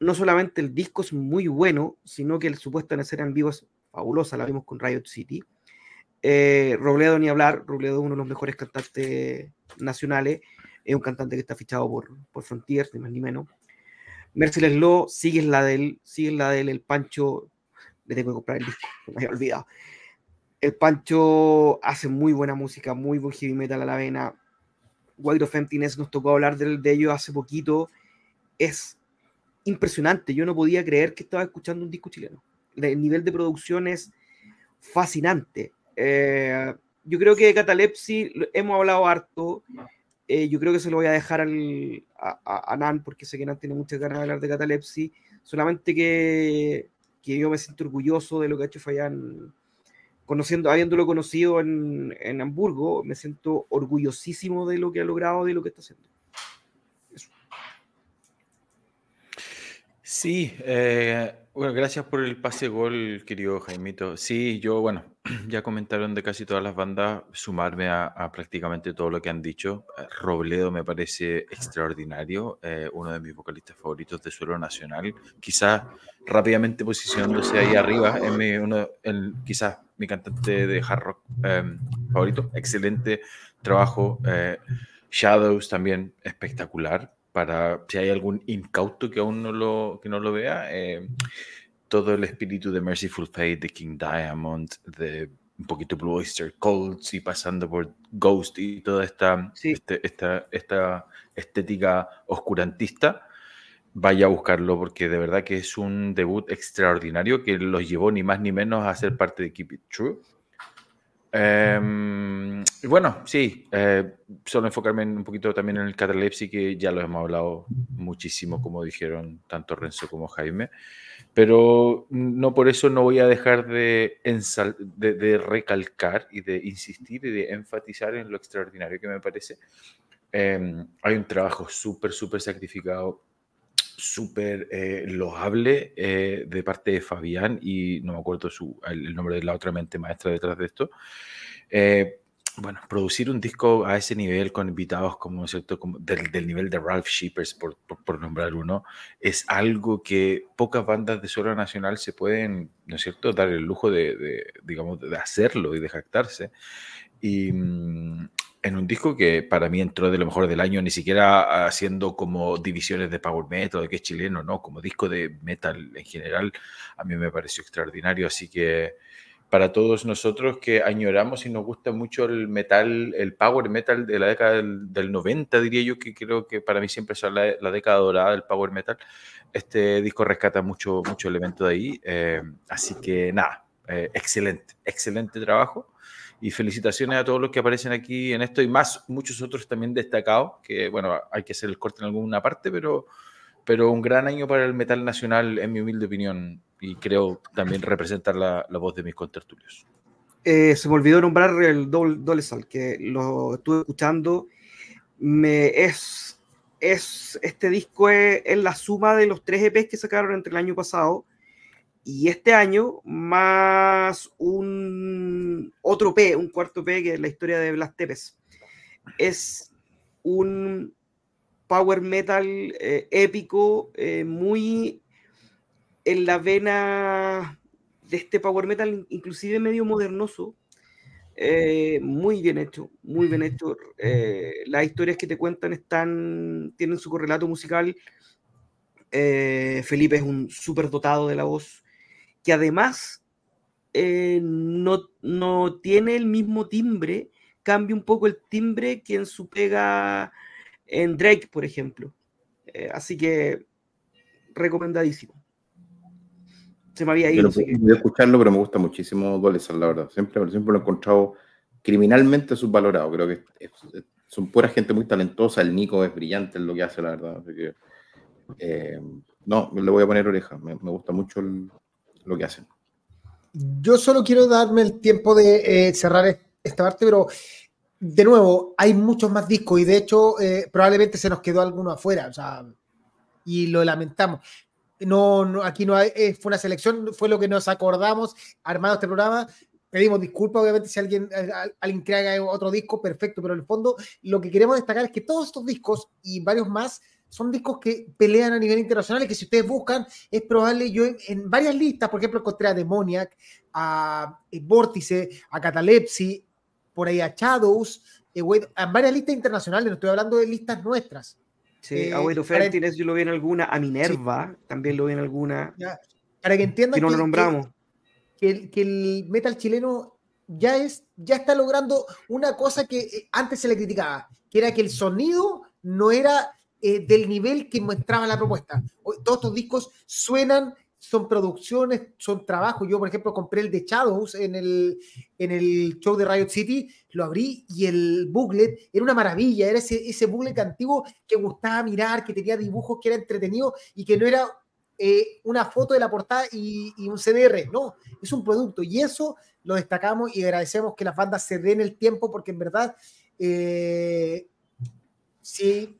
no solamente el disco es muy bueno, sino que el supuesto en en vivo es fabulosa, la vimos con Riot City. Eh, Robledo ni hablar, Robledo es uno de los mejores cantantes nacionales, es un cantante que está fichado por, por Frontier, ni más ni menos. Mercedes Law, sigue la de él, sigue la de el Pancho, le tengo que comprar el disco, me había olvidado. El Pancho hace muy buena música, muy buen heavy metal a la vena. White of Emptiness nos tocó hablar de, de ellos hace poquito. Es impresionante, yo no podía creer que estaba escuchando un disco chileno. El nivel de producción es fascinante. Eh, yo creo que de Catalepsi hemos hablado harto. Eh, yo creo que se lo voy a dejar al, a, Nan, porque sé que Nan tiene muchas ganas de hablar de catalepsia, solamente que, que, yo me siento orgulloso de lo que ha hecho Fayán, conociendo, habiéndolo conocido en, en, Hamburgo, me siento orgullosísimo de lo que ha logrado, de lo que está haciendo. Sí, eh, bueno, gracias por el pase gol, querido Jaimito. Sí, yo, bueno, ya comentaron de casi todas las bandas, sumarme a, prácticamente todo lo que han dicho. Eh, Robledo me parece extraordinario, eh, uno de mis vocalistas favoritos de suelo nacional. Quizás rápidamente posicionándose ahí arriba, en mi, uno, quizás mi cantante de hard rock em, favorito. Excelente trabajo. Shadows también espectacular para si hay algún incauto que aún no lo, que no lo vea, eh, todo el espíritu de Merciful Fate, de King Diamond, de un poquito Blue Oyster Colts y pasando por Ghost y toda esta, este, esta, esta estética oscurantista, vaya a buscarlo porque de verdad que es un debut extraordinario que los llevó ni más ni menos a ser parte de Keep It True Em, bueno, sí, eh, solo enfocarme un poquito también en el catalepsia, que ya lo hemos hablado muchísimo, como dijeron tanto Renzo como Jaime, pero no por eso no voy a dejar de, de, recalcar y de insistir y de enfatizar en lo extraordinario que me parece. Em, hay un trabajo súper, súper sacrificado súper eh, loable eh, de parte de Fabián y no me acuerdo su, el, nombre de la otra mente maestra detrás de esto. Eh, bueno, producir un disco a ese nivel con invitados como, ¿cierto? como del, del, nivel de Ralph Shippers, por, por, nombrar uno, es algo que pocas bandas de suelo nacional se pueden, ¿no es cierto?, dar el lujo de, digamos, de hacerlo y de jactarse. Y, mm, en un disco que para mí entró de lo mejor del año, ni siquiera haciendo como divisiones de power metal, de que es chileno, no, como disco de metal en general, a mí me pareció extraordinario. Así que para todos nosotros que añoramos y nos gusta mucho el metal, el power metal de la década del, 90, diría yo, que creo que para mí siempre es la, década dorada del power metal, este disco rescata mucho, mucho elemento de ahí. Eh, así que nada, eh, excelente, excelente trabajo y felicitaciones a todos los que aparecen aquí en esto y más, muchos otros también destacados, que bueno, hay que hacer el corte en alguna parte, pero, pero un gran año para el metal nacional, en mi humilde opinión, y creo también representar la, la voz de mis contertulios. Eh, se me olvidó nombrar el doble, sal, que lo estuve escuchando. Me es, es este disco es, es, la suma de los tres EPs que sacaron entre el año pasado y este año más un otro P, un cuarto P, que es la historia de Blas Tepes. Es un power metal eh, épico, eh, muy en la vena de este power metal, inclusive medio modernoso, eh, muy bien hecho, muy bien hecho. las historias que te cuentan están, tienen su correlato musical. Felipe es un súper dotado de la voz que además eh, no, no, tiene el mismo timbre, cambia un poco el timbre que en su pega en Drake, por ejemplo. Eh, así que recomendadísimo. Se me había ido. Yo escucharlo, pero me gusta muchísimo Dolezal, la verdad. Siempre, siempre lo he encontrado criminalmente subvalorado. Creo que son pura gente muy talentosa. El Nico es brillante en lo que hace, la verdad. Así que, eh, no, le voy a poner oreja. Me, me gusta mucho el, lo que hacen. Yo solo quiero darme el tiempo de eh, cerrar esta parte, pero de nuevo, hay muchos más discos y de hecho eh, probablemente se nos quedó alguno afuera, o sea, y lo lamentamos. No, no aquí no eh, fue una selección, fue lo que nos acordamos armado este programa. Pedimos disculpas, obviamente, si alguien, alguien haga otro disco, perfecto, pero en el fondo lo que queremos destacar es que todos estos discos y varios más son discos que pelean a nivel internacional y que si ustedes buscan, es probable, yo en, varias listas, por ejemplo, encontré a Demoniac, a Vórtice, a Catalepsy, por ahí a Shadows, eh, en varias listas internacionales, no estoy hablando de listas nuestras. Sí, eh, a Way Fértiles yo lo vi en alguna, a Minerva también lo vi en alguna. para que entiendan que, no lo nombramos. Que, el, metal chileno ya, es, ya está logrando una cosa que eh, antes se le criticaba, que era que el sonido no era del nivel que mostraba la propuesta. Todos estos discos suenan son producciones, son trabajos. Yo, por ejemplo, compré el de Shadows en el, en el show de Riot City, lo abrí y el booklet era una maravilla, era ese, ese booklet antiguo que gustaba mirar, que tenía dibujos, que era entretenido y que no era eh, una foto de la portada y, un CDR, no, es un producto y eso lo destacamos y agradecemos que las bandas se den el tiempo porque en verdad, eh, e,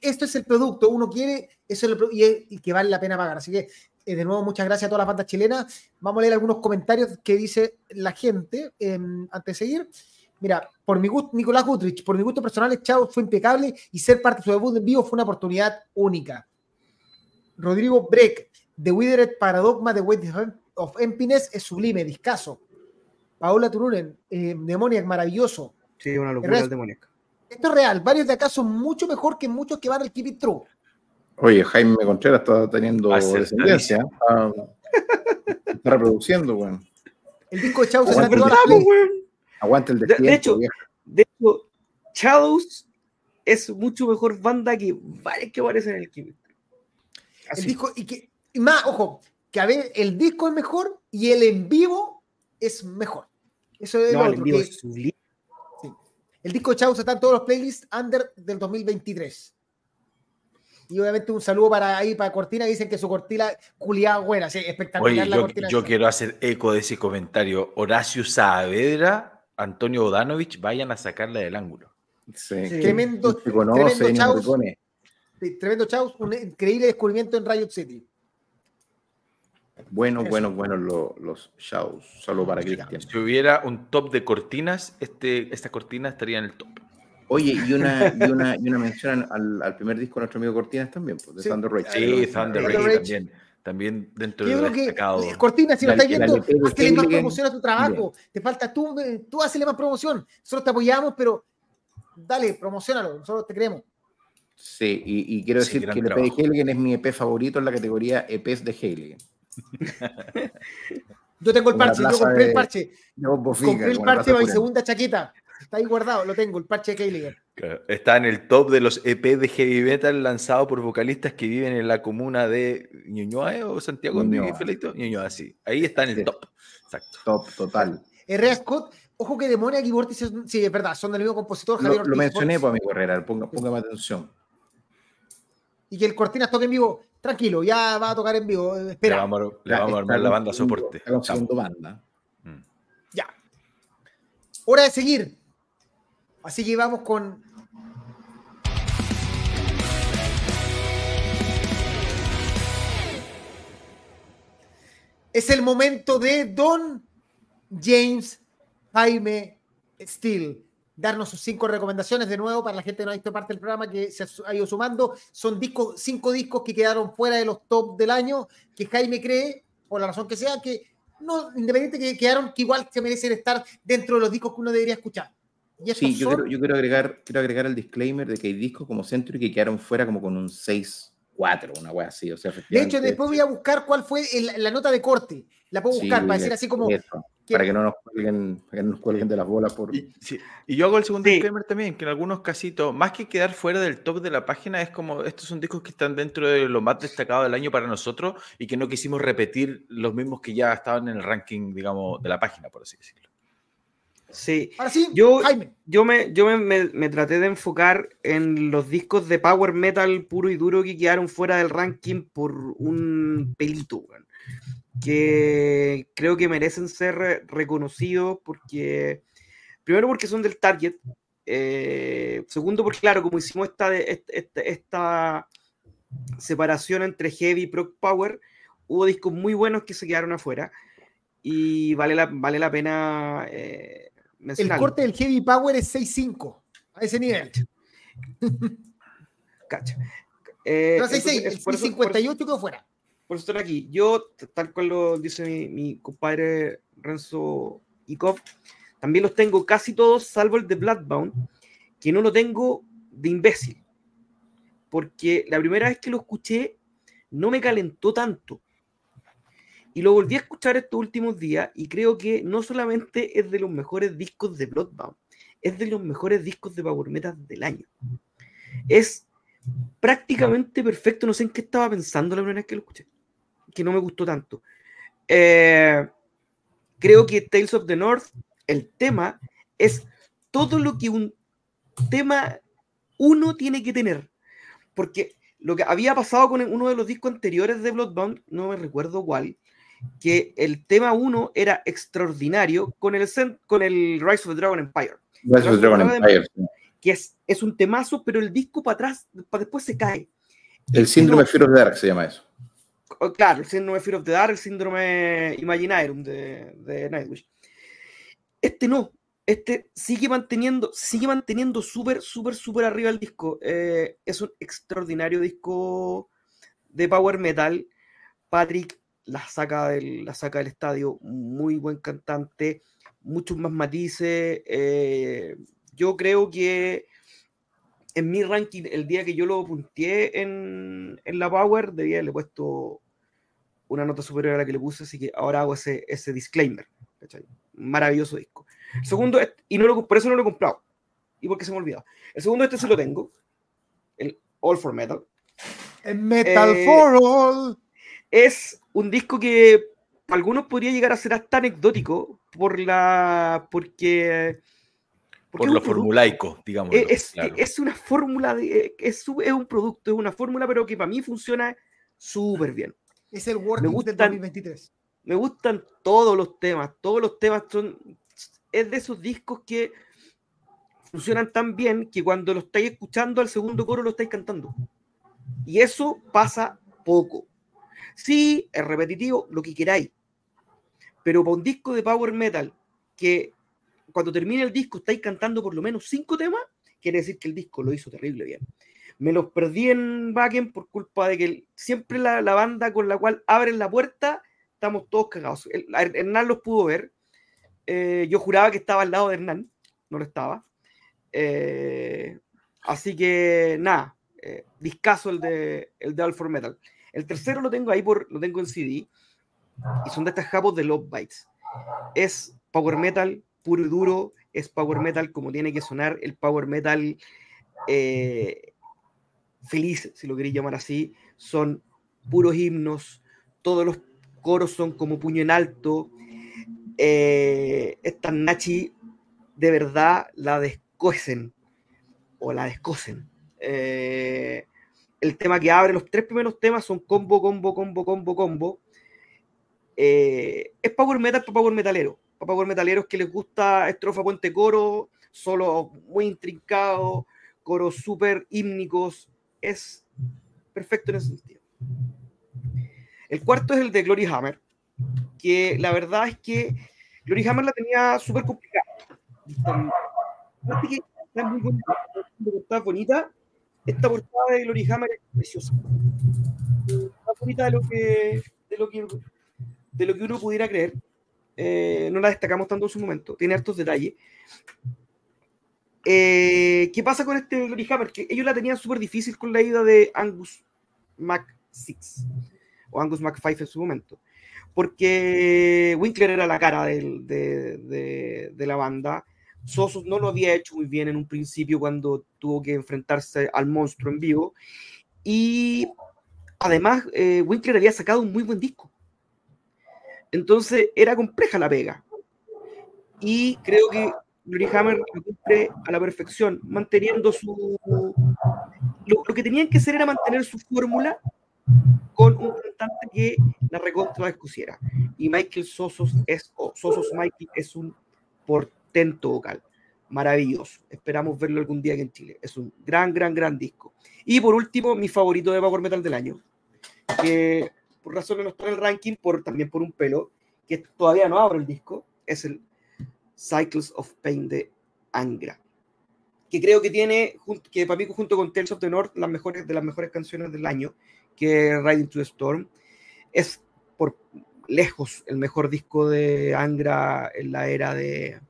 esto es el producto, uno quiere, eso es y, y que vale la pena pagar. Así que eh, de nuevo, muchas gracias a todas las bandas chilenas. Vamos a leer algunos comentarios que dice la gente em, antes de seguir. Mira, por mi gusto, Nicolás Gutrich, por mi gusto personal, Chao fue impecable y ser parte de su debut en vivo fue una oportunidad única. Rodrigo Breck, The Withered Paradigma de Weight of Emptiness es sublime, discaso. Paola Turunen, eh, Demoniac, maravilloso. Sí, una locura el Demoniac. Esto es real, varios de acá son mucho mejor que muchos que van al Keep It True. Oye, Jaime Contreras está teniendo descendencia. Está, está, reproduciendo, weón. El disco de Chaos Aguante, el, Aguante el de, de, hecho, de hecho, Chaos es mucho mejor banda que varios que aparecen en el Kimi. El disco, y que, y más, ojo, que a ver, el disco es mejor y el en vivo es mejor. Eso es no, lo otro, que, es sí. El disco de Chaos está en todos los playlists under del 2023. Y obviamente un saludo para ahí, para Cortina, dicen que su cortina culiada buena, sí, espectacular la yo, cortina. Yo quiero hacer eco de ese comentario. Horacio Saavedra, Antonio Odanovich, vayan a sacarla del ángulo. Sí, tremendo, tremendo chaos, tremendo chaos, un increíble descubrimiento en Riot City. Bueno, bueno, bueno los, los shows, solo para Cristian. Si hubiera un top de cortinas, este, esta cortina estaría en el top. Oye, y una, y una, y una mención al, al, primer disco de nuestro amigo Cortinas también, pues, de sí. Thunder Rage. Sí, Thunder Rage también. También dentro de lo destacado. Que, Cortina, si lo estás viendo, hazle más promoción a tu trabajo. Te falta tú, eh, tú hazle más promoción. Nosotros te apoyamos, pero dale, promocionalo. Nosotros te creemos. Sí, y, y quiero decir sí, que el EP de Heiligen es mi EP favorito en la categoría EPs de Heiligen. Yo tengo el parche, yo compré el parche. compré el parche para mi segunda chaqueta. Está ahí guardado, lo tengo, el parche de Keiliger. Está en el top de los EP de heavy metal lanzados por vocalistas que viven en la comuna de Ñuñoa o Santiago Ñuñoa. Ñuñoa, sí. Ahí está en el sí. top. Exacto. Top, total. R.A. Scott, ojo que Demoniac y Vortice, sí, es verdad, son del mismo compositor. Javier lo, lo mencioné, pues, amigo Herrera, ponga, póngame atención. Y que el Cortinas toque en vivo, tranquilo, ya va a tocar en vivo. Espera. Le vamos, a, le vamos a armar la banda soporte. Está banda. Mm. Ya. Hora de seguir. Así que vamos con. Es el momento de Don James Jaime Steele darnos sus cinco recomendaciones de nuevo para la gente que no ha visto parte del programa que se ha ido sumando. Son discos, cinco discos que quedaron fuera de los top del año, que Jaime cree, por la razón que sea, que no, independiente que quedaron, que igual se merecen estar dentro de los discos que uno debería escuchar. Sí, yo, quiero, yo quiero, agregar, quiero agregar el disclaimer de que hay discos como Century que quedaron fuera como con un 6-4, una wea así. O sea, de hecho, después voy a buscar cuál fue el, la nota de corte. La puedo buscar sí, para decir así como. Eso, para, que no nos cuelguen, para que no nos cuelguen de las bolas. Por... Y, sí. y yo hago el segundo disclaimer también, que en algunos casitos, más que quedar fuera del top de la página, es como estos son discos que están dentro de lo más destacado del año para nosotros y que no quisimos repetir los mismos que ya estaban en el ranking, digamos, de la página, por así decirlo. Sí, Ahora sí yo, Jaime. yo, me, yo me, me, me, traté de enfocar en los discos de power metal puro y duro que quedaron fuera del ranking por un pelito, man, que creo que merecen ser reconocidos porque Primero porque son del Target. Eh, segundo porque, claro, como hicimos esta, esta, esta, separación entre Heavy y Proc Power, hubo discos muy buenos que se quedaron afuera. Y vale la, vale la pena eh, El corte del Heavy Power es 6.5, a ese nivel. Cacha. Eh, no, 6.6, el 58 quedó fuera por estar aquí. Yo, tal cual lo dice mi, mi compadre Renzo Ikov, también los tengo casi todos, salvo el de Bloodbound, que no lo tengo de imbécil. Porque la primera vez que lo escuché no me calentó tanto. Y lo volví a escuchar estos últimos días y creo que no solamente es de los mejores discos de Bloodbound, es de los mejores discos de Power Metal del año. Es prácticamente perfecto, no sé en qué estaba pensando la primera vez que lo escuché que no me gustó tanto. Eh, creo que Tales of the North, el tema, es todo lo que un tema uno tiene que tener. Porque lo que había pasado con uno de los discos anteriores de Bloodbound, no me recuerdo cuál, que el tema uno era extraordinario con el, con el Rise of the Dragon Empire. Rise of the Dragon Empire. Que es, es un temazo, pero el disco para atrás, para después se cae. El síndrome Fear of the Dark se llama eso. Claro, el síndrome Fear of the Dark, el síndrome Imaginarium de, de Nightwish. Este no, este sigue manteniendo, sigue manteniendo súper, súper, súper arriba el disco. Eh, es un extraordinario disco de power metal. Patrick la saca del, la saca del estadio, muy buen cantante, muchos más matices. Eh, yo creo que en mi ranking, el día que yo lo punteé en, en la Power, debía haberle puesto una nota superior a la que le puse, así que ahora hago ese, ese disclaimer. Maravilloso disco. segundo, y no lo, por eso no lo he comprado. Y porque se me olvidó. El segundo, este sí lo tengo. El All for Metal. El Metal eh, for All. Es un disco que algunos podría llegar a ser hasta anecdótico por la. porque por lo formulaico, digamos. Es, es, una fórmula, de, es, es, un producto, es una fórmula, pero que para mí funciona súper bien. Es el Working del 2023. Me gustan todos los temas, todos los temas son. Es de esos discos que funcionan tan bien que cuando lo estáis escuchando al segundo coro lo estáis cantando. Y eso pasa poco. Sí, es repetitivo, lo que queráis. Pero para un disco de power metal que cuando termine el disco estáis cantando por lo menos cinco temas, quiere decir que el disco lo hizo terrible bien. Me los perdí en Backen por culpa de que siempre la, banda con la cual abren la puerta, estamos todos cagados. Hernán los pudo ver. Eh, yo juraba que estaba al lado de Hernán, no lo estaba. Eh, así que nada, eh, discaso el de, el de All for Metal. El tercero lo tengo ahí, por, lo tengo en CD, y son de estas japos de Love Bites. Es Power Metal, puro y duro, es power metal como tiene que sonar, el power metal eh, feliz, si lo queréis llamar así, son puros himnos, todos los coros son como puño en alto. Eh, estas Nachi de verdad la descocen o la descosen. Eh, el tema que abre, los tres primeros temas son combo, combo, combo, combo, combo. es power metal para power metalero power metaleros que les gusta estrofa, puente, coro, solo muy intrincado, coros súper hímnicos, es perfecto en ese sentido. El cuarto es el de Glory Hammer, que la verdad es que Glory Hammer la tenía súper complicada. Está muy bonita, bonita. Esta portada de Glory Hammer es preciosa. Más bonita de lo que, de lo que, de lo que uno pudiera creer. Eh, no la destacamos tanto en su momento, tiene hartos detalles. Eh, ¿Qué pasa con este Glory Hammer? Que ellos la tenían súper difícil con la ida de Angus Mac 6 o Angus Mac 5 en su momento, porque Winkler era la cara de, de, de, la banda. Sosos no lo había hecho muy bien en un principio cuando tuvo que enfrentarse al monstruo en vivo. Y además, eh, Winkler había sacado un muy buen disco. Entonces era compleja la pega. Y creo que Glory Hammer lo cumple a la perfección, manteniendo su. Lo, que tenían que hacer era mantener su fórmula con un cantante que la recontra excusiera. Y Michael Sosos es, Sosos Michael es un portento vocal. maravilloso. Esperamos verlo algún día aquí en Chile. Es un gran, gran, gran disco. Y por último, mi favorito de Power Metal del año, que por razones no está en el ranking, por, también por un pelo, que todavía no abro el disco, es el Cycles of Pain de Angra. Que creo que tiene, que para mí junto con Tales of the North, las mejores, de las mejores canciones del año, que Riding to the Storm. Es por lejos el mejor disco de Angra en la era de,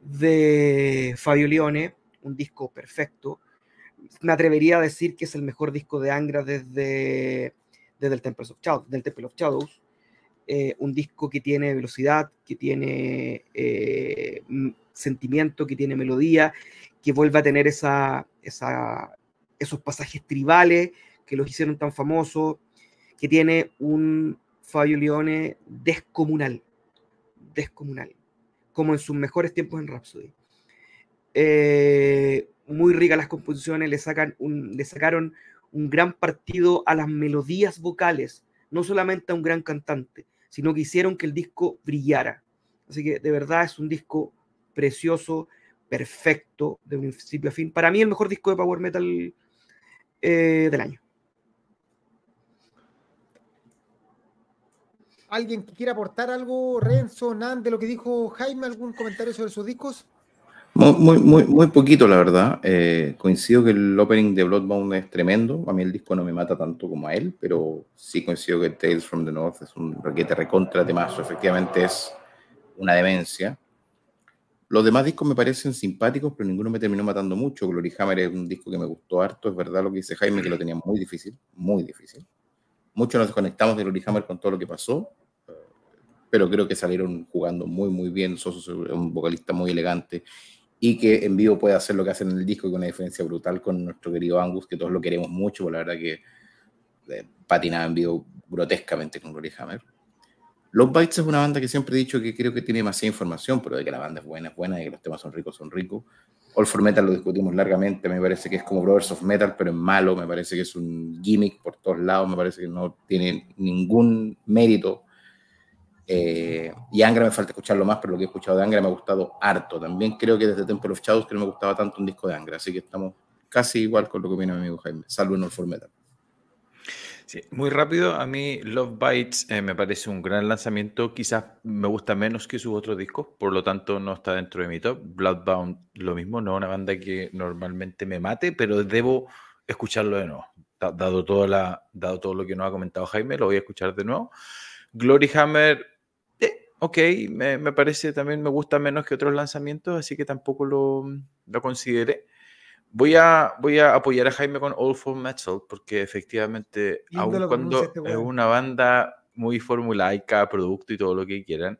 de Fabio Leone, un disco perfecto. Me atrevería a decir que es el mejor disco de Angra desde, desde el Temple of Shadows, del Temple of Shadows. Eh, un disco que tiene velocidad, que tiene eh, sentimiento, que tiene melodía, que vuelve a tener esa, esa, esos pasajes tribales que los hicieron tan famosos, que tiene un Fabio Leone descomunal, descomunal como en sus mejores tiempos en Rhapsody. Eh, muy ricas las composiciones, le, sacan le sacaron un gran partido a las melodías vocales, no solamente a un gran cantante, sino que hicieron que el disco brillara. Así que de verdad es un disco precioso, perfecto, de principio a fin. Para mí el mejor disco de Power Metal eh, del año. ¿Alguien que quiera aportar algo, Renzo, Nan, de lo que dijo Jaime? ¿Algún comentario sobre sus discos? Muy, muy, muy poquito, la verdad. Eh, coincido que el opening de Bloodbound es tremendo. A mí el disco no me mata tanto como a él, pero sí coincido que Tales from the North es un requete recontra temazo. Efectivamente es una demencia. Los demás discos me parecen simpáticos, pero ninguno me terminó matando mucho. Glory Hammer es un disco que me gustó harto. Es verdad lo que dice Jaime, que lo tenía muy difícil, muy difícil. Muchos nos desconectamos de Glory Hammer con todo lo que pasó pero creo que salieron jugando muy, muy bien. Soso es un vocalista muy elegante y que en vivo puede hacer lo que hacen en el disco con una diferencia brutal con nuestro querido Angus, que todos lo queremos mucho, por la verdad que eh, patinaba en vivo grotescamente con Glory Hammer. Los Bites es una banda que siempre he dicho que creo que tiene demasiada información, pero de que la banda es buena, es buena, y que los temas son ricos, son ricos. All for Metal lo discutimos largamente, me parece que es como Brothers of Metal, pero es malo, me parece que es un gimmick por todos lados, me parece que no tiene ningún mérito eh, y Angra me falta escucharlo más, pero lo que he escuchado de Angra me ha gustado harto. También creo que desde Temple of Shadows que no me gustaba tanto un disco de Angra, así que estamos casi igual con lo que opina mi amigo Jaime, salvo en for Metal. Sí, muy rápido, a mí Love Bites eh, me parece un gran lanzamiento, quizás me gusta menos que sus otros discos, por lo tanto no está dentro de mi top. Bloodbound lo mismo, no es una banda que normalmente me mate, pero debo escucharlo de nuevo. Dado todo, la, dado todo lo que nos ha comentado Jaime, lo voy a escuchar de nuevo. Glory Hammer ok, me, me, parece también, me gusta menos que otros lanzamientos, así que tampoco lo, lo consideré. Voy a, voy a apoyar a Jaime con All for Metal, porque efectivamente, aun cuando este es una banda muy formulaica, producto y todo lo que quieran,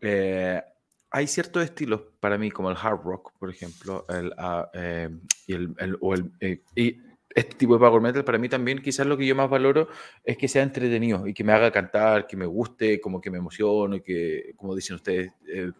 eh, hay ciertos estilos para mí, como el hard rock, por ejemplo, el, uh, eh, y el, el, o el eh, y este tipo de power metal para mí también quizás lo que yo más valoro es que sea entretenido y que me haga cantar, que me guste, como que me emocione, que, como dicen ustedes, eh,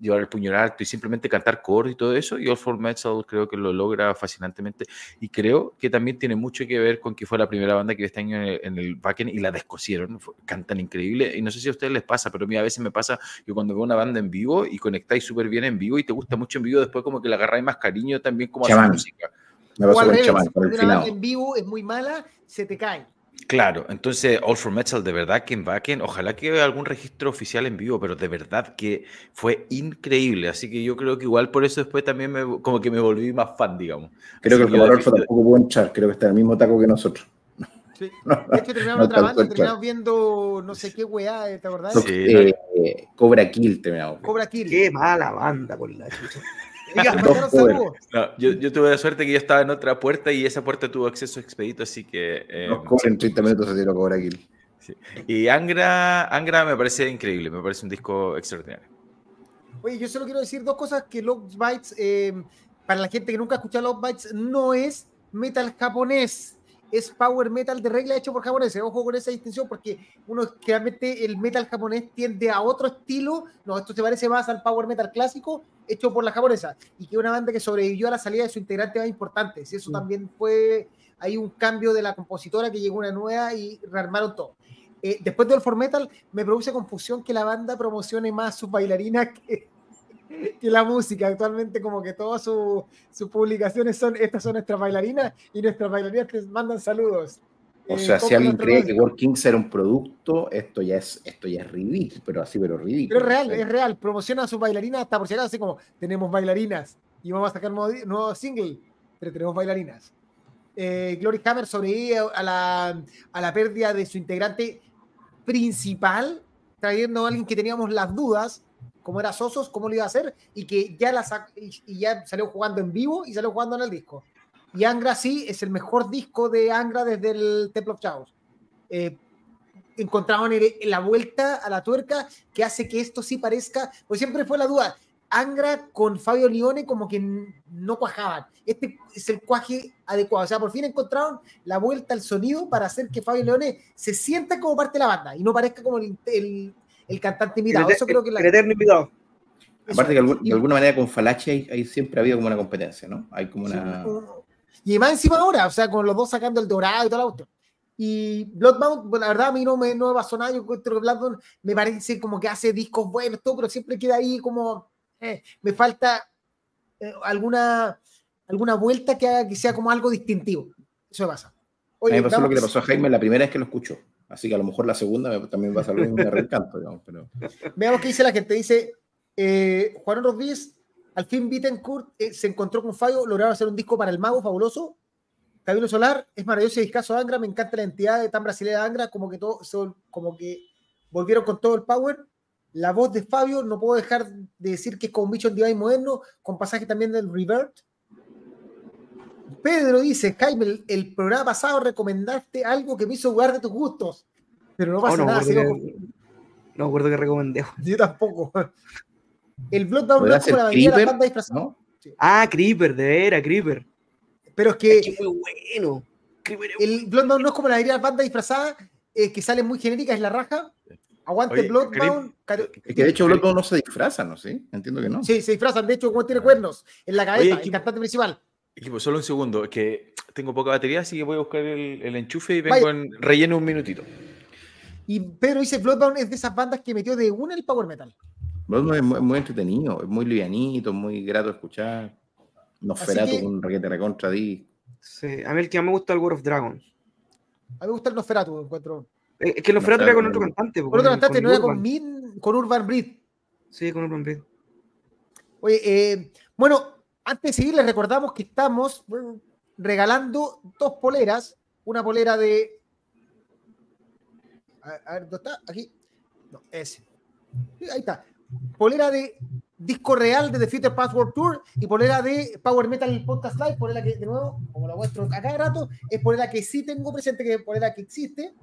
llevar el puño alto y simplemente cantar coro y todo eso. Y All for Metal creo que lo logra fascinantemente. Y creo que también tiene mucho que ver con que fue la primera banda que este año en el, backend y la descosieron. Cantan increíble. Y no sé si a ustedes les pasa, pero a mí a veces me pasa que cuando veo una banda en vivo y conectáis súper bien en vivo y te gusta mucho en vivo, después como que le agarráis más cariño también como a su música. Me pasó con Chamán, con el final. en vivo es muy mala, se te cae. Claro, entonces All for Metal, de verdad que en Backen, ojalá que haya algún registro oficial en vivo, pero de verdad que fue increíble. Así que yo creo que igual por eso después también me, como que me volví más fan, digamos. Creo que el camarógrafo tampoco pudo entrar, creo que está en el mismo taco que nosotros. Sí. De hecho, terminamos no otra banda, terminamos viendo no sé qué weá, ¿te acordás? Sí, eh, Cobra Kill terminamos. Cobra Kill. Qué mala banda por la chucha yo, tuve la suerte que yo estaba en otra puerta y esa puerta tuvo acceso expedito, así que. Eh, en 30 minutos se tiró cobra aquí. Y Angra, Angra me parece increíble, me parece un disco extraordinario. Oye, yo solo quiero decir dos cosas: que Lost Bites, eh, para la gente que nunca ha escuchado Lost Bites, no es metal japonés es power metal de regla hecho por japoneses. Ojo con esa distinción porque uno realmente el metal japonés tiende a otro estilo. No, esto se parece más al power metal clásico hecho por la japonesa y que una banda que sobrevivió a la salida de su integrante más importante. Si eso mm. también fue, hay un cambio de la compositora que llegó una nueva y rearmaron todo. Eh, después del For Metal me produce confusión que la banda promocione más sus bailarinas que, que la música. Actualmente como que todas sus sus publicaciones son, estas son nuestras bailarinas y nuestras bailarinas te mandan saludos. O Eh, sea, si alguien cree que World Kings era un producto, esto ya es, esto ya es ridículo, pero así, pero ridículo. Pero es real, es real. Promociona a sus bailarinas hasta por si acaso, así como tenemos bailarinas y vamos a sacar un nuevo, nuevo single, pero tenemos bailarinas. Eh, Glory Hammer sobrevive a la, a la pérdida de su integrante principal, trayendo a alguien que teníamos las dudas, como era Sosos, cómo lo iba a hacer, y que ya, la y ya salió jugando en vivo y salió jugando en el disco. Y Angra sí es el mejor disco de Angra desde el Temple of Chaos. Eh, encontraron la vuelta a la tuerca que hace que esto sí parezca, pues siempre fue la duda, Angra con Fabio Lione como que no cuajaban. Este es el cuaje adecuado. O sea, por fin encontraron la vuelta al sonido para hacer que Fabio Leone se sienta como parte de la banda y no parezca como el, el- el cantante invitado. el, Eso creo que la, el eterno invitado. Aparte que de alguna manera con Falache hay, hay siempre ha habido como una competencia, ¿no? Hay como una... Y más encima ahora, o sea, con los dos sacando el dorado y todo la cuestión. Y Bloodbound, pues, la verdad a mí no me, no me pasó nada. Yo encuentro que Bloodbound me parece como que hace discos buenos, todo, pero siempre queda ahí como. eh, me falta eh, alguna, alguna vuelta que haga que sea como algo distintivo. Eso me pasa. A Oye, mí me pasó lo que le pasó a Jaime la primera vez que lo escuchó. Así que a lo mejor la segunda me- también va a salir un reencanto, digamos. Pero... Veamos qué dice la gente. Dice eh, Juan Rodríguez, al fin Bittencourt eh, se encontró con Fabio, lograron hacer un disco para el mago fabuloso. Camilo Solar, es maravilloso y discazo de Angra, me encanta la entidad de tan brasileña de Angra, como que todo, son, como que volvieron con todo el power. La voz de Fabio, no puedo dejar de decir que es como un bicho en Divine moderno, con pasaje también del Revert. Pedro dice, Jaime, el, el programa pasado recomendaste algo que me hizo dudar de tus gustos. Pero no Oh, pasa no, me nada, sigo que, con- no me acuerdo que recomendé. yo tampoco. El Bloodbound no ¿Podrá es como la mayoría de las bandas disfrazadas. ¿no? Ah, Creeper, de veras, Creeper. Pero es que Es que muy bueno. Creeper es el Bloodbound no es como la mayoría de las bandas disfrazadas eh, que salen muy genéricas, es la raja. Aguante Oye, Bloodbound. Es que de hecho Bloodborne no se disfraza, ¿no? ¿Sí? Entiendo que no. Sí, se disfrazan. De hecho, como tiene cuernos en la cabeza, Oye, el ¿quién- cantante principal. Equipo, solo un segundo, es que tengo poca batería, así que voy a buscar el, el enchufe y Vaya. vengo en relleno un minutito. Y Pedro dice: Bloodbound es de esas bandas que metió de una el power metal. Bloodborne es muy, entretenido, es muy livianito, muy grato de escuchar. Nosferatu que- con un raquete recontra di. Sí, a mí el que más me gusta es el World of Dragons. A mí me gusta el Nosferatu, encuentro. Eh, Es que el Nosferatu Nosferatu era con otro cantante. Por otro cantante, no era con Urban. Min, con Urban Breed. Sí, con Urban Breed. Oye, eh, bueno, antes de seguir, les recordamos que estamos regalando dos poleras. Una polera de. A, a ver, ¿dónde está? Aquí. No, ese. Ahí está. Polera de disco real de The Future Password Tour y polera de Power Metal Podcast Live. Polera que, de nuevo, como la muestro a cada rato, es polera que sí tengo presente, que es polera que existe.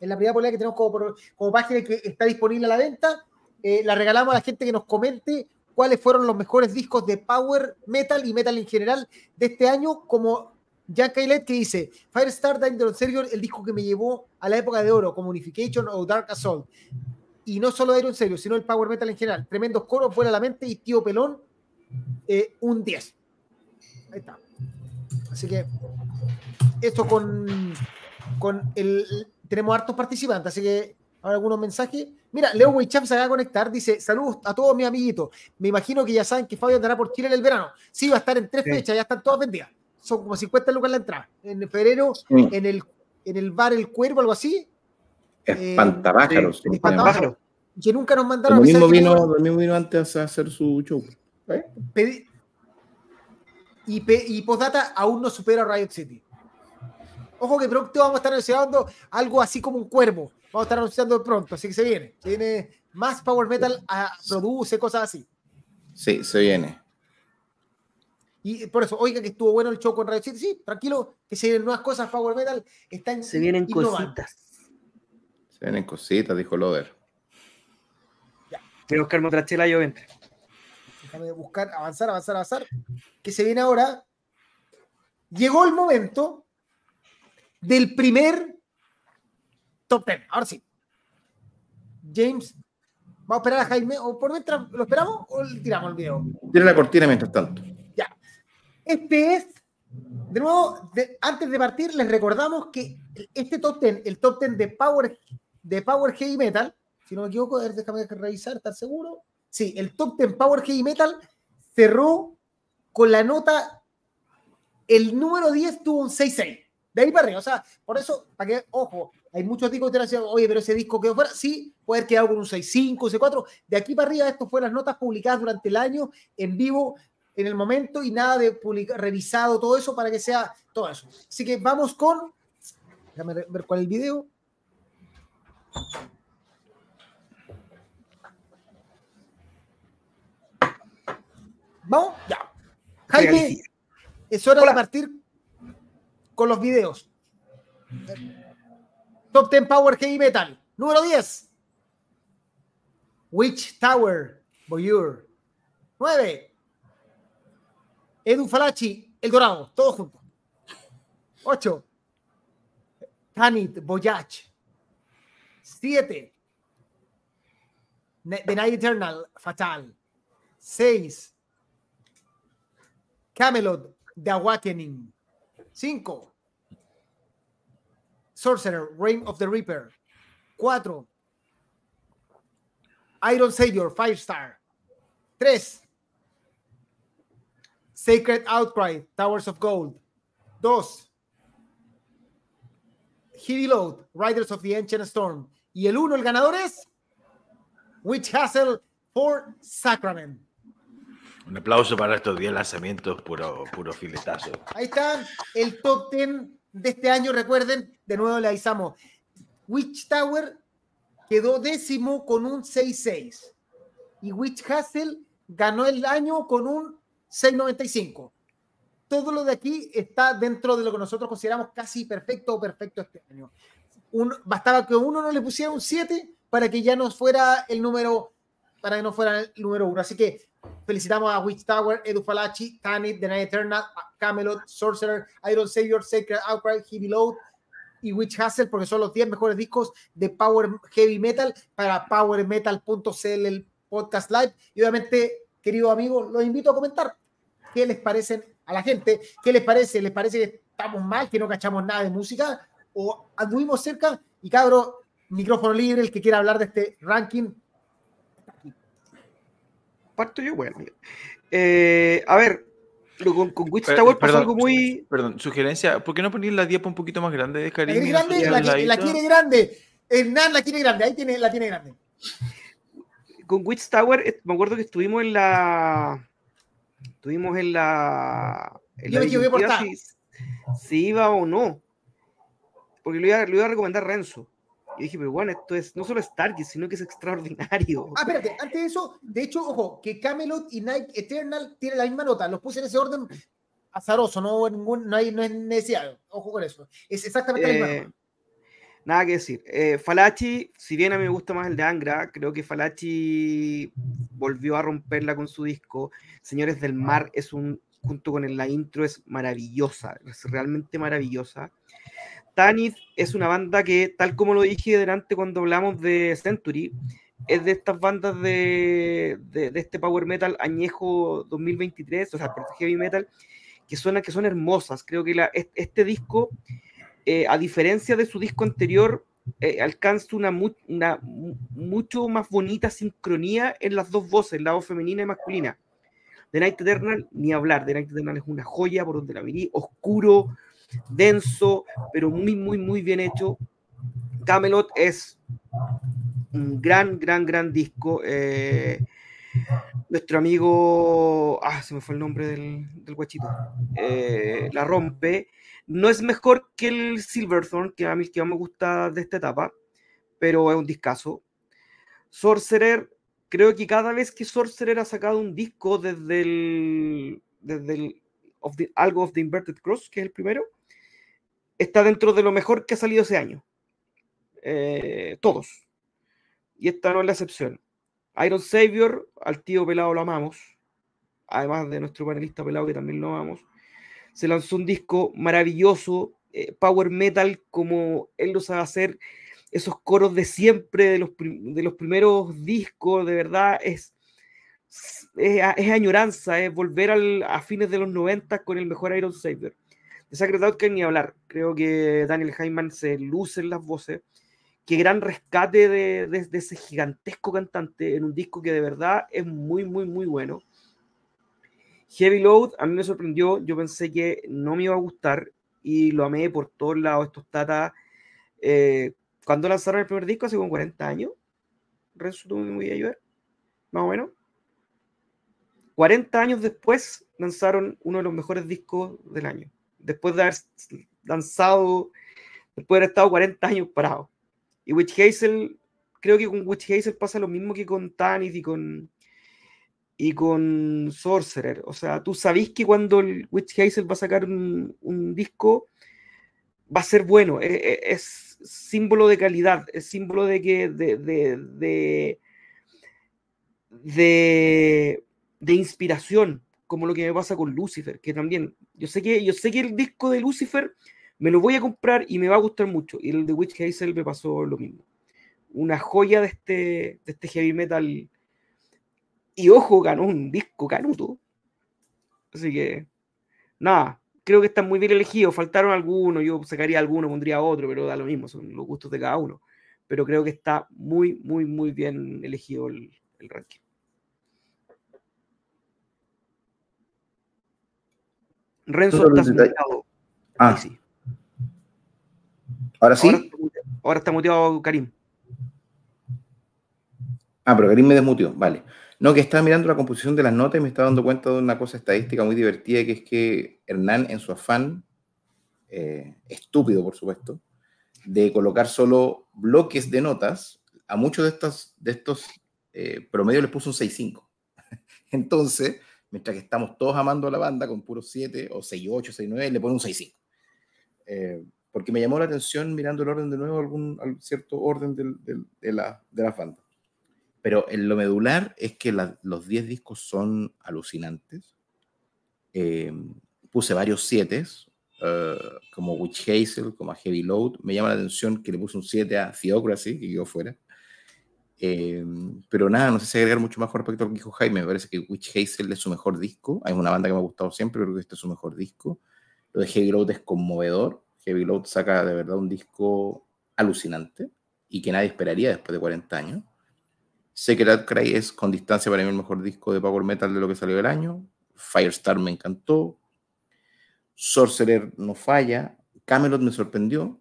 Es la primera polera que tenemos como, como página que está disponible a la venta. Eh, la regalamos a la gente que nos comente cuáles fueron los mejores discos de Power Metal y Metal en general de este año, como Jack Kailet que dice Firestar Danger Serio, el disco que me llevó a la época de oro, como Unification o Dark Assault. Y no solo Iron Serio, sino el Power Metal en general. Tremendos coros, fuera la mente y Tío Pelón, eh, un 10. Ahí está. Así que esto con, con el... Tenemos hartos participantes, así que ahora algunos mensajes. Mira, Leo Weicham se acaba de conectar, dice, saludos a todos mis amiguitos. Me imagino que ya saben que Fabio andará por Chile en el verano. Sí, va a estar en tres Sí. fechas, ya están todas vendidas. Son como 50 lucas la entrada. En febrero, Sí. en el, en el bar El Cuervo, algo así, Espantapájaros. sí, se llama. Espantapájaros. que nunca nos mandaron Lo mismo, vino, no- lo mismo vino antes a hacer su show. ¿Eh? pedi- y, pe- y postdata aún no supera a Riot City. Ojo que pronto vamos a estar anunciando algo así como un cuervo. Vamos a estar anunciando pronto, así que se viene. Se viene más Power Metal, a- produce cosas así. Sí, se viene. Y por eso, oiga que estuvo bueno el show con Riot City. Sí, tranquilo, que se vienen nuevas cosas. Power Metal están Se vienen innovando. cositas. Se vienen cositas, dijo Lover. Quiero buscarme otra chela yo entre. Déjame buscar, avanzar, avanzar, avanzar. Que se viene ahora. Llegó el momento del primer top 10. Ahora sí. James, ¿vamos a esperar a Jaime? ¿O por mientras lo esperamos o le tiramos el video? Tiene la cortina mientras tanto. Este es, de nuevo, de- antes de partir, les recordamos que este top 10, el top 10 de Power, de Power Heavy Metal, si no me equivoco, déjame revisar, estar seguro. Sí, el top 10 Power Heavy Metal cerró con la nota, el número 10 tuvo un 6-6. De ahí para arriba, o sea, por eso, para que, ojo, hay muchos discos que dicen, oye, pero ese disco quedó fuera. Sí, puede haber quedado con un 6-5, 6-4. De aquí para arriba, esto fue las notas publicadas durante el año, en vivo, en el momento, y nada de publicar, revisado, todo eso, para que sea todo eso. Así que vamos con. Déjame ver cuál es el video. ¿Vamos? Ya. Jaime, es hora de partir con los videos. Top 10 Power Heavy Metal. Número 10. Witch Tower, Boyur. 9. Edu Falachi, El Dorado, todo junto. 8. Tanit, Boyach. 7. The Night Eternal, Fatal. 6. Camelot, The Awakening. 5. Sorcerer, Reign of the Reaper. 4. Iron Savior, Firestar. 3. Sacred Outcry, Towers of Gold. 2. Heavy Load, Riders of the Ancient Storm. Y el 1, el ganador es Witch Hassel for Sacrament. Un aplauso para estos 10 lanzamientos, puro, puro filetazo. Ahí están el top 10 de este año. Recuerden, de nuevo le avisamos. Witch Tower quedó décimo con un 6-6. Y Witch Hassel ganó el año con un 6.95. Todo lo de aquí está dentro de lo que nosotros consideramos casi perfecto o perfecto este año. Un, bastaba que uno no le pusiera un 7 para que ya no fuera el número, para que no fuera el número 1. Así que felicitamos a Witch Tower, Edu Falachi, Tanit, The Night Eternal, Camelot, Sorcerer, Iron Savior, Sacred Outcry, Heavy Load y Witch Hassel, porque son los 10 mejores discos de Power Heavy Metal para powermetal.cl, el podcast live. Y obviamente, queridos amigos, los invito a comentar qué les parecen a la gente, qué les parece, les parece que estamos mal, que no cachamos nada de música, o anduvimos cerca, y cabro, micrófono libre, el que quiera hablar de este ranking, parto yo, bueno. Eh, a ver, con, con Witch Tower pasó algo muy. Perdón, sugerencia, ¿por qué no poner la diapo un poquito más grande, Karim? La, grande, la, la, quiere grande. Hernán la quiere grande, ahí tiene, la tiene grande. Con Witch Tower, me acuerdo que estuvimos en la. Estuvimos en la. En yo me equivoqué por si, si, iba o no. Porque lo iba, lo iba a recomendar Renzo. Y dije, pero bueno, esto es no solo Stargate, sino que es extraordinario. Ah, espérate, antes de eso, de hecho, ojo, que Camelot y Night Eternal tienen la misma nota. Los puse en ese orden azaroso, no, ningún, no, hay, no es necesario. Ojo con eso. Es exactamente la misma eh, Nada que decir. Eh, Falachi, si bien a mí me gusta más el de Angra, creo que Falachi volvió a romperla con su disco. Señores del Mar es un, junto con la intro, es maravillosa, es realmente maravillosa. Tanith es una banda que, tal como lo dije delante cuando hablamos de Century, es de estas bandas de, de, este power metal añejo 2023, o sea, heavy metal, que son, que son hermosas. Creo que la, este disco, eh, a diferencia de su disco anterior, eh, alcanza una, una, mucho más bonita sincronía en las dos voces, la voz femenina y masculina. The Night Eternal, ni hablar, The Night Eternal es una joya por donde la vi, oscuro, denso, pero muy, muy, muy bien hecho. Camelot es un gran, gran, gran disco. Eh, nuestro amigo, ah, se me fue el nombre del, del guachito, eh, la rompe. No es mejor que el Silverthorn, que a mí que me gusta de esta etapa, pero es un discazo. Sorcerer, creo que cada vez que Sorcerer ha sacado un disco desde el, desde el of the, algo of the Inverted Cross, que es el primero, está dentro de lo mejor que ha salido ese año. Eh, todos. Y esta no es la excepción. Iron Savior, al tío pelado lo amamos. Además de nuestro panelista pelado que también lo amamos. Se lanzó un disco maravilloso, eh, power metal, como él lo sabe hacer. Esos coros de siempre, de los, de los primeros discos, de verdad, es, es, añoranza, es volver a fines de los 90 con el mejor Iron Savior. De Sacred Outcry ni hablar. Creo que Daniel Hyman se luce en las voces. qué gran rescate de, ese gigantesco cantante en un disco que de verdad es muy, muy, muy bueno. Heavy Load a mí me sorprendió, yo pensé que no me iba a gustar y lo amé por todos lados. Estos Tata, eh, cuando lanzaron el primer disco, hace como 40 años, voy a ayudar, más o menos. 40 años después lanzaron uno de los mejores discos del año. Después de haber lanzado, después de haber estado 40 años parado. Y Witch Hazel, creo que con Witch Hazel pasa lo mismo que con Tanith y con, y con Sorcerer. O sea, tú sabés que cuando el Witch Hazel va a sacar un, disco, va a ser bueno. E, e, es, símbolo de calidad, es símbolo de que. de, de, de, de, inspiración, como lo que me pasa con Lucifer, que también. Yo sé que, yo sé que el disco de Lucifer me lo voy a comprar y me va a gustar mucho. Y el de Witch Hazel me pasó lo mismo. Una joya de este, de este heavy metal y ojo, ganó un disco canuto. Así que, nada, creo que están muy bien elegidos. Faltaron algunos, yo sacaría alguno, pondría otro, pero da lo mismo, son los gustos de cada uno. Pero creo que está muy, muy, muy bien elegido el, ranking. Renzo, estás muteado. Ah. Sí. ¿Ahora sí? Ahora está, muteado Karim. Ah, pero Karim me desmutió, vale. No, que estaba mirando la composición de las notas y me estaba dando cuenta de una cosa estadística muy divertida, que es que Hernán, en su afán, eh, estúpido por supuesto, de colocar solo bloques de notas, a muchos de estos, de estos eh, promedios les puso un 6.5. Entonces, mientras que estamos todos amando a la banda con puros 7 o 6.8, 6.9, le pone un 6.5. Eh, porque me llamó la atención mirando el orden de nuevo, algún, cierto orden de, la, de las bandas. Pero en lo medular es que los 10 discos son alucinantes. Eh, puse varios 7, eh, como Witch Hazel, como Heavy Load. Me llama la atención que le puse un 7 a Theocracy, que quedó fuera. Eh, pero nada, no sé si agregar mucho más con respecto a lo que dijo Jaime. Me parece que Witch Hazel es su mejor disco. Es una banda que me ha gustado siempre, creo que este es su mejor disco. Lo de Heavy Load es conmovedor. Heavy Load saca de verdad un disco alucinante y que nadie esperaría después de 40 años. Secret Cry es con distancia para mí el mejor disco de Power Metal de lo que salió del año. Firestar me encantó. Sorcerer no falla. Camelot me sorprendió.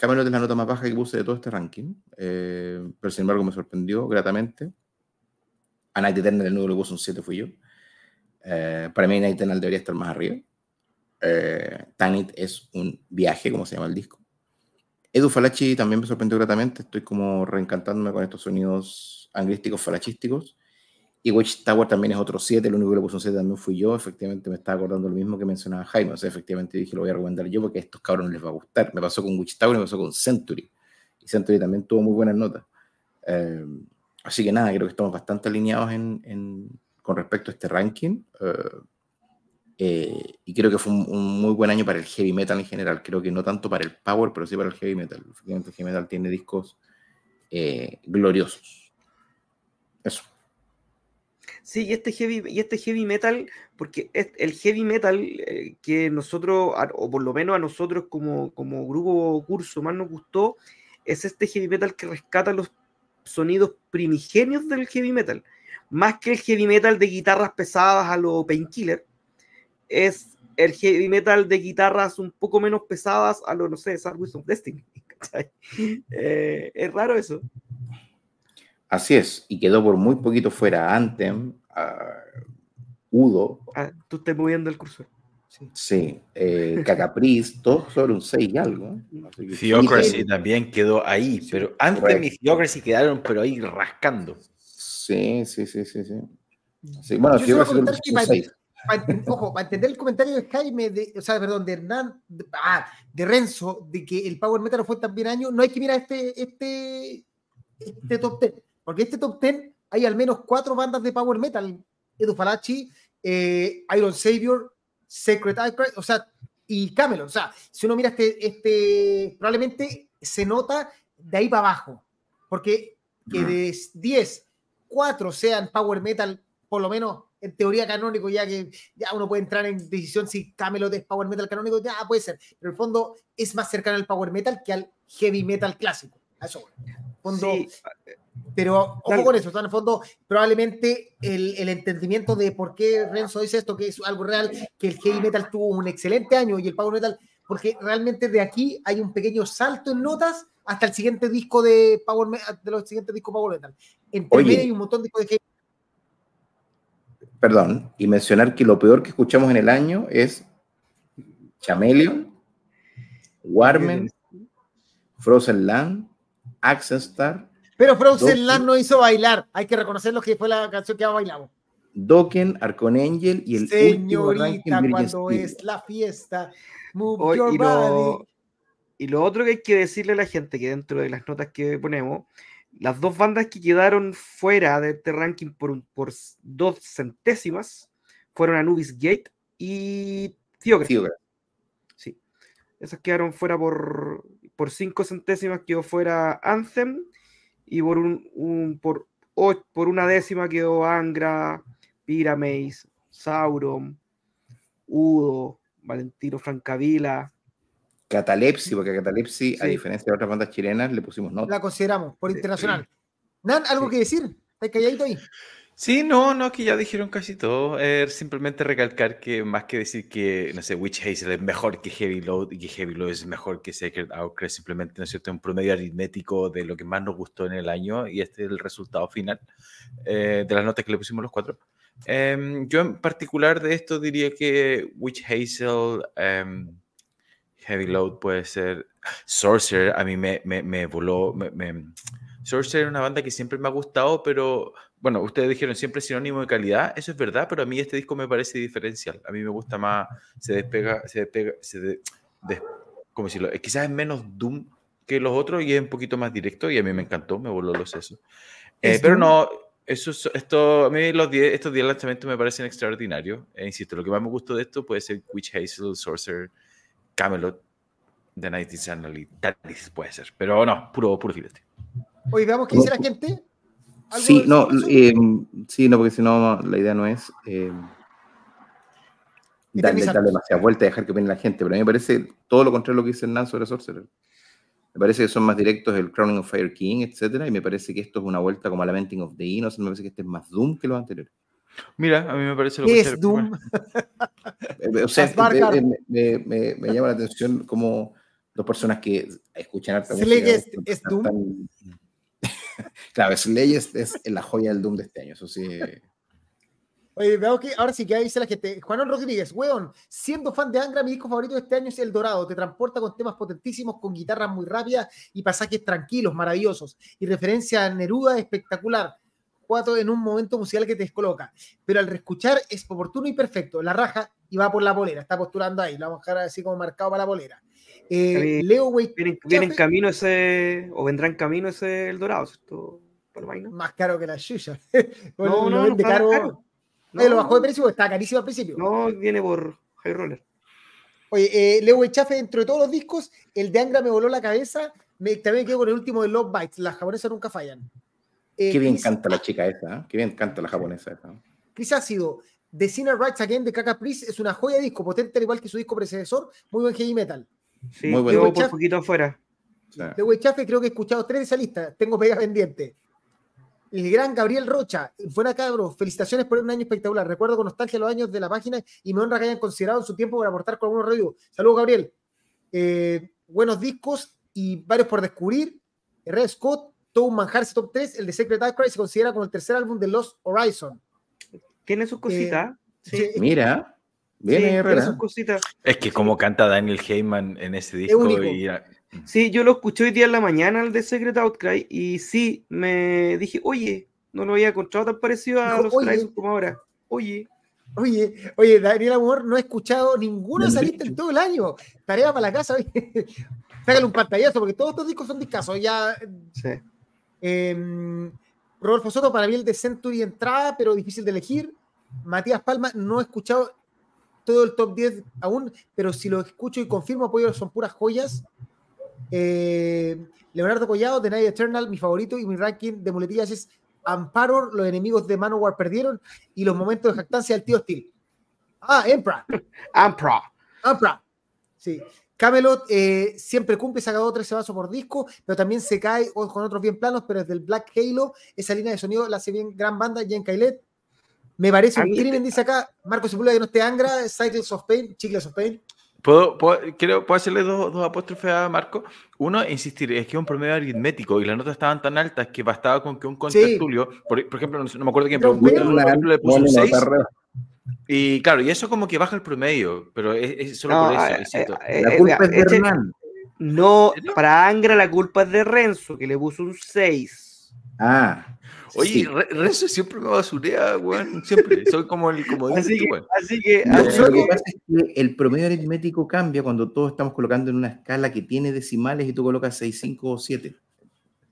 Camelot es la nota más baja que puse de todo este ranking, eh, pero sin embargo me sorprendió gratamente. A Night Eternal el nudo le puse un 7, fui yo. Eh, para mí Night Eternal debería estar más arriba. Eh, Tanit es un viaje, como se llama el disco. Edu Falachi también me sorprendió gratamente. Estoy como reencantándome con estos sonidos angrísticos falachísticos. Y Watchtower también es otro 7, el único que le puso un 7 también fui yo. Efectivamente, me estaba acordando lo mismo que mencionaba Jaime. O sea, efectivamente dije, lo voy a recomendar yo porque a estos cabrones les va a gustar. Me pasó con Watchtower me pasó con Century. Y Century también tuvo muy buenas notas. Eh, así que nada, creo que estamos bastante alineados con respecto a este ranking. Eh, eh, y creo que fue un, muy buen año para el heavy metal en general. Creo que no tanto para el power, pero sí para el heavy metal. Efectivamente, el heavy metal tiene discos gloriosos. Eso. Sí, y este heavy, y este heavy metal, porque el heavy metal eh, que nosotros, o por lo menos a nosotros como, como grupo curso más nos gustó, es este heavy metal que rescata los sonidos primigenios del heavy metal. Más que el heavy metal de guitarras pesadas a lo painkiller, es el heavy metal de guitarras un poco menos pesadas a lo, no sé, Sarwis of Destiny. Eh, es raro eso. Así es, y quedó por muy poquito fuera Anthem, Udo. Ah, tú estás moviendo el cursor. Sí, sí eh, Cacapriz, todo sobre un 6 y algo. Theocracy también quedó ahí, pero Anthem y Theocracy quedaron pero ahí rascando. Sí, sí, sí, sí. sí. bueno, Theocracy un 6. ojo, para entender el comentario de Jaime, de, o sea, perdón, de Hernán, de, ah, de Renzo, de que el Power Metal no fue tan bien año, no hay que mirar este, este, este top 10. Porque este top 10 hay al menos cuatro bandas de power metal: Edu Falachi, eh, Iron Savior, Secret Icon, o sea, y Camelot. O sea, si uno mira este, este, probablemente se nota de ahí para abajo. Porque que de 10, 4 sean power metal, por lo menos en teoría canónico, ya que ya uno puede entrar en decisión si Camelot es power metal canónico, ya puede ser. Pero en el fondo es más cercano al power metal que al heavy metal clásico. A eso. voy. Fondo, Sí, Pero ojo Dale. con eso, o sea, en el fondo, probablemente el, el entendimiento de por qué Renzo dice esto, que es algo real, que el heavy metal tuvo un excelente año y el power metal, porque realmente de aquí hay un pequeño salto en notas hasta el siguiente disco de power metal, de los siguientes discos power metal. Entre Oye. medio hay un montón de discos de heavy Perdón, y mencionar que lo peor que escuchamos en el año es Chameleon, Warmen, Frozen Land, Accent Star, Pero Frozen Land no hizo bailar, hay que reconocer lo que fue la canción que bailamos. Dokken, Arconangel y el Señorita, cuando es la fiesta, move Hoy- your y, body. lo, y lo otro que hay que decirle a la gente que dentro de las notas que ponemos, las dos bandas que quedaron fuera de este ranking por, por dos centésimas fueron Anubis Gate y. Theocracy. Sí. Esas quedaron fuera por, por cinco centésimas, quedó fuera Anthem y por, un, un- por, o- por una décima quedó Angra, Pyramaze, Sauron, Udo, Valentino Francavila. Catalepsi, porque a Catalepsi, a Sí. diferencia de otras bandas chilenas, le pusimos nota. la consideramos por internacional. Nan, ¿algo que decir? ¿Estás calladito ahí? Sí, no, no, que ya dijeron casi todo. Eh, simplemente recalcar que más que decir que, no sé, Witch Hazel es mejor que Heavy Load y que Heavy Load es mejor que Sacred Outcry, simplemente, ¿no es cierto?, un promedio aritmético de lo que más nos gustó en el año y este es el resultado final eh, de las notas que le pusimos los cuatro. Em, yo en particular de esto diría que Witch Hazel, em, Heavy Load puede ser. Sorcerer a mí me, me, me voló. Me, Sorcerer es una banda que siempre me ha gustado, pero bueno, ustedes dijeron siempre sinónimo de calidad. Eso es verdad, pero a mí este disco me parece diferencial. A mí me gusta más. Se despega. Se despega. Se de- des- ¿Cómo decirlo? Eh, Quizás es menos Doom que los otros y es un poquito más directo y a mí me encantó, me voló los sesos. Eh, ¿Es pero Doom? no, eso, es- esto, a mí los 10, estos 10 lanzamientos me parecen extraordinarios. E insisto, lo que más me gustó de esto puede ser Witch Hazel, Sorcerer, Camelot, The Night y Tatis puede ser. Pero no, puro, puro filete. Veamos qué dice la gente. ¿Algo Sí, no, eh, sí, no, porque si no, la idea no es eh, darle, darle demasiada vuelta y dejar que opine la gente, pero a mí me parece todo lo contrario a lo que dice Hernán sobre Sorcerer. Me parece que son más directos el Crowning of Fire King, etcétera, y me parece que esto es una vuelta como a Lamenting of the Innocent, me parece que este es más Doom que los anteriores. Mira, a mí me parece lo ¿Qué contrario, es Doom? Eh, O sea, Asbarkar. me, me- me- me llama la atención como dos personas que escuchan harta Slay música, es- es Doom. tan- claro, Slay es, es la joya del Doom de este año, eso sí. Oye, veo que ahora sí que dice la gente. Juan Rodríguez, weón, siendo fan de Angra, mi disco favorito de este año es El Dorado. Te transporta con temas potentísimos, con guitarras muy rápidas y pasajes tranquilos, maravillosos. Y referencia a Neruda espectacular. Cuatro en un momento musical que te descoloca. Pero al reescuchar es oportuno y perfecto. La raja y va por la polera. Está posturando ahí. Lo vamos a dejar así como marcado para la polera. Eh, Leo Wait, Viene, viene en camino ese, o vendrá en camino ese El Dorado, ¿cierto? ¿no? más caro que la Yuya. No, no, no está caro. caro. Oye, lo No, bajó de precio porque estaba carísimo al principio. No, viene por High Roller. Oye, eh, Leo Echafe, dentro de todos los discos, el de Angra me voló la cabeza. Me, también quedo con el último de Love Bites. Las japonesas nunca fallan. Eh, Qué bien Chris- canta la chica esa, ¿eh? qué bien canta la japonesa esa. Chris Ácido, The Sinner Rights Again de Kaka Priest es una joya de disco, potente al igual que su disco predecesor, muy buen heavy metal. Sí, Muy quedó por poquito afuera. O sea, Leo Echafe, creo que he escuchado tres de esa lista. Tengo pega pendiente. El gran Gabriel Rocha, buena cabros, felicitaciones por un año espectacular. Recuerdo con nostalgia los años de la página y me honra que hayan considerado en su tiempo para aportar con algunos reviews. Saludos, Gabriel. Eh, buenos discos y varios por descubrir. Red Scott, todo un manjarse top 3. El de Secret Outcry se considera como el tercer álbum de Lost Horizon. Tiene sus cositas. sí, Sí, Mira, bien Herrera. sus cositas. Es que como canta Daniel Heyman en ese disco único. y Sí, yo lo escuché hoy día en la mañana, el de Secret Outcry, y sí, me dije, oye, no lo había encontrado tan parecido a Dijo, los "Oye". Horizon como ahora. Oye, Oye, oye, Daniel Amor, no he escuchado ninguna de esas Del listas en todo el año. Tarea para la casa, oye. Sácale un pantallazo, porque todos estos discos son discazos. Ya, sí. eh, Rodolfo Soto, para mí el de Century entrada, pero difícil de elegir. Matías Palma, no he escuchado todo el top 10 aún, pero si lo escucho y confirmo, apoyo, son puras joyas. Eh, Leonardo Collado, de Night Eternal, mi favorito, y mi ranking de muletillas es Amparo, los enemigos de Manowar perdieron, y los momentos de jactancia del tío Steel. Ah, Emperor. Ampra. Ampra. Sí. Camelot eh, siempre cumple, saca dos 13 vasos por disco, pero también se cae con otros bien planos, pero desde el Black Halo, esa línea de sonido la hace bien gran banda, Jen Kailet. Me parece un crimen, dice acá, Marco Sepúlveda que no esté Angra, Cycles of Pain, Chicles of Pain. ¿Puedo, puedo- quiero, ¿puedo hacerle dos, dos apóstrofes a Marco? Uno, insistir, es que es un promedio aritmético y las notas estaban tan altas que bastaba con que un contertulio, por, por ejemplo, no, no me acuerdo quién, pero un Pero contertulio, por ejemplo, le puso un Bueno, 6 nota re- y claro, y eso como que baja el promedio, pero es, es solo No, por eso, eh, eh, La eh, culpa mira, es de este- Hernán. No, para Angra la culpa es de Renzo, que le puso un 6. Ah. Oye, sí. Re- Renzo siempre me basurea, weón, siempre. Soy como el como Así que, weón. así que, Lo, así lo que pasa es que el promedio aritmético cambia cuando todos estamos colocando en una escala que tiene decimales y tú colocas 6, 5 o 7.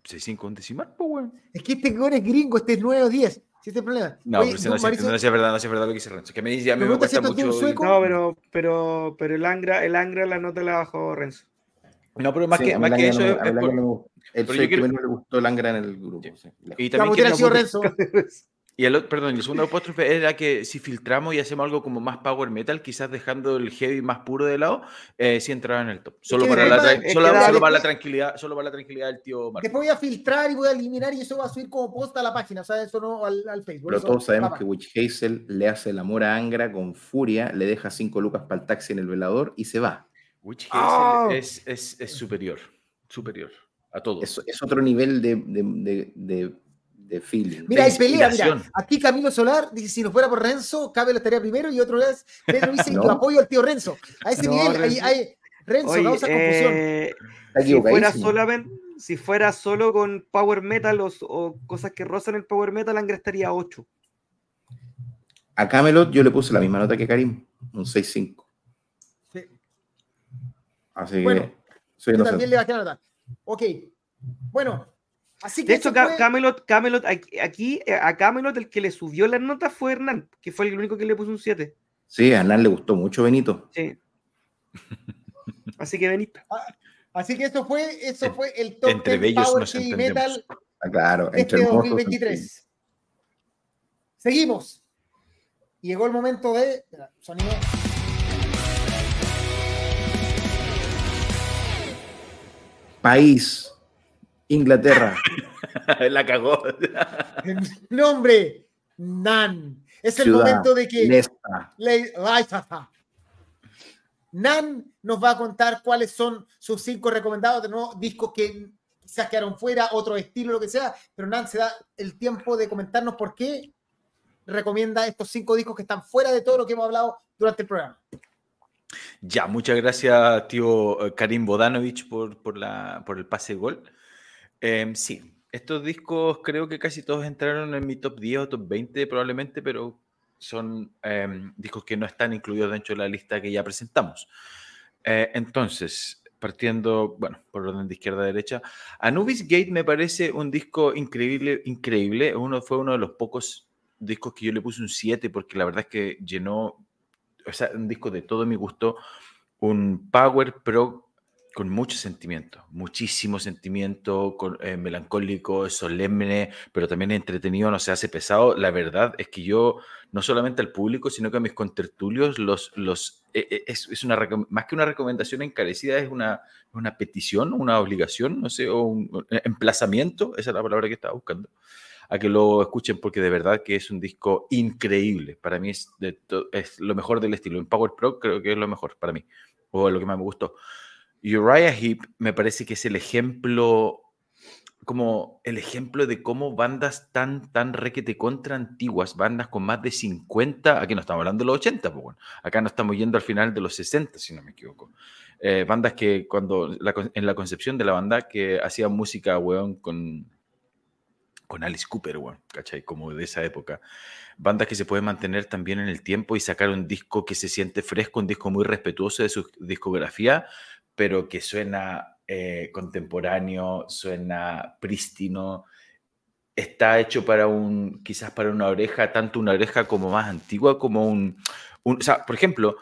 6-5 un decimal, pues, weón. Es que este weón es gringo, este es 9 o 10. Si este es el problema. No, Oye, pero tú, no, sé- Mauricio, no sé es verdad, no es verdad lo que dice Renzo. Que me dice, a mí Me me gusta cuesta mucho. sueco. no, pero, pero, pero el Angra, el Angra la nota la bajó Renzo. No, pero más Sí, que, más que eso no me- es- a mí es el por- no pero yo el que quiero- menos le gustó el Angra en el grupo. Sí. sí. Y también quiero- sido Renzo. Y el otro, perdón, y el segundo apóstrofe era que si filtramos y hacemos algo como más power metal, quizás dejando el heavy más puro de lado, eh, sí entraba en el top. Solo, para la, solo, solo para tranquilidad, solo para la tranquilidad del tío Marco. Después voy a filtrar y voy a eliminar y eso va a subir como post a la página, o sea, eso no al, al Facebook. Pero todos sabemos que Witch Hazel le hace el amor a Angra con furia, le deja 5 lucas para el taxi en el velador y se va. Witch Ah. Es, es, es superior, superior a todos. Es, es otro nivel de, de, de, de- de feeling. Mira, de hay pelea, mira. Aquí Camilo Solar dice: si no fuera por Renzo, Cabe lo estaría primero. Y otro vez, Pedro dice: No. yo apoyo al tío Renzo. A ese No, nivel, hay, Renzo. hay- Renzo, Oye, no causa confusión. eh, si fuera solamente, si fuera solo con power metal o, o cosas que rozan el power metal, Angra estaría 8. A Camelot yo le puse la misma nota que Karim, un 6-5. Así Bueno, que soy Yo también le bajé la nota. Ok. Bueno, así que. De hecho, fue- Camelot, Camelot, aquí, eh, a Camelot el que le subió las notas fue Hernán, que fue el único que le puso un 7. Sí, a Hernán le gustó mucho Benito. Sí. Así que veniste. Así que eso fue, eso fue el top entre 10 bellos Power nos. Metal Ah, claro, de este entre hermosos. 2023. Seguimos. Llegó el momento de. Sonido. País, Inglaterra. la cagó. Nombre: Nan. Es el Ciudad, momento de que. Lesta. Le-. Nan nos va a contar cuáles son sus cinco recomendados de nuevo discos que quizás quedaron fuera, otro estilo, lo que sea, pero Nan se da el tiempo de comentarnos por qué recomienda estos cinco discos que están fuera de todo lo que hemos hablado durante el programa. Ya, muchas gracias, tío eh, Karim Bodanovich, por, por, la, por el pase de gol. Em, sí, estos discos creo que casi todos entraron en mi top 10 o top 20 probablemente, pero son em, discos que no están incluidos dentro de la lista que ya presentamos. Eh, entonces, partiendo, bueno, por orden de izquierda a derecha, Anubis Gate me parece un disco increíble, increíble. Uno, fue uno de los pocos discos que yo le puse un 7 porque la verdad es que llenó o sea, un disco de todo mi gusto, un power pro con mucho sentimiento, muchísimo sentimiento, con, eh, melancólico, solemne, pero también entretenido, no se hace pesado. La verdad es que yo, no solamente al público, sino que a mis contertulios, los, los, eh, es, es una, más que una recomendación encarecida, es una, una petición, una obligación, no sé, o un emplazamiento, esa es la palabra que estaba buscando a que lo escuchen porque de verdad que es un disco increíble. Para mí es, lo mejor del estilo. En Power Pro creo que es lo mejor para mí, o lo que más me gustó. Uriah Heep me parece que es el ejemplo, como el ejemplo de cómo bandas tan, tan requete contra antiguas, bandas con más de 50, aquí no estamos hablando de los 80, pues bueno, acá no estamos yendo al final de los 60, si no me equivoco. Eh, bandas que cuando, en la concepción de la banda, que hacían música, weón, con, con Alice Cooper, weón, ¿cachai? Como de esa época. Bandas que se pueden mantener también en el tiempo y sacar un disco que se siente fresco, un disco muy respetuoso de su discografía, pero que suena eh, contemporáneo, suena prístino, está hecho para un, quizás para una oreja, tanto una oreja como más antigua, como un, un- o sea, por ejemplo,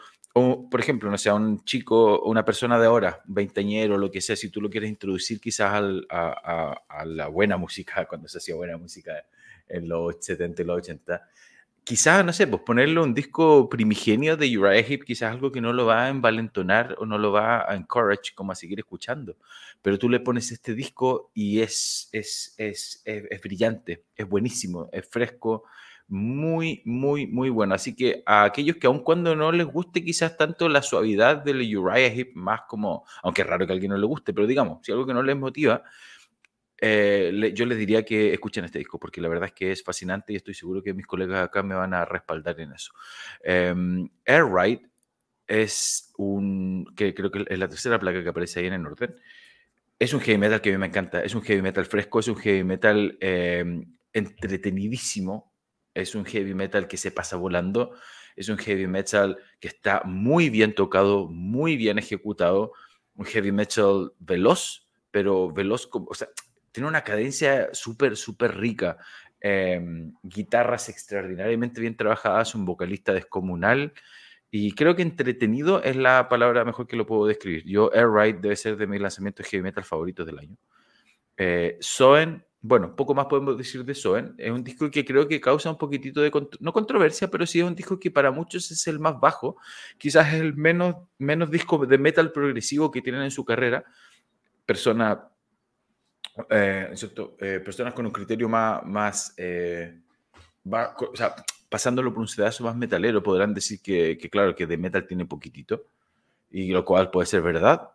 por ejemplo, no sé, a un chico, una persona de ahora, un veinteañero, lo que sea, si tú lo quieres introducir quizás a, la buena música, cuando se hacía buena música en los 70 y los 80, quizás, no sé, pues ponerle un disco primigenio de Uriah Heep, quizás algo que no lo va a envalentonar o no lo va a encourage como a seguir escuchando. Pero tú le pones este disco y es, es, es, es, brillante, es buenísimo, es fresco, muy, muy, muy bueno. Así que a aquellos que aun cuando no les guste quizás tanto la suavidad del Uriah Heep, más como, aunque es raro que a alguien no le guste, pero digamos, si algo que no les motiva, eh, yo les diría que escuchen este disco, porque la verdad es que es fascinante y estoy seguro que mis colegas acá me van a respaldar en eso. Um, Air Ride es un, que creo que es la tercera placa que aparece ahí en el orden. Es un heavy metal que a mí me encanta, es un heavy metal fresco, es un heavy metal em, entretenidísimo, es un heavy metal que se pasa volando, es un heavy metal que está muy bien tocado, muy bien ejecutado, un heavy metal veloz, pero veloz o sea, tiene una cadencia súper, súper rica. Em, guitarras extraordinariamente bien trabajadas, un vocalista descomunal. Y creo que entretenido es la palabra mejor que lo puedo describir. Yo, Air Ride debe ser de mis lanzamientos heavy metal favoritos del año. Eh, Soen, bueno, poco más podemos decir de Soen. Es un disco que creo que causa un poquitito de, no controversia, pero sí es un disco que para muchos es el más bajo. Quizás es el menos, menos disco de metal progresivo que tienen en su carrera. Persona eh, eh, personas con un criterio más, más eh, o sea, pasándolo por un sedazo más metalero, podrán decir que, claro, que de metal tiene poquitito, y lo cual puede ser verdad,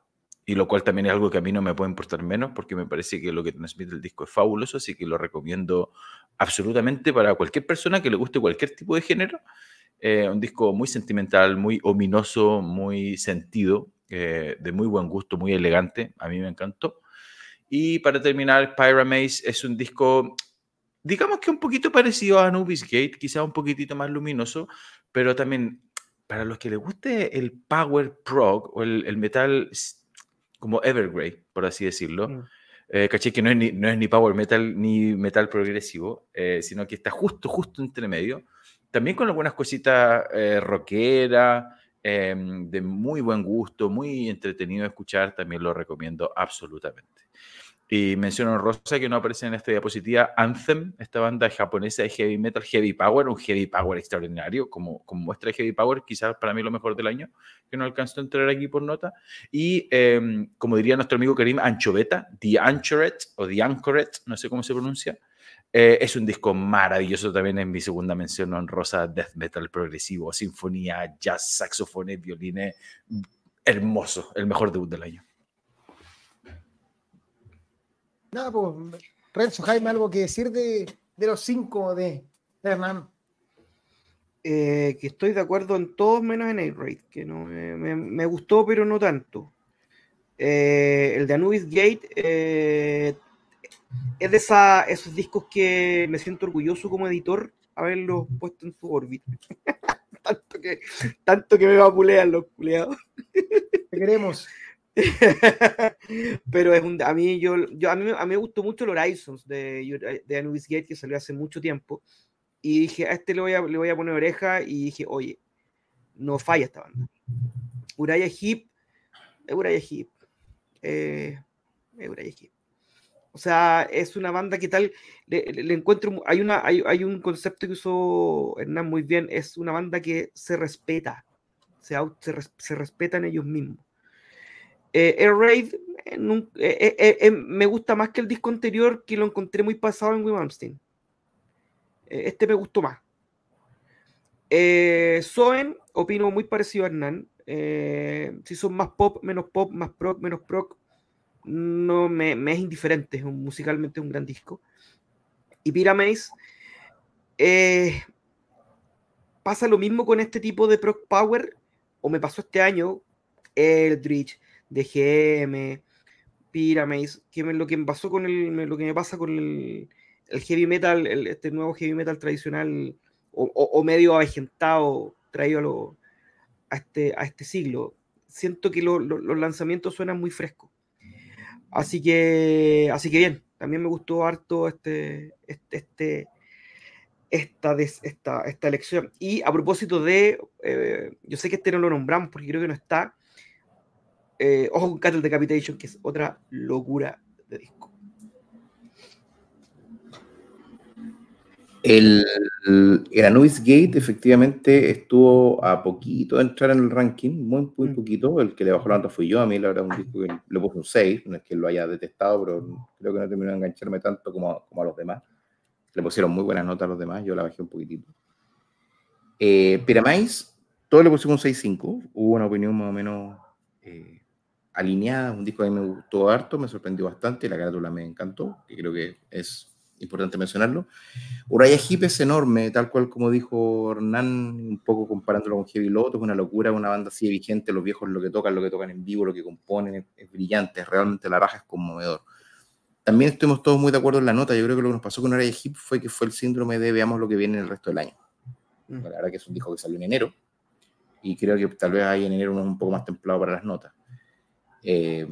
y lo cual también es algo que a mí no me puede importar menos, porque me parece que lo que transmite el disco es fabuloso, así que lo recomiendo absolutamente para cualquier persona que le guste cualquier tipo de género. un disco muy sentimental, muy ominoso, muy sentido, de muy buen gusto, muy elegante, a mí me encantó. Y para terminar, Pyramaze es un disco, digamos que un poquito parecido a Anubis Gate, quizá un poquitito más luminoso, pero también para los que les guste el power prog o el, metal como Evergrey, por así decirlo, mm. eh, caché que no es, ni, no es, ni, power metal ni metal progresivo, eh, sino que está justo, justo entre medio. También con algunas cositas eh, rockeras, em, de muy buen gusto, muy entretenido de escuchar, también lo recomiendo absolutamente. Y menciono Rosa que no aparece en esta diapositiva Anthem, esta banda japonesa de heavy metal, heavy power, un heavy power extraordinario, como, como muestra heavy power, quizás para mí lo mejor del año, que no alcanzó a entrar aquí por nota. Y em, como diría nuestro amigo Karim, Anchoveta, The Anchoret o The Anchoret, no sé cómo se pronuncia. Eh, es un disco maravilloso también en mi segunda mención honrosa, death metal progresivo, sinfonía, jazz, saxofones, violines, hermoso, el mejor debut del año. Nada, pues, Renzo, Jaime, algo que decir de, los cinco de, Hernán. Eh, que estoy de acuerdo en todos menos en A-Raid, que no me, gustó, pero no tanto. Eh, el de Anubis Gate eh, es de esa, esos discos que me siento orgulloso como editor haberlos puesto en su órbita. tanto, que, tanto que me vapulean los culeados. Te queremos. Pero es un, a mí yo, yo a mí, a mí me gustó mucho el Horizons de, de Anubis Gate que salió hace mucho tiempo. Y dije a este le voy a, le voy a poner oreja y dije oye no falla esta banda Uraya Heep Uraya Heep. Eh, Uraya o sea es una banda que tal le, encuentro hay una hay, hay, un concepto que usó Hernán muy bien es una banda que se respeta. Se, se, se respetan ellos mismos eh, Air Raid eh, eh, me gusta más que el disco anterior que lo encontré muy pasado en Wim Amstein. este me gustó más. Soen, opino muy parecido a Hernán. si son más pop, menos pop, más proc, menos proc, no me, es indiferente. Es musicalmente un gran disco. Y Pyramaze, pasa lo mismo con este tipo de proc power, o me pasó este año, Eldritch, DGM, Pyramids, que es lo que me pasó con el, lo que me pasa con el, heavy metal, este nuevo heavy metal tradicional o, medio avejentado traído a, este, a este siglo. Siento que los lanzamientos suenan muy frescos. Así que, así que bien, también me gustó harto este, este, este esta, esta, esta elección. Y a propósito de, eh, yo sé que este no lo nombramos porque creo que no está, eh, ojo con Cattle Decapitation, que es otra locura de disco. El, El, Anubis Gate efectivamente estuvo a poquito de entrar en el ranking, muy, muy Mm. poquito. El que le bajó la nota fui yo. A mí, la verdad, un disco que le puse un 6. No es que lo haya detestado, pero creo que no terminó de engancharme tanto como, a- como a los demás. Le pusieron muy buenas notas a los demás. Yo la bajé un poquitito. Eh, Pyramids, todos le pusimos un 6.5. Hubo una opinión más o menos eh, alineada. Un disco que a mí me gustó harto, me sorprendió bastante. La carátula me encantó, que creo que es importante mencionarlo. Uriah Heep es enorme, tal cual como dijo Hernán, un poco comparándolo con Heavy Lotus, es una locura, una banda así de vigente, los viejos lo que tocan, lo que tocan en vivo, lo que componen, es, es brillante, realmente la raja es conmovedor. También estuvimos todos muy de acuerdo en la nota, yo creo que lo que nos pasó con Uriah Heep fue que fue el síndrome de veamos lo que viene en el resto del año. Mm. La verdad que es un disco que salió en enero, y creo que tal vez ahí en enero uno es un poco más templado para las notas. Eh,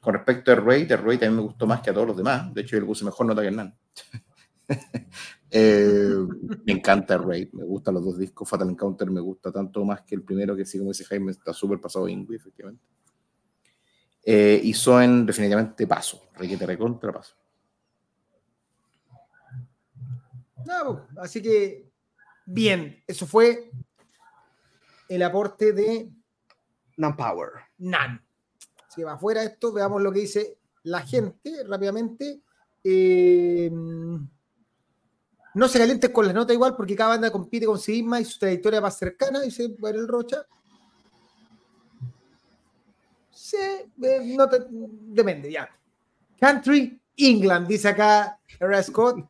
con respecto a Ray, The Ray también me gustó más que a todos los demás. De hecho, yo le puse mejor nota que Hernán. Eh, me encanta Ray, me gustan los dos discos. Fatal Encounter me gusta tanto más que el primero, que sí, como dice Jaime, está súper pasado Ingui, efectivamente. Eh, y Soen, definitivamente paso. Requete recontra paso. No, así que, bien, eso fue el aporte de Non-Power. Nan. Si va afuera esto, veamos lo que dice la gente rápidamente. Eh, no se calientes con las notas igual porque cada banda compite con sí misma y su trayectoria más cercana, dice el Rocha. Sí, eh, no te- depende, ya. Country England, dice acá R. Scott.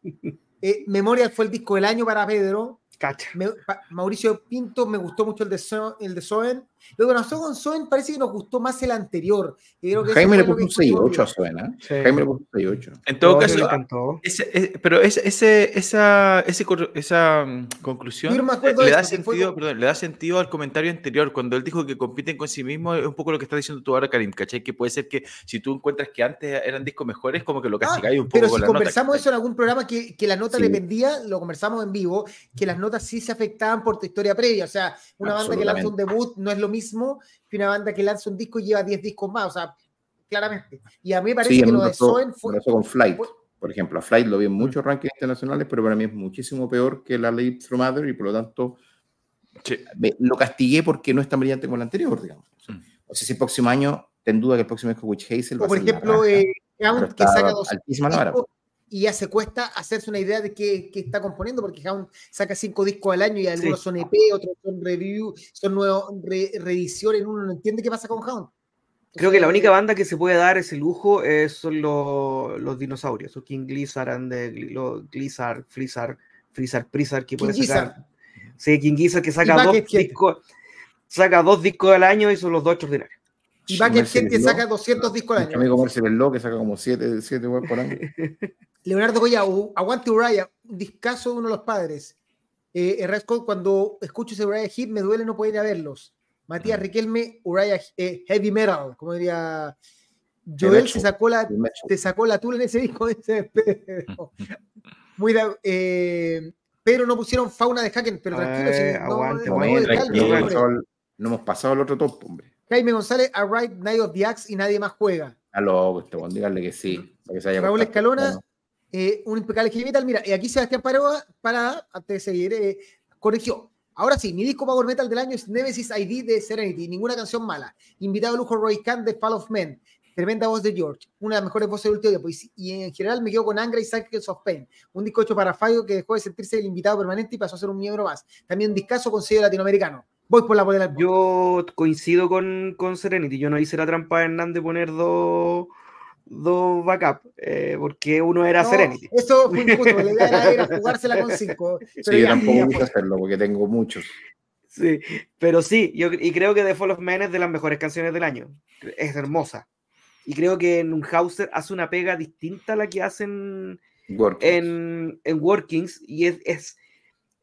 Eh, Memorial fue el disco del año para Pedro. Cacha. Me- pa- Mauricio Pinto, me gustó mucho el de, So- el de Soen. Lo que nos pasó con Soen parece que nos gustó más el anterior. Creo que Jaime le fue puso un discutimos 6-8 a Soen, ¿eh? Sí. Jaime le puso un 6-8. En todo No, caso, ese- ese- pero ese, ese- esa, ese esa mm, conclusión no le, da eso, fue sentido, con- perdón, le da sentido al comentario anterior, cuando él dijo que compiten con sí mismo, es un poco lo que estás diciendo tú ahora, Karim, ¿cachai? Que puede ser que si tú encuentras que antes eran discos mejores, como que lo Ah, castigáis un poco pero con si conversamos eso en algún programa que, que la nota Sí. dependía, lo conversamos en vivo, que las notas sí se afectaban por tu historia previa. O sea, una banda que lanza un debut no es lo mismo que una banda que lanza un disco y lleva 10 discos más. O sea, claramente. Y a mí me parece Sí, que lo me de pasó, Soen fue. pasó con Flight. fue- Por ejemplo, a Flight lo vi en muchos rankings internacionales, pero para mí es muchísimo peor que la Late Through Mother y por lo tanto Sí. me- lo castigué porque no es tan brillante como el anterior, digamos. Mm. O sea, si el próximo año, ten duda que el próximo disco Witch Hazel va O a por la ejemplo, raja, eh, Hound, que saca dos altísima la vara. discos y ya se cuesta hacerse una idea de qué, qué está componiendo, porque Hound saca cinco discos al año y algunos Sí. son EP, otros son review, son nuevos re- reediciones, uno no entiende qué pasa con Hound. Creo que la única banda que se puede dar ese lujo es- son los, los dinosaurios, o King Gizzard, and the, los Blizzard, Freezer, Freezer, Freezer, que puede sacar. Gizzard. Sí, King Gizzard que saca dos discos, saca dos discos al año y son los dos extraordinarios. Y que Law, saca 200 discos al Mi año. amigo Mercedes Law, que saca como 7 siete, por año. Leonardo Goya, u- Aguante Uriah, un discazo de uno de los padres. Eh, R. Scott, cuando escucho ese Uriah Heep, me duele no poder ir a verlos. Matías Mm. Riquelme, Uriah eh, Heavy Metal, como diría. Joel se sacó la, El te sacó la tula en ese disco, dice Pedro. Muy da- eh, pero no pusieron fauna de Hacken, pero tranquilo, si Eh, no, aguante, no, aguante, no, Tranquilo, calma, no, hombre. hemos pasado el- no hemos pasado al otro top, hombre. Jaime González, Alright, Night of the Axe y nadie más juega. A loco, este weón, díganle que sí. que se haya Raúl. Escalona, Bueno, eh, un impecable heavy metal. Mira, y aquí Sebastián Paroa, para, antes de seguir, eh, corrigió. Ahora sí, mi disco Power Metal del año es Nemesis ID de Serenity, ninguna canción mala. Invitado a lujo Roy Khan de Fall of Men, tremenda voz de George, una de las mejores voces del último tiempo. Y, y en general me quedo con Angra y Cycles of Pain, un disco hecho para Fabio que dejó de sentirse el invitado permanente y pasó a ser un miembro más. También un discazo con sello latinoamericano. Voy por la polera del Yo coincido con, con Serenity. Yo no hice la trampa de Hernán de poner dos dos backup, eh, porque uno era No, Serenity. Eso fue injusto, la idea era, era jugársela con cinco. Sí, Pero yo ya, tampoco ya quise fue. hacerlo porque tengo muchos. Sí, pero sí, yo, y creo que The Fall of Man es de las mejores canciones del año. Es hermosa. Y creo que en Unhauser hace una pega distinta a la que hacen Workings. en, en Workings y es, es,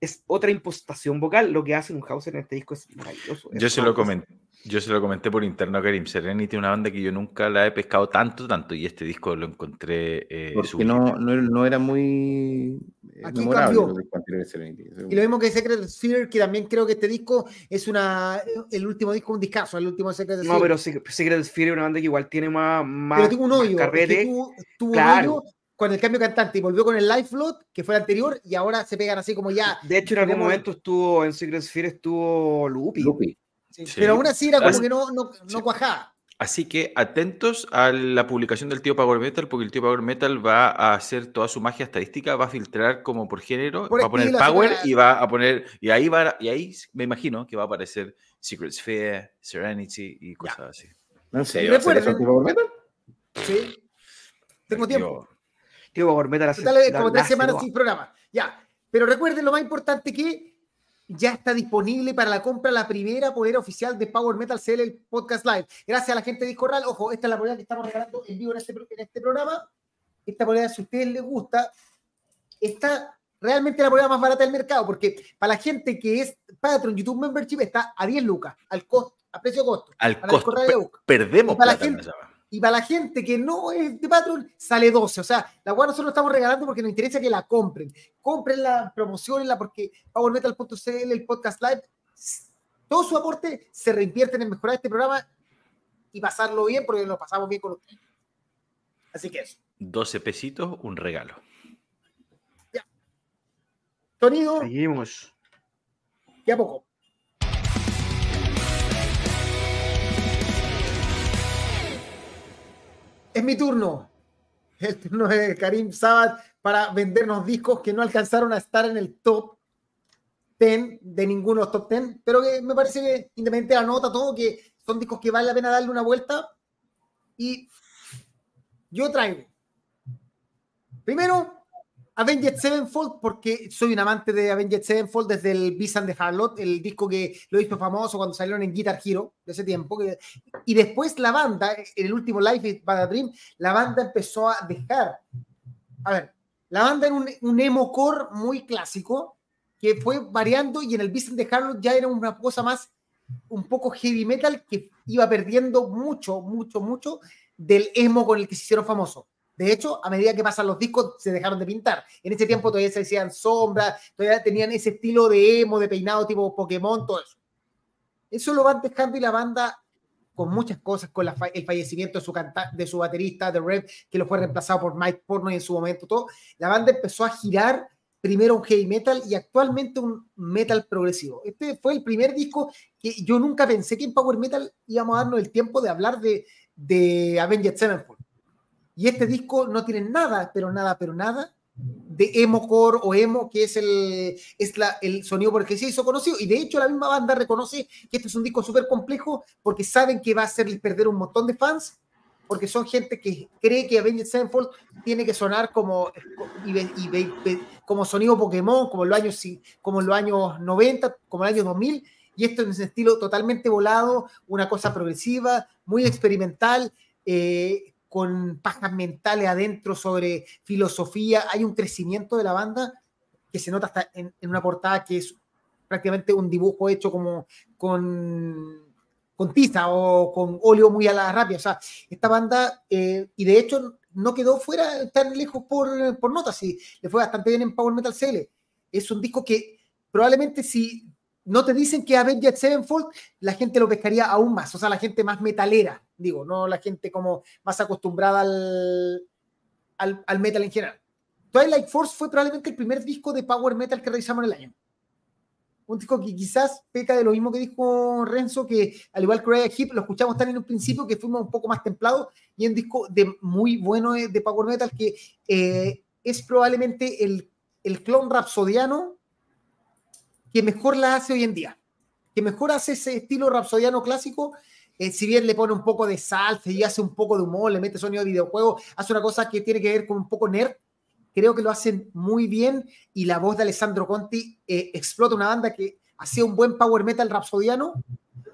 es otra impostación vocal. Lo que hace Unhauser en este disco es maravilloso. Yo se lo comenté. Yo se lo comenté por interno a Karim. Serenity una banda que yo nunca la he pescado tanto, tanto, y este disco lo encontré eh, Porque no, no, era- no era muy eh, Aquí memorable cambió. Serenity. Y lo mismo que Secret Sphere, que también creo que este disco es una el último disco, un discazo, el último Secret No, Sphere. pero Secret Sphere es una banda que igual tiene más, más, pero tuvo un más hoyo. es que carrete. tuvo, tuvo Claro. un hoyo con el cambio cantante y volvió con el Live Float, que fue el anterior, y ahora se pegan así como ya. De hecho, en algún tenemos- momento estuvo en Secret Sphere, estuvo Lupi. Lupi. sí, Sí. Pero aún así era como Así- que no, no, no Sí. cuajaba. Así que atentos a la publicación del tío Power Metal, porque el tío Power Metal va a hacer toda su magia estadística, va a filtrar como por género, Por va a poner Power y va a poner, y ahí va, y ahí me imagino que va a aparecer Secret Sphere, Serenity y cosas así. ¿No serio? Y ¿Va a hacer eso en tipo Power Metal? Sí. Tengo tiempo. Tío Power Metal hace- Total, es la- como la tres semanas sin programa. Ya. Pero recuerden lo más importante que ya está disponible para la compra la primera polera oficial de Power Metal CL, el podcast live. Gracias a la gente de Discorral. Ojo, esta es la polera que estamos regalando en vivo en este, en este programa. Esta polera, si a ustedes les gusta, está realmente la polera más barata del mercado, porque para la gente que es Patreon YouTube Membership está a 10 lucas, al costo, a precio de costo. Al Para costo, per- perdemos para la plata en gente- esa- Y para la gente que no es de Patreon, sale 12. O sea, la cual nosotros estamos regalando porque nos interesa que la compren. Comprenla, promocionenla, porque PowerMetal.cl, el podcast live, todo su aporte se reinvierte en mejorar este programa y pasarlo bien, porque lo pasamos bien con ustedes. Así que eso. 12 pesitos, un regalo. Sonido, Seguimos. ya poco. Es mi turno. El turno de Karim Sabat para vendernos discos que no alcanzaron a estar en el top 10 de ninguno de los top 10, pero que me parece que, independiente de la nota, todo, que son discos que vale la pena darle una vuelta. Y yo traigo. Primero, Avenged Sevenfold, porque soy un amante de Avenged Sevenfold desde el Beast and the Harlot, el disco que lo hizo famoso cuando salieron en Guitar Hero de ese tiempo. que- y después la banda, en el último Life is Bad a Dream, la banda empezó a dejar. A ver, la banda era un, un emo core muy clásico que fue variando y en el Beast and the Harlot ya era una cosa más, un poco heavy metal que iba perdiendo mucho, mucho, mucho del emo con el que se hicieron famosos. De hecho, a medida que pasan los discos, se dejaron de pintar. En ese tiempo todavía se hacían sombras, todavía tenían ese estilo de emo, de peinado tipo Pokémon, todo eso. Eso lo van dejando y la banda con muchas cosas, con la fa- el fallecimiento de su, canta- de su baterista, de Rev, que lo fue reemplazado por Mike Porno en su momento, todo. La banda empezó a girar primero un heavy metal y actualmente un metal progresivo. Este fue el primer disco que yo nunca pensé que en Power Metal íbamos a darnos el tiempo de hablar de, de Avenged Sevenfold. Y este disco no tiene nada, pero nada, pero nada de emo core o emo, que es el, es la, el sonido por el que se hizo conocido. Y de hecho la misma banda reconoce que este es un disco súper complejo porque saben que va a hacerles perder un montón de fans, porque son gente que cree que Avenged Sevenfold tiene que sonar como, y y ve- como sonido Pokémon, como en, los años, como en los años 90, como en el año 2000, y esto en ese estilo totalmente volado, una cosa progresiva, muy experimental, eh, con pajas mentales adentro sobre filosofía. Hay un crecimiento de la banda que se nota hasta en, en una portada que es prácticamente un dibujo hecho como con, con tiza o con óleo muy a la rápida. O sea, esta banda, eh, y de hecho no quedó fuera tan lejos por, por notas, y le fue bastante bien en Power Metal CL. Es un disco que probablemente si no te dicen que Avenged Sevenfold, la gente lo pescaría aún más, o sea, la gente más metalera, digo, no la gente como más acostumbrada al, al, al metal en general. Twilight Force fue probablemente el primer disco de power metal que realizamos en el año. Un disco que quizás peca de lo mismo que dijo Renzo, que al igual que Uriah Heep, lo escuchamos tan en un principio que fuimos un poco más templados, y un disco de muy bueno de power metal que eh, es probablemente el, el clon rapsodiano que mejor la hace hoy en día, que mejor hace ese estilo rapsodiano clásico, eh, si bien le pone un poco de salsa y hace un poco de humor, le mete sonido de videojuego, hace una cosa que tiene que ver con un poco nerd, creo que lo hacen muy bien y la voz de Alessandro Conti eh, explota una banda que hacía un buen power metal rapsodiano,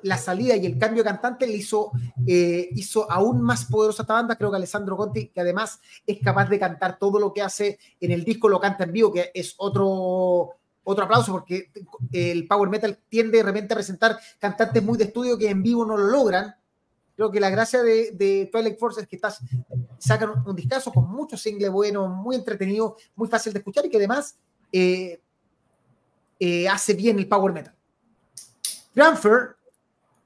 la salida y el cambio de cantante le hizo, eh, hizo aún más poderosa esta banda, creo que Alessandro Conti, que además es capaz de cantar todo lo que hace en el disco, lo canta en vivo, que es otro otro aplauso porque el power metal tiende de repente a presentar cantantes muy de estudio que en vivo no lo logran. Creo que la gracia de, de Twilight Force es que estás, sacan un, un discazo con muchos singles buenos, muy entretenido, muy fácil de escuchar y que además eh, eh, hace bien el power metal. Granfer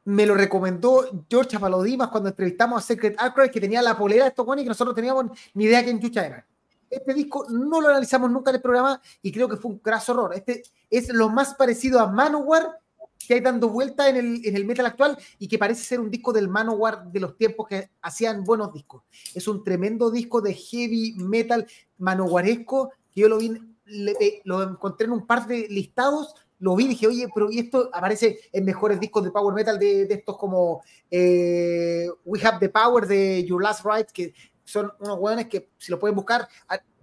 me lo recomendó George Apalodimas cuando entrevistamos a Secret Archive que tenía la polera de estos y que nosotros teníamos ni idea quién chucha era. Este disco no lo analizamos nunca en el programa y creo que fue un graso error. Este es lo más parecido a Manowar que hay dando vuelta en el, metal actual y que parece ser un disco del Manowar de los tiempos que hacían buenos discos. Es un tremendo disco de heavy metal manowaresco que yo lo vi, le- lo encontré en un par de listados, lo vi y dije, oye, pero y esto aparece en mejores discos de power metal de, de estos como eh, We Have the Power de Your Last Ride, que son unos hueones que si lo pueden buscar,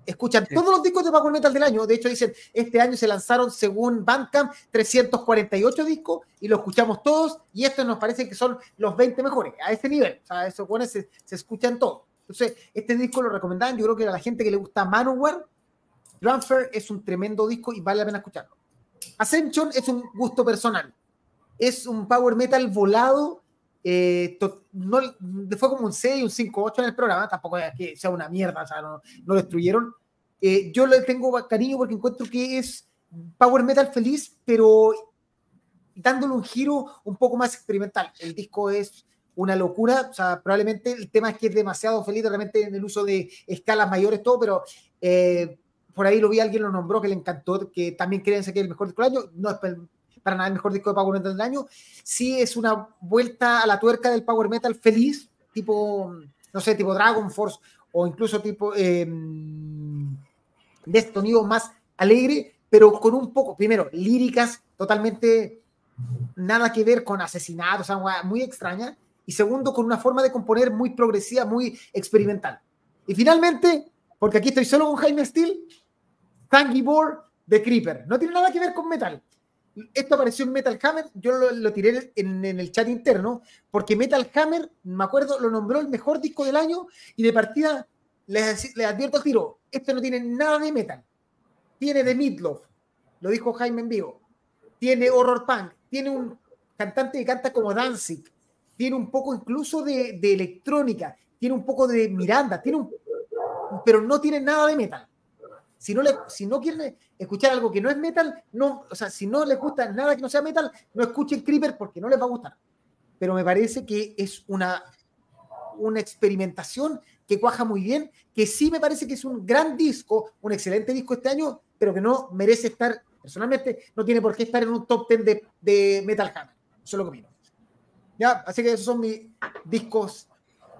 escuchan Sí. todos los discos de power metal del año. De hecho, dicen, este año se lanzaron, según Bandcamp, 348 discos y lo escuchamos todos y estos nos parece que son los 20 mejores, a ese nivel. O sea, esos hueones se, se escuchan todos. Entonces, este disco lo recomendaban, yo creo que a la gente que le gusta Manowar, Drumfer es un tremendo disco y vale la pena escucharlo. Ascension es un gusto personal. Es un power metal volado. Eh, to- no, fue como un 6, un 5, 8 en el programa. Tampoco es que sea una mierda, o sea, no, no lo destruyeron. Eh, yo le tengo cariño porque encuentro que es power metal feliz, pero dándole un giro un poco más experimental. El disco es una locura, o sea, probablemente el tema es que es demasiado feliz realmente en el uso de escalas mayores, todo, pero eh, por ahí lo vi, alguien lo nombró que le encantó, que también creen que es el mejor del año, no es para nada el mejor disco de Power Metal del año, sí es una vuelta a la tuerca del Power Metal feliz, tipo, no sé, tipo Dragon Force, o incluso tipo eh, de este sonido más alegre, pero con un poco, primero, líricas totalmente nada que ver con asesinatos, o sea, muy extraña, y segundo, con una forma de componer muy progresiva, muy experimental. Y finalmente, porque aquí estoy solo con Jaime Steele, Thanky Board de Creeper. No tiene nada que ver con metal. Esto apareció en Metal Hammer, yo lo, tiré en, el chat interno, porque Metal Hammer, me acuerdo, lo nombró el mejor disco del año y de partida les, advierto al tiro, esto no tiene nada de metal. Tiene de Meatloaf, lo dijo Jaime en vivo. Tiene horror punk, tiene un cantante que canta como Danzig, tiene un poco incluso de, de electrónica, tiene un poco de Miranda, tiene un, pero no tiene nada de metal. Si no, le, si no quieren escuchar algo que no es metal, no, o sea, si no les gusta nada que no sea metal, no escuchen Creeper porque no les va a gustar. Pero me parece que es una, una experimentación que cuaja muy bien, que sí me parece que es un gran disco, un excelente disco este año, pero que no merece estar, personalmente, no tiene por qué estar en un top 10 de, de Metal Hammer. Eso es lo que opino. Ya, así que esos son mis discos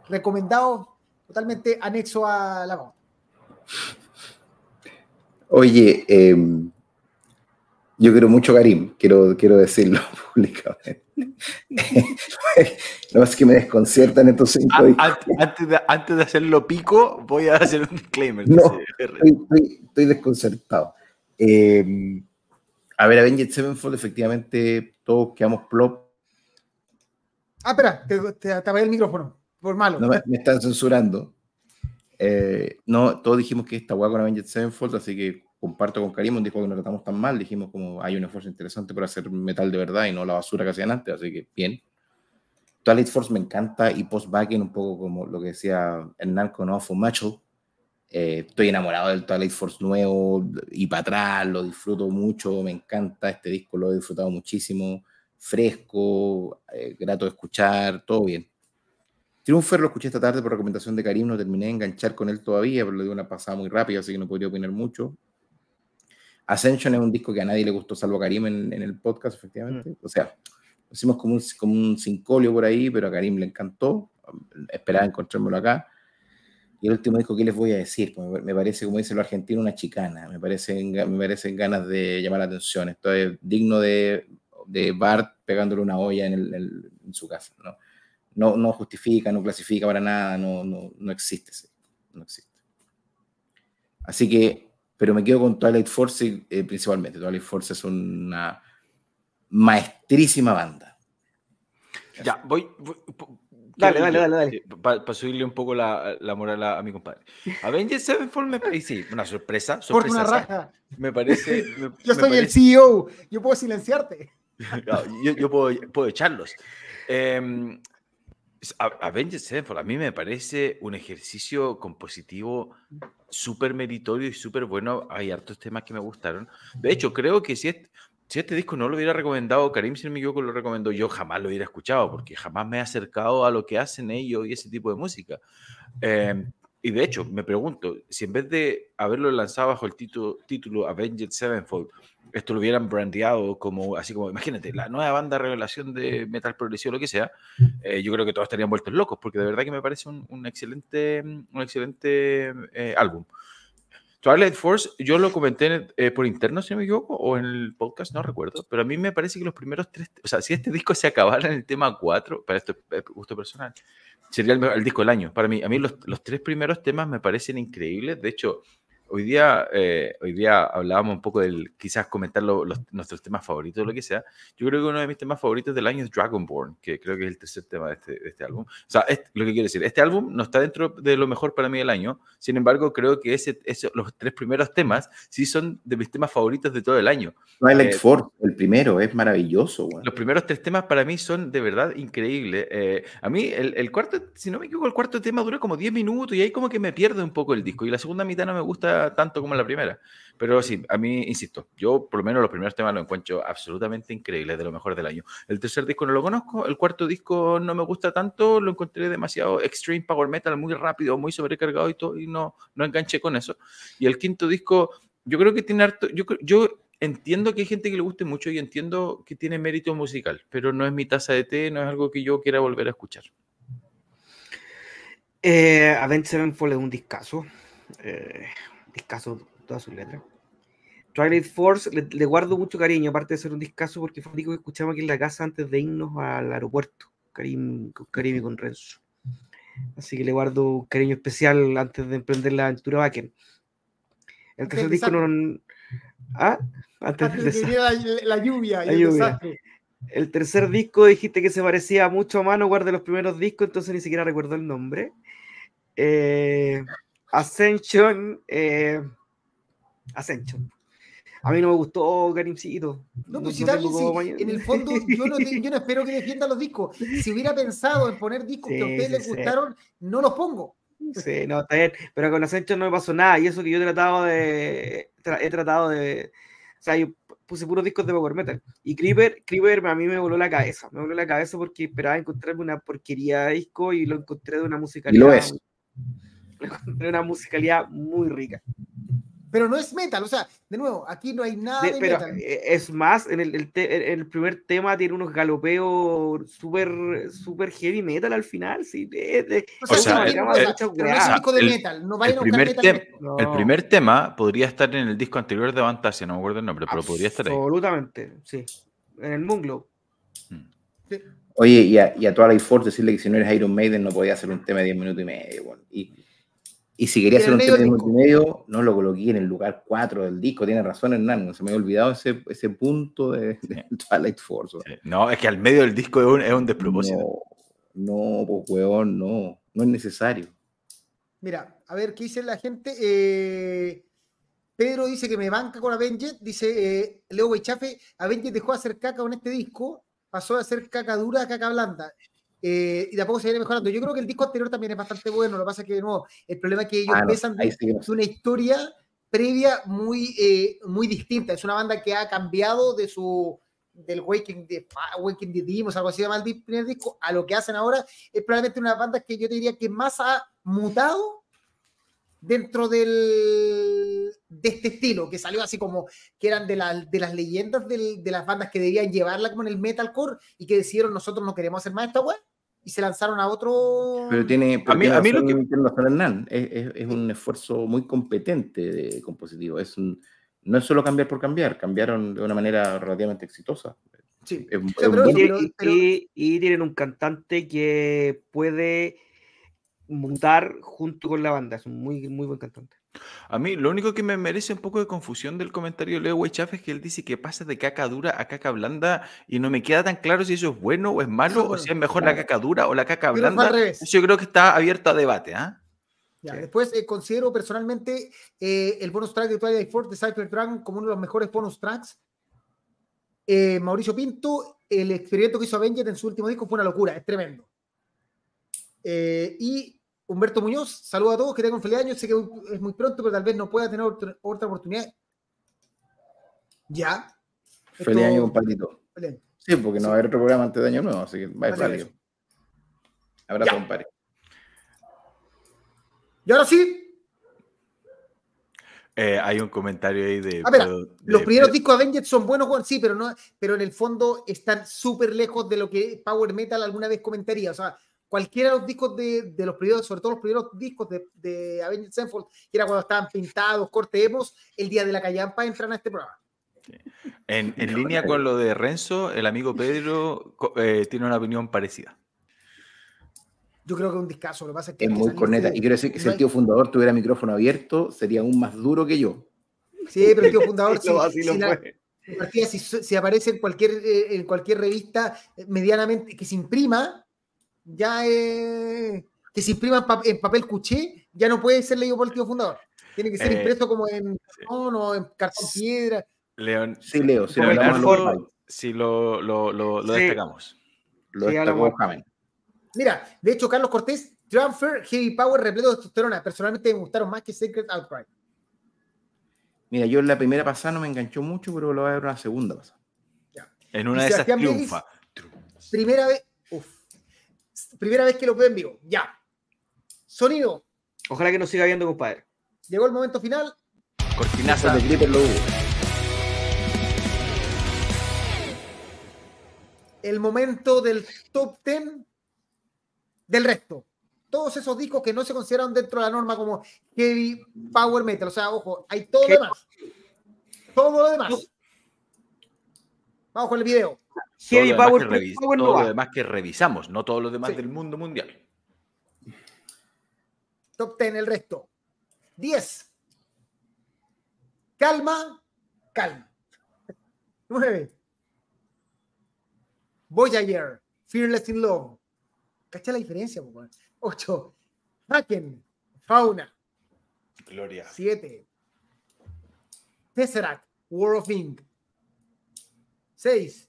recomendados, totalmente anexo a la pauta. Oye, eh, yo quiero mucho a Karim, quiero, quiero decirlo públicamente. no es que me desconciertan estos cinco discos. Antes, antes de, antes de hacerlo pico, voy a hacer un disclaimer. No. Estoy, estoy- estoy desconcertado. Eh, a ver, Avenged Sevenfold, efectivamente, todos quedamos plop. Ah, espera, te, te, te apagué el micrófono, por malo. No me, me están censurando. Eh, no, todos dijimos que esta hueá con Avenged Sevenfold, así que comparto con Karim, dijo que no tratamos tan mal, dijimos como hay un esfuerzo interesante por hacer metal de verdad y no la basura que hacían antes, así que bien. Twilight Force me encanta y Post Backing un poco como lo que decía Hernán con Awful Metal. Eh, estoy enamorado del Twilight Force nuevo y para atrás, lo disfruto mucho, me encanta este disco, lo he disfrutado muchísimo, fresco, eh, grato de escuchar, todo bien. Triunfer lo escuché esta tarde por recomendación de Karim, no terminé de enganchar con él todavía, pero le di una pasada muy rápida, así que no podría opinar mucho. Ascension es un disco que a nadie le gustó, salvo a Karim en, en el podcast, efectivamente. O sea, lo hicimos como un, como un cincolio por ahí, pero a Karim le encantó. Esperaba encontrármelo acá. Y el último disco, ¿qué les voy a decir? Pues me- parece, como dice lo argentino, una chicana. Me parecen, me parecen ganas de llamar la atención. Esto es digno de, de Bart pegándole una olla en, el- en su casa. ¿no? No, no justifica, no clasifica para nada, no, no, no existe. No existe. Así que, pero me quedo con Twilight Force eh, principalmente. Twilight Force es una maestrísima banda. Ya, voy. voy- Dale, dale, dale, dale. Para subirle un poco la, la moral a, a mi compadre. Avenged Sevenfold me parece. Sí, una sorpresa. Por una sorpresa raja. Me parece. me- Yo me soy el parece- CEO, yo puedo silenciarte. Yo, yo puedo, puedo echarlos. Eh, A- Avenged Sevenfold a mí me parece un ejercicio compositivo súper meritorio y súper bueno. Hay hartos temas que me gustaron. De hecho, creo que si este, si este disco no lo hubiera recomendado Karim, si no me equivoco, lo recomendó yo, jamás lo hubiera escuchado porque jamás me he acercado a lo que hacen ellos y ese tipo de música. Eh, y de hecho, me pregunto, si en vez de haberlo lanzado bajo el título, título Avenged Sevenfold, esto lo hubieran brandeado como, así como, imagínate, la nueva banda revelación de metal progresivo, lo que sea, eh, yo creo que todos estarían vueltos locos, porque de verdad que me parece un, un excelente, un excelente eh, álbum. Twilight Force, yo lo comenté eh, por interno, si no me equivoco, o en el podcast, no recuerdo, pero a mí me parece que los primeros tres, o sea, si este disco se acabara en el tema 4, para esto es gusto personal, sería el, el, disco del año. Para mí, a mí los, los tres primeros temas me parecen increíbles, de hecho, Hoy día, eh, hoy día hablábamos un poco del, quizás comentar lo, los, nuestros temas favoritos, lo que sea. Yo creo que uno de mis temas favoritos del año es Dragonborn, que creo que es el tercer tema de este, de este álbum. O sea, es, lo que quiero decir, este álbum no está dentro de lo mejor para mí del año, sin embargo, creo que ese, ese los tres primeros temas sí son de mis temas favoritos de todo el año. Twilight eh, Force, el primero, es maravilloso. Los primeros tres temas para mí son de verdad increíbles. Eh, a mí, el, el, cuarto, si no me equivoco, el cuarto tema dura como 10 minutos y ahí como que me pierde un poco el disco. Y la segunda mitad no me gusta tanto como la primera. Pero sí, a mí, insisto, yo por lo menos los primeros temas los encuentro absolutamente increíbles, de lo mejor del año. El tercer disco no lo conozco, el cuarto disco no me gusta tanto, lo encontré demasiado extreme power metal, muy rápido, muy sobrecargado y todo, y no, no enganché con eso. Y el quinto disco, yo creo que tiene harto, yo, yo entiendo que hay gente que le guste mucho y entiendo que tiene mérito musical, pero no es mi taza de té, no es algo que yo quiera volver a escuchar. Eh, Avenged Sevenfold un discazo. Eh, discazo todas sus letras. Twilight Force le, le, guardo mucho cariño, aparte de ser un discazo, porque fue un disco que escuchamos aquí en la casa antes de irnos al aeropuerto, Karim, con Karim y con Renzo. Así que le guardo un cariño especial antes de emprender la aventura Backen. El tercer disco no. ¿Ah? Antes, antes de que la, la, lluvia. La lluvia. El tercer disco dijiste que se parecía mucho a mano, guardé los primeros discos, entonces ni siquiera recuerdo el nombre. Eh, Ascension. Eh, Ascension. A mí no me gustó Karimcito. No, pues no, si no también, si, en el fondo yo no, yo no, espero que defienda los discos. Si hubiera pensado en poner discos sí, que a ustedes sí, les gustaron, no los pongo. Sí, no, está bien. Pero con Ascension no me pasó nada. Y eso que yo he tratado de. He tratado de. O sea, yo puse puros discos de Power Metal. Y Creeper, Creeper a mí me voló la cabeza. Me voló la cabeza porque esperaba encontrarme una porquería de disco y lo encontré de una musicalidad. Y lo es. De una musicalidad muy rica. Pero no es metal, o sea, de nuevo, aquí no hay nada de, de pero metal. Es más, en el, el, te, el, primer tema tiene unos galopeos súper super heavy metal al final. Sí, de, de, o, sea, el, primer no. el primer tema podría estar en el disco anterior de Fantasia, no me acuerdo el nombre, pero podría estar ahí. Absolutamente, sí. En el Moonglow. Hmm. Sí. Oye, y a, y a Twilight Force decirle que si no eres Iron Maiden no podía hacer un tema de 10 minutos y medio. Bueno, y, si quería hacer un tema de multimedia, no lo coloqué en el lugar 4 del disco. Tiene razón, Hernán. Se me había olvidado ese, ese punto de, de Twilight Force. Sí. No, es que al medio del disco es un, es un despropósito. No, no, pues, weón, no. No es necesario. Mira, a ver qué dice la gente. Eh, Pedro dice que me banca con Avenged. Dice eh, Leo Weichafe: Avenged dejó de hacer caca con este disco. Pasó de hacer caca dura a caca blanda. Eh, y de a poco se viene mejorando. Yo creo que el disco anterior también es bastante bueno, lo que pasa es que de nuevo, el problema es que ellos ah, empiezan no, sí, no. una historia previa muy, eh, muy distinta. Es una banda que ha cambiado de su del Waking the, Waking the Demons, algo así de mal primer disco, a lo que hacen ahora, es probablemente una banda que yo te diría que más ha mutado dentro del, de este estilo, que salió así como que eran de, la, de las leyendas del, de las bandas que debían llevarla como en el metalcore y que decidieron nosotros no queremos hacer más esta web y se lanzaron a otro. Pero tiene. Pero a mí, tiene a mí lo que. Hernán. Es, es, es, un esfuerzo muy competente de compositivo. Es un, no es solo cambiar por cambiar, cambiaron de una manera relativamente exitosa. Sí. Es, o sea, pero, buen... pero, pero... Y, y, tienen un cantante que puede montar junto con la banda. Es un muy, muy buen cantante. A mí lo único que me merece un poco de confusión del comentario de Leo Weichaf es que él dice que pasa de caca dura a caca blanda y no me queda tan claro si eso es bueno o es malo o si es mejor la caca dura o la caca blanda. Yo creo que está abierto a debate. ¿eh? Ya, sí. Después eh, considero personalmente eh, el bonus track de Twilight Force de Cypher Dragon como uno de los mejores bonus tracks. Eh, Mauricio Pinto, el experimento que hizo Avengers en su último disco fue una locura, es tremendo. Eh, y Humberto Muñoz, saludos a todos, que tengan un feliz año. Sé que es muy pronto, pero tal vez no pueda tener otra, otra oportunidad. Ya. Feliz Esto... año, compadrito. Sí, porque no va a haber otro programa antes de año nuevo, así que va a válido. Abrazo, compadre. Y ahora sí, Eh, hay un comentario ahí de. Ah, espera, de- los primeros discos de Avenged son buenos, Juan, sí, pero, no, pero en el fondo están súper lejos de lo que Power Metal alguna vez comentaría. O sea, cualquiera de los discos de, de los primeros, sobre todo los primeros discos de, de Avenged Sevenfold, que era cuando estaban pintados, corte emos, el día de la callampa entran a este programa. En, en línea con lo de Renzo, el amigo Pedro eh, tiene una opinión parecida. Yo creo que es un discazo. Lo que pasa es que Es que muy corneta. de- Y quiero decir que si el tío fundador tuviera micrófono abierto, sería aún más duro que yo. Sí, pero el tío fundador, Sí, así la- si aparece en cualquier, eh, en cualquier revista eh, medianamente que se imprima, ya eh, que se imprima en, pa- en papel cuché, ya no puede ser leído por el tío fundador. Tiene que ser Eh, impreso como en cartón o en cartón piedra. León, Sí, Leo, si lo en si lo, lo, lo, lo Sí. destacamos. lo Sí, destacó hablamos- Jamen. Mira, de hecho, Carlos Cortés, Transfer, Heavy Power, repleto de testosterona. Personalmente me gustaron más que Secret Outcry. Mira, yo en la primera pasada no me enganchó mucho, pero lo voy a ver una segunda pasada. En una Y de esas triunfa. Primera vez, primera vez que lo veo en vivo. Ya. Sonido. Ojalá que nos siga viendo, compadre. Llegó el momento final. Cortinaza. de Creeper lo hubo. el momento del top 10 del resto. Todos esos discos que no se consideran dentro de la norma como heavy power metal. O sea, ojo, hay todo lo ¿Qué? demás. Todo lo demás. Vamos con el video. Todo Heavy lo demás Power, que Power no todo va. lo demás que revisamos, no todo lo demás Sí. del mundo mundial. Top 10, el resto. 10. Calma, calma. 9. Voyager, Fearless in Love. ¿Cacha la diferencia? 8. Haken, Fauna. Gloria. 7. Tesseract, War of Ink. 6.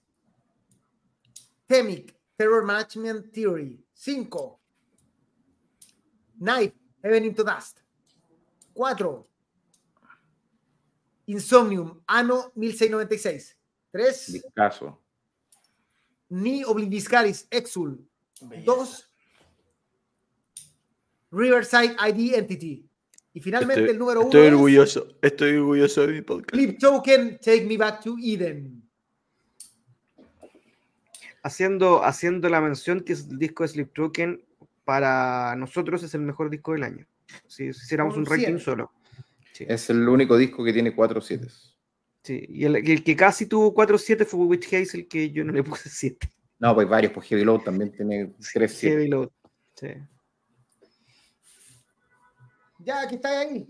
Temic, Terror Management Theory. 5. Knife, Heaven into Dust. 4. Insomnium, Ano 1696. 3. Discaso. Ni Obliviscaris, Exul. 2. Riverside ID Entity. Y finalmente Estoy, el número 1. estoy orgulloso, estoy orgulloso de mi podcast. Flip Token, Take Me Back to Eden. Haciendo, haciendo la mención que es el disco de Sleep Token para nosotros es el mejor disco del año. Si, si hiciéramos un ranking siete. solo. Es el único disco que tiene 4 7 Sí, y el, el que casi tuvo 4-7 fue Witch Hazel, que yo no le puse 7. No, pues varios, pues Heavy Load también tiene 3 7 Heavy Load. Sí. Ya que está ahí.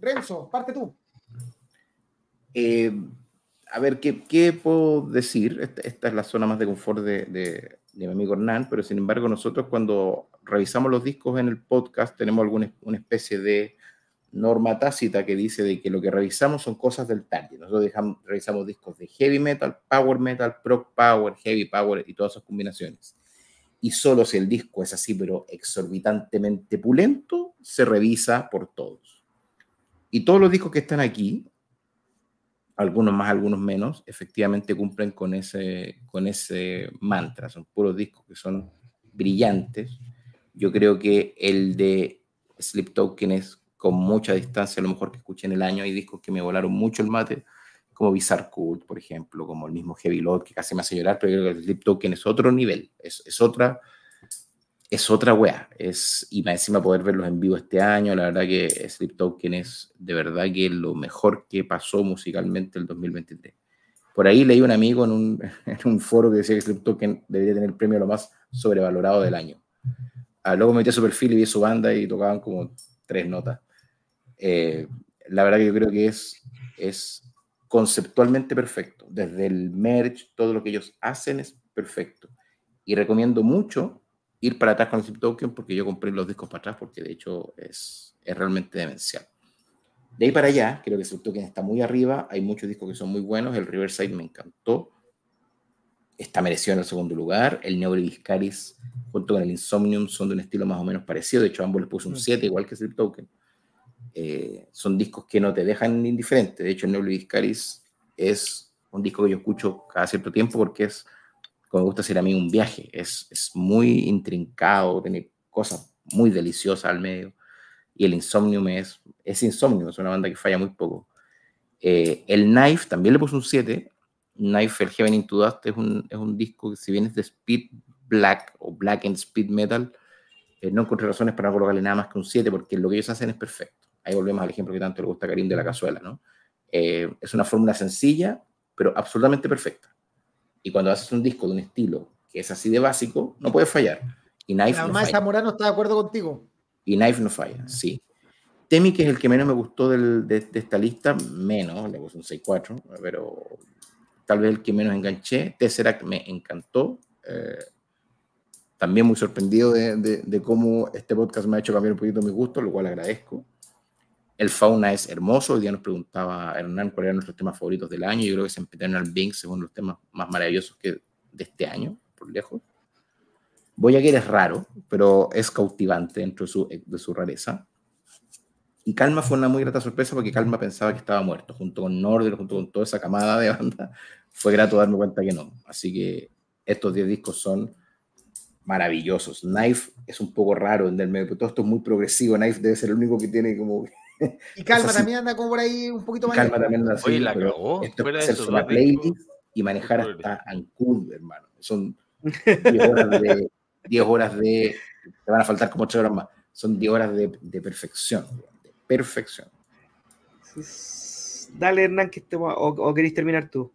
Renzo, parte tú. Eh, a ver, ¿qué, puedo decir? Esta, es la zona más de confort de, mi amigo Hernán, pero sin embargo nosotros cuando revisamos los discos en el podcast tenemos alguna una especie de norma tácita que dice de que lo que revisamos son cosas del target. Nosotros dejamos- revisamos discos de heavy metal, power metal, prog power, heavy power y todas esas combinaciones. Y solo si el disco es así, pero exorbitantemente pulento, se revisa por todos. Y todos los discos que están aquí, algunos más, algunos menos, efectivamente cumplen con ese, con ese mantra. Son puros discos que son brillantes. Yo creo que el de Sleep Token es con mucha distancia lo mejor que escuché en el año. Hay discos que me volaron mucho el mate, como Bizarre Cult, por ejemplo, como el mismo Heavy Load, que casi me hace llorar, pero yo creo que el Sleep Token es otro nivel, es, es otra es otra wea. Es, y más encima poder verlos en vivo este año, la verdad que Sleep Token es de verdad que lo mejor que pasó musicalmente el 2023. Por ahí leí un amigo en un, en un foro que decía que Sleep Token debería tener el premio lo más sobrevalorado del año. Ah, luego me metí a su perfil y vi su banda y tocaban como tres notas. Eh, la verdad que yo creo que es, es conceptualmente perfecto. Desde el merch, todo lo que ellos hacen es perfecto. Y recomiendo mucho ir para atrás con el Sleep Token porque yo compré los discos para atrás porque de hecho es, es realmente demencial. De ahí para allá, creo que Sleep Token está muy arriba, hay muchos discos que son muy buenos, el Riverside me encantó, está merecido en el segundo lugar, el Neuriviscaris junto con el Insomnium son de un estilo más o menos parecido, de hecho ambos les puse un 7 igual que Sleep Token. Eh, son discos que no te dejan indiferente, de hecho el Neuriviscaris es un disco que yo escucho cada cierto tiempo porque es como me gusta hacer a mí un viaje. Es, es muy intrincado, tiene cosas muy deliciosas al medio. y el Insomnium es, es Insomnium, es una banda que falla muy poco. Eh, el Knife también le puso un 7. Knife, el Heaven Into Dust, es un, es un disco que si bien es de Speed Black o Black and Speed Metal, eh, no encontré razones para colocarle nada más que un 7 porque lo que ellos hacen es perfecto. Ahí volvemos al ejemplo que tanto le gusta a Karim de la cazuela, ¿no? Eh, es una fórmula sencilla, pero absolutamente perfecta. Y cuando haces un disco de un estilo que es así de básico, no puedes fallar. Y Knife La no falla. Zamorano está de acuerdo contigo. Y Knife no falla, sí. Temi, que es el que menos me gustó del- de, de esta lista, menos, le puse un 6-4, pero tal vez el que menos enganché. Tesseract me encantó. eh, también muy sorprendido de, de- de cómo este podcast me ha hecho cambiar un poquito mi gusto, lo cual agradezco. El Fauna es hermoso. Hoy día nos preguntaba Hernán cuáles eran nuestros temas favoritos del año. Yo creo que Sempiternal Binks es uno de los temas más maravillosos que de este año, por lejos. Voyager es raro, pero es cautivante dentro de su, de su rareza. Y Calma fue una muy grata sorpresa porque Calma pensaba que estaba muerto, junto con Norder, junto con toda esa camada de banda. Fue grato darme cuenta que no. Así que estos 10 discos son maravillosos. Knife es un poco raro en el medio, pero todo esto es muy progresivo. Knife debe ser el único que tiene como. Y Calma también anda como por ahí un poquito más. Calma también anda así, Oye, la pero cagó. Esto Fuera es eso, discos. playlist y manejar hasta Ancud, hermano. Son 10 horas de. 10 horas de. Te van a faltar como 8 horas más. Son 10 horas de, de perfección. De perfección. Dale, Hernán, que te, o, o queréis terminar tú.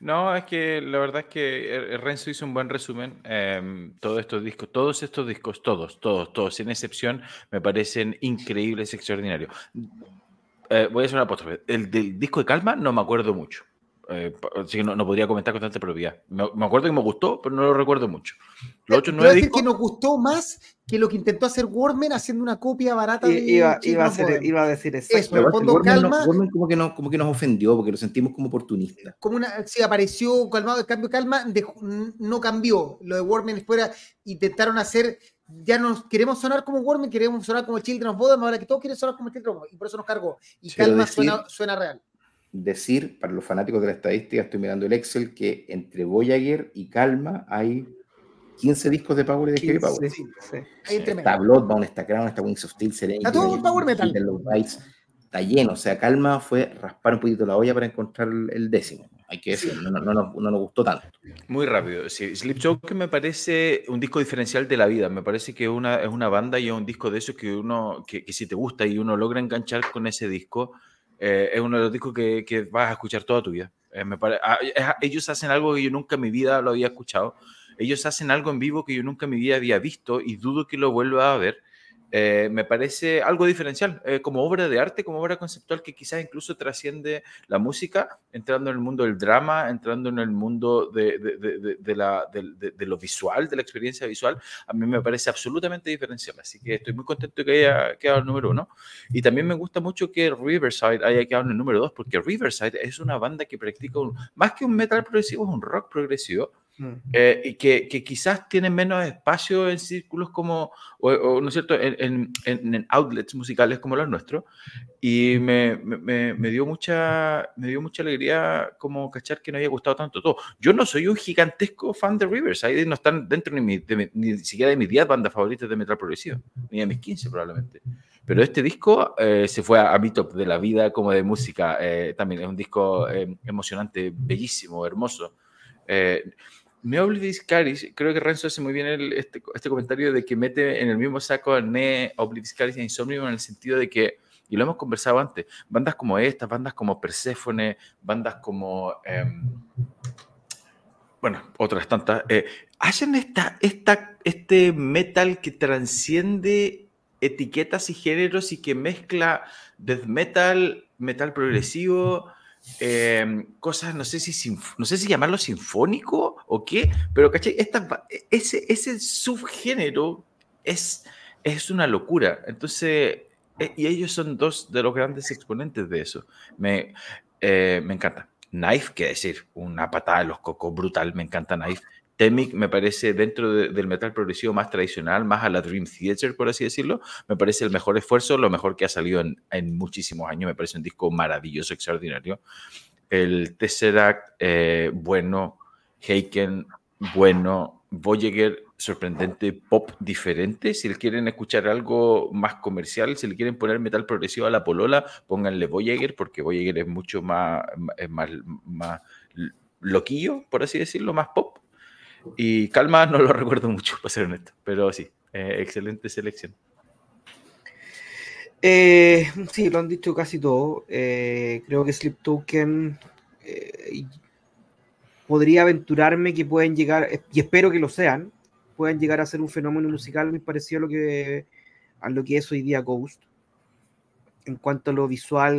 No, es que la verdad es que eh, Renzo hizo un buen resumen. Eh, todos estos discos, todos estos discos, todos, todos, todos, sin excepción, me parecen increíbles, extraordinarios. Eh, voy a hacer una apóstrofe. El del disco de Calma no me acuerdo mucho. Eh, así que no, no podría comentar con tanta propiedad. Me, me acuerdo que me gustó, pero no lo recuerdo mucho. Los otros Quiero nueve decir discos. que nos gustó más que lo que intentó hacer Warman haciendo una copia barata de I- Iba, iba, a hacer- iba a decir eso. Eso. El fondo, no- Calma- Gorman como, que no, como que nos ofendió porque lo sentimos como oportunista. como una si apareció calmado el cambio calma dejó- no cambió lo de Warman fuera intentaron hacer ya no queremos sonar como Warman queremos sonar como Children of Bodom ahora que todos quieren sonar como Children of Bodom y por eso nos cargó y Quiero calma decir- suena, suena real Decir, para los fanáticos de la estadística, estoy mirando el Excel, que entre Voyager y Calma hay 15 discos de Power y de Heavy Power. Sí, sí. ahí Está. Bloodbound, está Crown, está Wings of Steel, Serenity. Está todo power metal. Bites, Está lleno, o sea, Calma fue raspar un poquito la olla para encontrar el, décimo. Hay que decir, no, no, no nos- no nos gustó tanto. Muy rápido. Sí, Sleep Joke me parece un disco diferencial de la vida. Me parece que una, es una banda y es un disco de esos que uno, que, que si te gusta y uno logra enganchar con ese disco, eh, es uno de los discos que, que vas a escuchar toda tu vida. Eh, me pare- ah, es- ellos hacen algo que yo nunca en mi vida lo había escuchado. Ellos hacen algo en vivo que yo nunca en mi vida había visto y dudo que lo vuelva a ver. Eh, me parece algo diferencial, eh, como obra de arte, como obra conceptual que quizás incluso trasciende la música, entrando en el mundo del drama, entrando en el mundo de, de- de- de- lo visual, de la experiencia visual, a mí me parece absolutamente diferencial. Así que estoy muy contento que haya quedado el número uno. Y también me gusta mucho que Riverside haya quedado en el número dos, porque Riverside es una banda que practica más que un metal progresivo, es un rock progresivo. Eh, y que, que quizás tienen menos espacio en círculos como, o, o, ¿no es cierto?, en, en- en- outlets musicales como los nuestros. Y me, me- me- dio mucha, me dio mucha alegría como cachar que no había gustado tanto todo. Yo no soy un gigantesco fan de Riverside, no están dentro ni, mi- de ni siquiera de mis 10 bandas favoritas de metal progresivo, ni de mis 15 probablemente. Pero este disco eh, se fue a, a mi top de la vida como de música. eh, también es un disco eh, emocionante, bellísimo, hermoso. Eh, me Oblivis Caris, creo que Renzo hace muy bien el- este, este comentario de que mete en el mismo saco a Ne, Oblivis Caris a Insomnium en el sentido de que, y lo hemos conversado antes, bandas como estas, bandas como Persephone, bandas como, em, bueno, otras tantas, eh, hacen esta, esta, este metal que transciende etiquetas y géneros y que mezcla death metal, metal progresivo, eh, cosas, no sé si no sé si llamarlo sinfónico o qué, pero ¿cachai? Esta ba- ese, ese subgénero es, es una locura. Entonces, eh, y ellos son dos de los grandes exponentes de eso. Me, eh, me encanta. Knife, qué decir, una patada de los cocos brutal, me encanta Knife. Temic me parece dentro de- del metal progresivo más tradicional, más a la Dream Theater, por así decirlo, me parece el mejor esfuerzo, lo mejor que ha salido en, en muchísimos años, me parece un disco maravilloso, extraordinario. El Tesseract, eh, bueno, Heiken, bueno, Voyager, sorprendente pop diferente. Si le quieren escuchar algo más comercial, si le quieren poner metal progresivo a la polola, pónganle Voyager, porque Voyager es mucho más, es más, más loquillo, por así decirlo, más pop. Y Calma no lo recuerdo mucho, para ser honesto, pero sí, eh, excelente selección. Eh, sí, lo han dicho casi todo. Eh, creo que Sleep Token podría aventurarme que pueden llegar, y espero que lo sean, puedan llegar a ser un fenómeno musical muy parecido a lo que, a lo que es hoy día Ghost. En cuanto a lo visual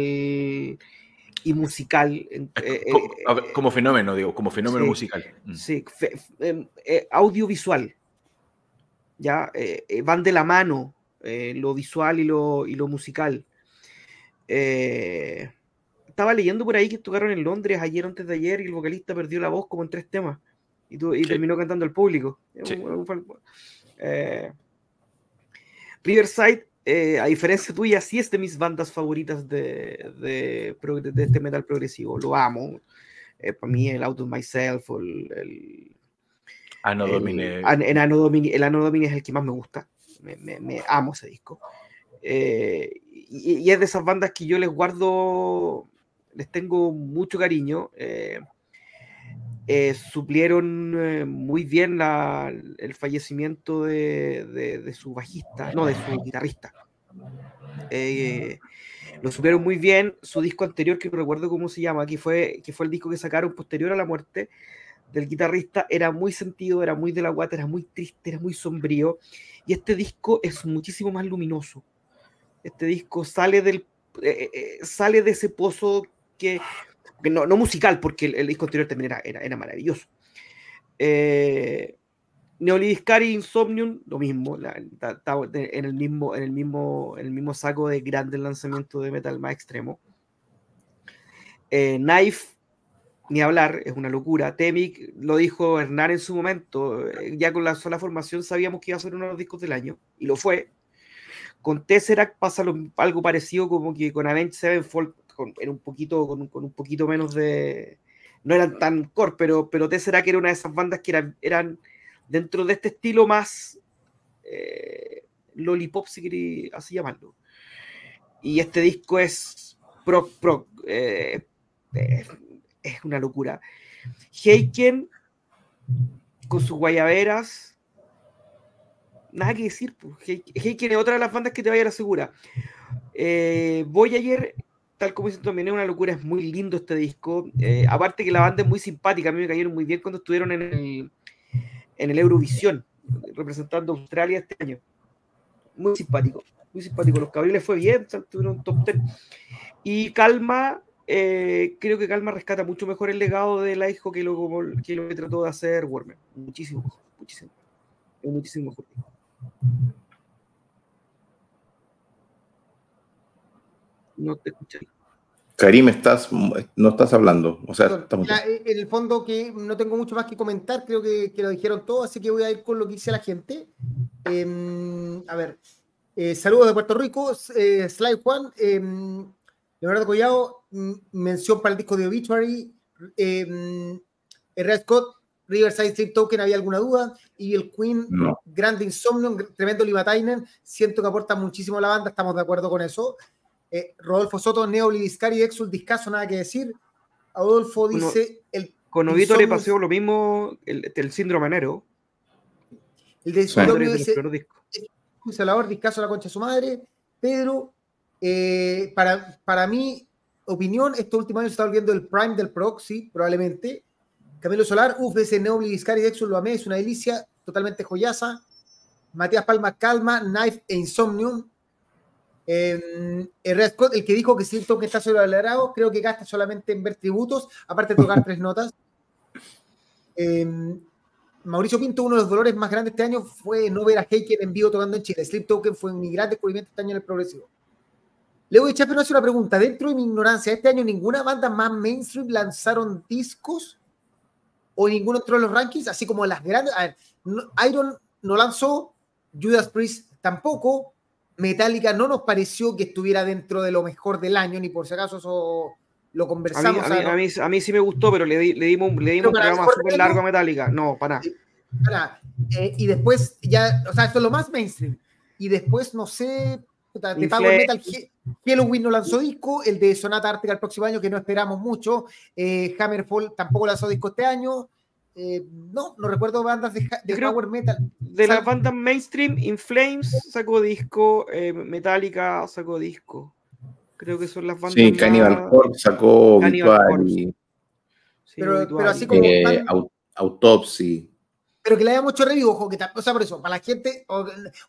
y musical. Eh, eh, como, fenómeno, digo, como fenómeno musical. Mm. Sí, em, eh, audiovisual. Ya van de la mano lo visual y lo, y lo musical. estaba leyendo por ahí que tocaron en Londres ayer antes de ayer y el vocalista perdió la voz como en tres temas y, terminó cantando al público. Riverside eh, a diferencia tuya, sí es de mis bandas favoritas de, de, este metal progresivo. Lo amo. Eh, para mí, el Out of Myself el. el Anno Domine. El, Anno Domine. El Anno Domine es el que más me gusta. Me, me, amo ese disco. Eh, y, es de esas bandas que yo les guardo, les tengo mucho cariño. Suplieron muy bien la, el fallecimiento de, de, de, su bajista, no, de su guitarrista. Eh, lo supieron muy bien. Su disco anterior, que no recuerdo cómo se llama, que fue, que fue el disco que sacaron posterior a la muerte del guitarrista, era muy sentido, era muy de la guata, era muy triste, era muy sombrío. Y este disco es muchísimo más luminoso. Este disco sale del eh, eh, sale de ese pozo que, no, no, musical, porque el, disco anterior también era, era, era maravilloso. Eh, Neolidiscari Insomnium, lo mismo, está en el mismo, en el mismo, en el mismo saco de grandes lanzamientos de metal más extremo. Eh, Knife, ni hablar, es una locura. Temic, lo dijo Hernán en su momento, eh, ya con la sola formación sabíamos que iba a ser uno de los discos del año, y lo fue. Con Tesseract pasa algo parecido como que con Avenged Sevenfold, con, un poquito, con, un poquito menos de... No eran tan core, pero, pero Tesseract era una de esas bandas que eran, eran dentro de este estilo más eh, lollipop, si queréis así llamarlo. Y este disco es pro, pro, eh, es una locura. Heiken con sus guayaberas, nada que decir. Pues. Heiken es otra de las bandas que te vaya a la segura. Eh, ayer tal como dicen también, es una locura, es muy lindo este disco. Eh, aparte que la banda es muy simpática, a mí me cayeron muy bien cuando estuvieron en el, en el Eurovisión, representando Australia este año. Muy simpático, muy simpático. Los cabriles fue bien, tuvieron top 10. Y Calma, eh, creo que Calma rescata mucho mejor el legado de la hijo que lo, que lo trató de hacer Warner. Muchísimo muchísimo. Es muchísimo mejor. No te escuché. Karim, estás, no estás hablando. O sea, eh, en el fondo que no tengo mucho más que comentar, creo que, lo dijeron todo, así que voy a ir con lo que dice la gente. Em, a ver, eh, saludos de Puerto Rico, eh, Slide Juan, eh, Leonardo Collado, mención para el disco de Obituary, eh, Red Scott, Riverside Street Token, ¿había alguna duda? Y el Queen, Grande Insomnio, tremendo Tainen, siento que aporta muchísimo a la banda, estamos de acuerdo con eso. Eh, Rodolfo Soto, Neo Lidiscari, Exul, Discaso, nada que decir. Adolfo dice. el con Ovito le pasó lo mismo el, el síndrome Nero. El de su dice. Salador, Discaso, la concha de su madre. Pedro, eh, para, para mi opinión, estos últimos años se está volviendo el prime del proxy, probablemente. Camilo Solar, uff, ese Neo Lidiscari, Exul, lo amé, es una delicia, totalmente joyaza. Matías Palma, Calma, Knife e Insomnium el, el que dijo que siento que está sobrevalorado, creo que gasta solamente en ver tributos, aparte de tocar tres notas. Em, Mauricio Pinto, uno de los dolores más grandes este año fue no ver a Heiken en vivo tocando en Chile. Sleep Token fue mi gran descubrimiento este año en el progresivo. Le voy a echar pero hace una pregunta. Dentro de mi ignorancia, ¿este año ninguna banda más mainstream lanzaron discos? ¿O ninguno entró en los rankings? Así como las grandes. A ver, Iron no lanzó, Judas Priest tampoco, Metallica no nos pareció que estuviera dentro de lo mejor del año, ni por si acaso eso lo conversamos. A mí, a mí, sí me gustó, pero le, dimos, le dimos un programa súper largo a Metallica. No, para nada. Eh, y después ya, o sea, esto es lo más mainstream. Y después, no sé, puta, Infle- Metal, Halloween no lanzó disco, el de Sonata Ártica el próximo año, que no esperamos mucho. eh, Hammerfall tampoco lanzó disco este año. Eh, no, no recuerdo bandas de, creo- Power Metal. De las bandas mainstream, In Flames sacó disco, eh, Metallica sacó disco. Creo que son las bandas Sí, más- Cannibal Corpse sacó Cannibal Sí, Pero- Obituary. pero así como- eh, Autopsy. pero que le haya mucho review, ojo, que o sea, por eso, para la gente,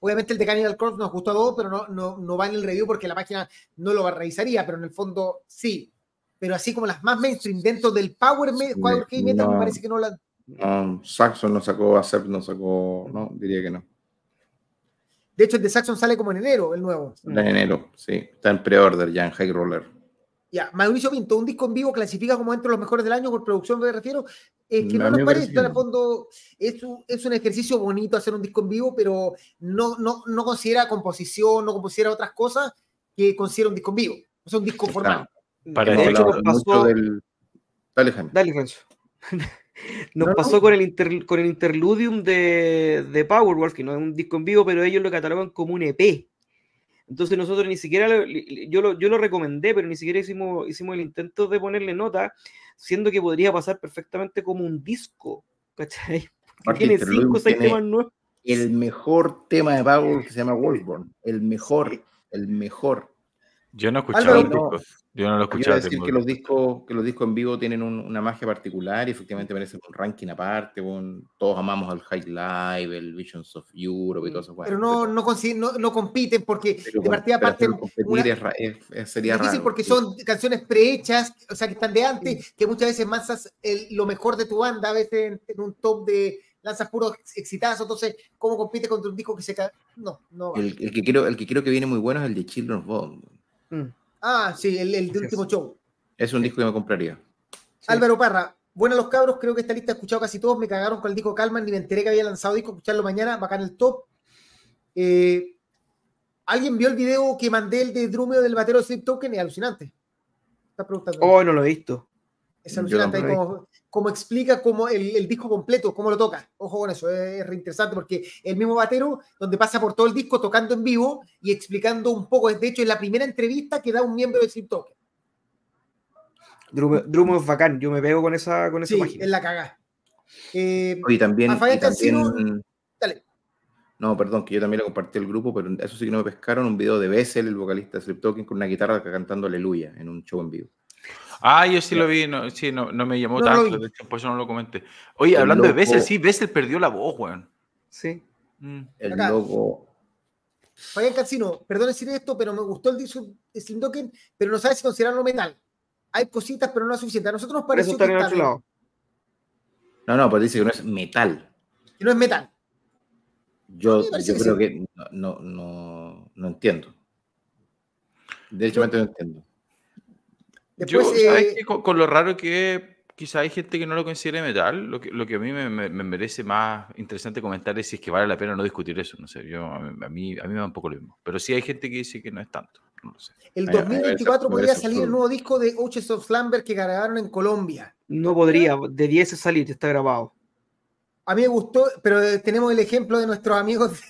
obviamente el de Cannibal Corpse nos gustó a todos, pero no, no, no va en el review porque la página no lo revisaría, pero en el fondo sí. Pero así como las más mainstream dentro del Power, Power Metal, me parece que no la. No, Saxon no sacó, Accept no sacó, no, diría que no. De hecho, el de Saxon sale como en enero, el nuevo. En enero, sí. Está en pre-order ya en High Roller. Ya, Mauricio Pinto, un disco en vivo clasifica como entre los mejores del año por producción, me refiero. Es que no nos me parece, en el fondo, es un, es un ejercicio bonito hacer un disco en vivo, pero no, no, no considera composición, no considera otras cosas que considera un disco en vivo. O sea, un disco formal. Para de eso hecho, pasó, del... Dale, Jaime. Dale, Renzo. Nos No, no. pasó Con, el inter- con el interludium de, de Powerwolf, que no es un disco en vivo, pero ellos lo catalogan como un EP. Entonces nosotros ni siquiera, lo- yo lo, yo lo recomendé, pero ni siquiera hicimos, hicimos el intento de ponerle nota, siendo que podría pasar perfectamente como un disco, ¿cachai? Tiene Interludium cinco o seis tiene- temas nuevos. El mejor tema de Power que se llama Wolfborn. El mejor, el mejor. Yo no he escuchado el Álvaro, disco. Yo no lo he Quiero escuchado. decir que los discos, que los discos en vivo tienen un- una magia particular y efectivamente merecen un ranking aparte. con- todos amamos al High Live, el Visions of Europe y todo eso. bueno, Pero no, no, no, no compiten porque pero de partida una- es ra- es- sería difícil raro. porque sí. son canciones prehechas, o sea, que están de antes, que muchas veces lanzas el- lo mejor de tu banda, a veces en, en un top de lanzas puros exitazos, entonces, ¿cómo compite contra un disco que se cae? No, no. El, el que quiero, el que creo que viene muy bueno es el de Children of Bodom. Mm, Ah, sí, el, el de último es. show. Es un disco que me compraría. sí. Álvaro Parra, bueno los cabros, creo que esta lista he escuchado casi todos, me cagaron con el disco Calman, ni me enteré que había lanzado disco, escucharlo mañana, bacán el top. Eh, ¿Alguien vio el video que mandé el de Drumeo del batero de Sleep Token? Es alucinante. Está preguntando. Oh, no lo he visto. Es Yo alucinante, ahí tampoco. como, como explica cómo el, el disco completo, cómo lo toca. Ojo con eso, es, re interesante porque el mismo batero, donde pasa por todo el disco tocando en vivo y explicando un poco, de hecho es la primera entrevista que da un miembro de Sleep Token. Drumo, Drumo es bacán, yo me pego con esa, con esa Sí, página. es la cagada. Eh, Y también. También- Cancino, dale. No, perdón, que yo también le compartí el grupo, pero eso sí que no me pescaron. Un video de Bessel, el vocalista de Sleep Talking, con una guitarra cantando Aleluya en un show en vivo. Ah, yo sí lo vi, no, sí, no, no me llamó No, tanto, de hecho, por eso no lo comenté. Oye, El hablando de Bessel, sí, Bessel perdió la voz, weón. Sí. Mm. El Acá. loco. Fabián Cancino, perdón decir esto, pero me gustó el disco de Slim pero no sabe si considerarlo metal. Hay cositas, pero no es suficiente. A nosotros nos Por eso pareció está que, está lado. No, no, pues dice que no es metal. que no es metal. Yo, yo que creo sí. que no, no, no, no entiendo. Derechamente no entiendo. Después, Yo, ¿sabes eh, qué? con, con lo raro que quizá hay gente que no lo considere metal, lo que, lo que a mí me, me- me merece más interesante comentar es si es que vale la pena no discutir eso, no sé, yo, a mí, a mí, me da un poco lo mismo, pero sí hay gente que dice que no es tanto, no lo sé. el Ay, ay, 2024 me podría salir el nuevo disco de Oches of Slumber que grabaron en Colombia. No podría, de 10 es salir, está grabado. A mí me gustó, pero eh, tenemos el ejemplo de nuestros amigos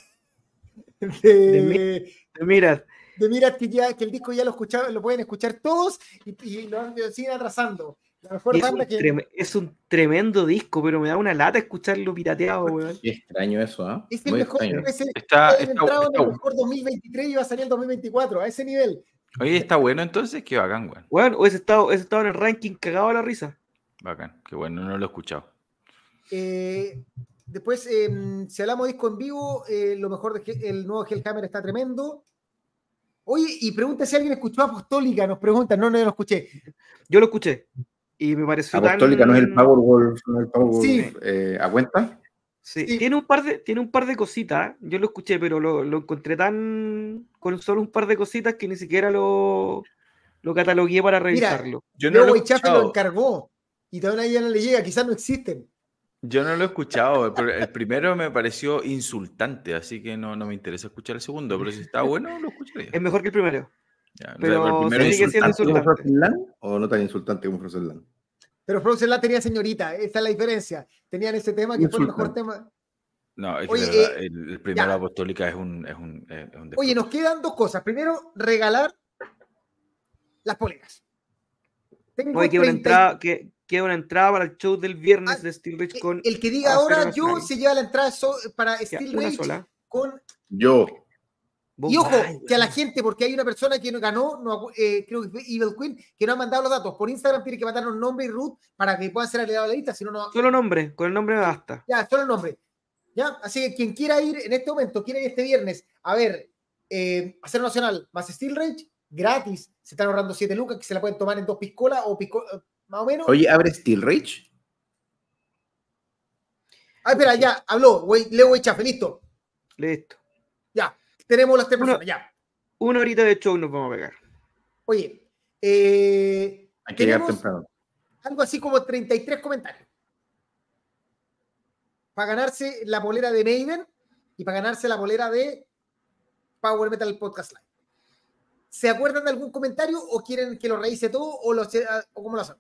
de, De de, Mira, de Mirat, que, ya, que el disco ya lo, escucharon, lo pueden escuchar todos y, y lo, lo siguen atrasando. La mejor es un, banda que. trem- es un tremendo disco, pero me da una lata escucharlo pirateado, weón. Qué extraño eso, ¿ah? Es el Muy mejor, ese, Está, está, entrado en está- el mejor 2023 y va a salir el 2024, a ese nivel. oye, está bueno entonces, qué bacán, weón, Weón, hubiese estado, hubiese estado en el ranking cagado a la risa. bacán, qué bueno, no lo he escuchado. Eh, después, eh, si hablamos de disco en vivo, eh, lo mejor de el nuevo Hellhammer está tremendo. Oye, y pregunta si alguien escuchó Apostólica, nos preguntan, no, no, no lo escuché. Yo lo escuché y me pareció Apostólica tan... no es el Powerwolf, no es el Powerwolf Sí. eh, a cuenta. Sí, Sí. Tiene, un par de, tiene un par de cositas, yo lo escuché, pero lo, lo encontré tan... con solo un par de cositas que ni siquiera lo, lo catalogué para revisarlo. Yo no Luego lo lo encargó y todavía ya no le llega, quizás no existen. Yo no lo he escuchado, pero el primero me pareció insultante, así que no, no me interesa escuchar el segundo, pero si está bueno, lo escucharía. Es mejor que el primero. Ya, pero el primero sigue siendo insultante. ¿Como insultante. Land o no tan insultante como Frozen Land? Pero Frozen la tenía señorita, esa es la diferencia. Tenían ese tema que fue el mejor Insultante. tema. No, es que Oye, verdad, eh, el, el primero ya. apostólica es un, es un, es un Oye, nos quedan dos cosas. Primero, regalar las poleras. Tengo Oye, queda una 30 entrada, que, queda una entrada para el show del viernes Ah, de Steel Rich el- con El que diga ahora, yo Nacional. se lleva la entrada so- para Steel Rage sola. con Yo, Y ojo, que a la gente, porque hay una persona que no ganó, no, eh, creo que fue Evil Queen, que no ha mandado los datos. Por Instagram tiene que mandarnos nombre y root para que puedan ser agregados a la lista, si no, no. Solo nombre, con el nombre me basta. Ya, solo el nombre. ¿Ya? Así que quien quiera ir en este momento, quiera ir este viernes a ver eh, Acero Nacional más Steel Rage, gratis. Se están ahorrando 7 lucas que se la pueden tomar en dos piscolas o pisco- eh, más o menos. oye, ¿abre Steel Rage? Ah, espera, ya, habló. güey, Leo Echafe, listo. Listo. Ya, tenemos las tres Una- personas, ya. Una horita de show nos vamos a pegar. Oye, eh, Hay que llegar temprano. algo así como 33 comentarios. Para ganarse la bolera de Maiden y para ganarse la bolera de Power Metal Podcast Live. ¿Se acuerdan de algún comentario o quieren que lo reíse todo o, lo, o cómo lo hacen?